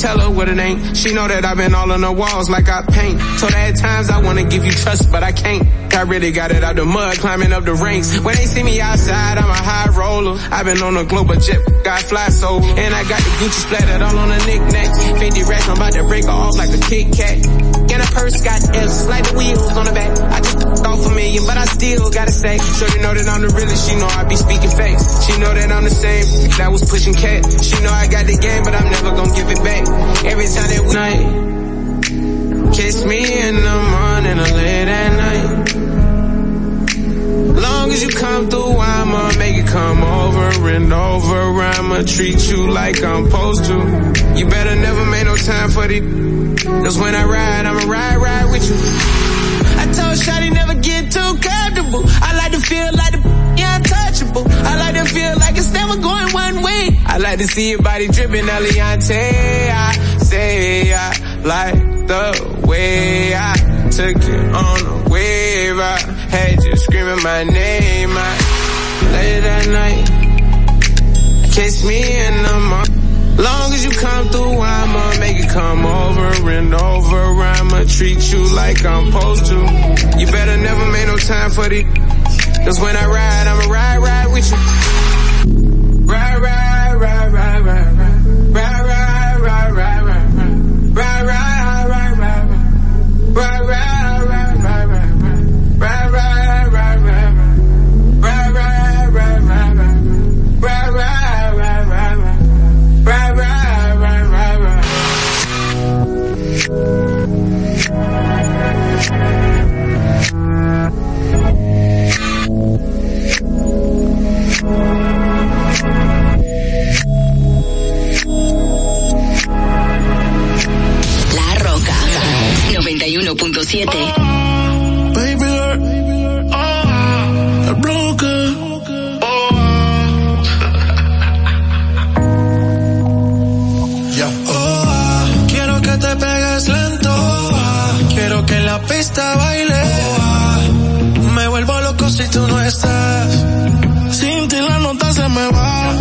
tell her what it ain't. She know that I've been all on the walls like I paint. Told her at times I wanna give you trust, but I can't. I really got it out the mud, climbing up the ranks. When they see me outside, I'm a high roller. I've been on a global jet, got fly so. And I got the Gucci splattered all on the knickknacks. 50 racks, I'm about to break off like a Kit Kat. And a purse got F's, like the wheels on the back. I just off a million, but I still gotta say. Sure you know that I'm the realest, she know I be speaking facts. She know that I'm the same, that was pushing cat. She know I got the game, but I'm never gonna give it back. Every time that we night, kiss me in the morning or late at night. Long as you come through, I'ma make it come over and over. I'ma treat you like I'm supposed to. You better never make no time for the. Cause when I ride, I'ma ride, ride with you. I told Shotty never I like to feel like the untouchable. I like to feel like it's never going one way. I like to see your body dripping Eliante. I say I like the way I took it on a wave. I had you screaming my name. I late at night. Kiss me in the morning. Long as you come through, I'ma make it come over and over. I'ma treat you like I'm supposed to. You better never make no time for the. Cause when I ride, I'ma ride, ride with you. Ride, ride, ride, ride, ride, ride. Me vuelvo loco si tú no estás. Sin ti la nota se me va.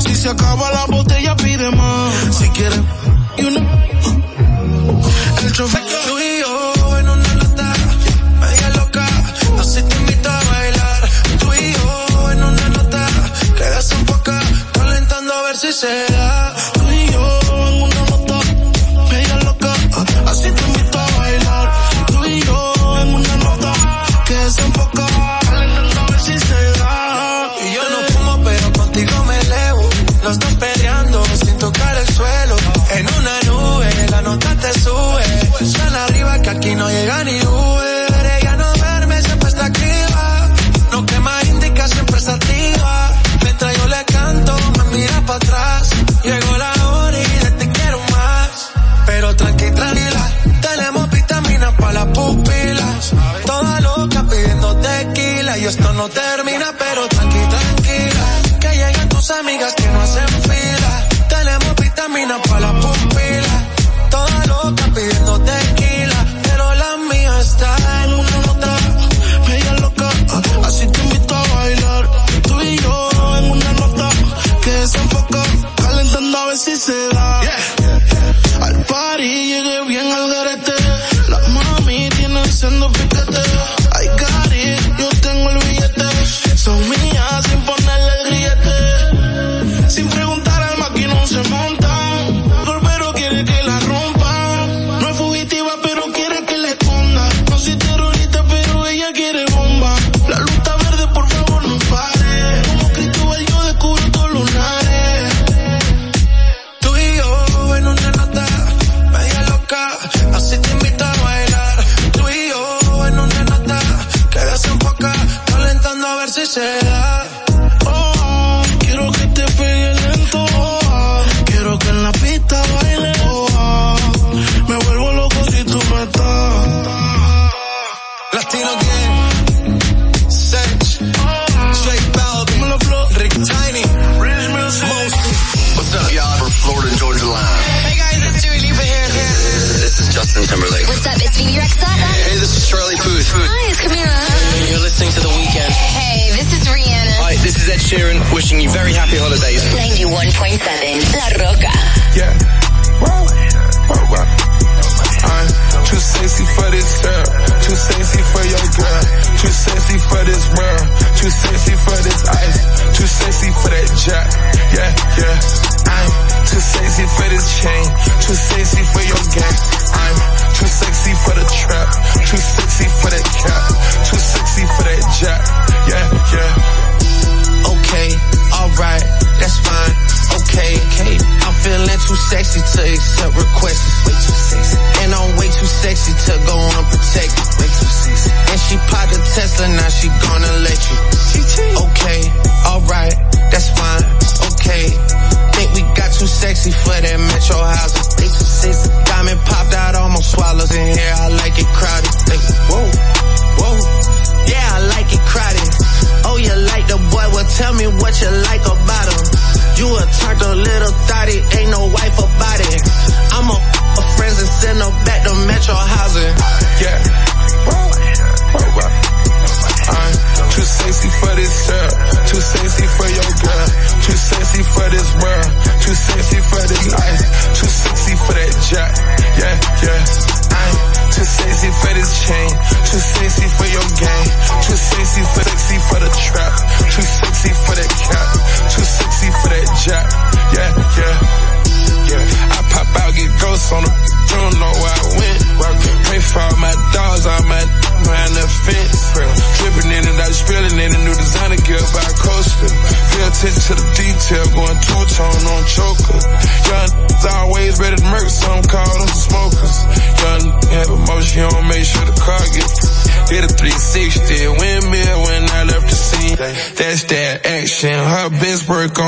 Si se acaba la botella pide más. Si quieres 91.7 La Roca. Work on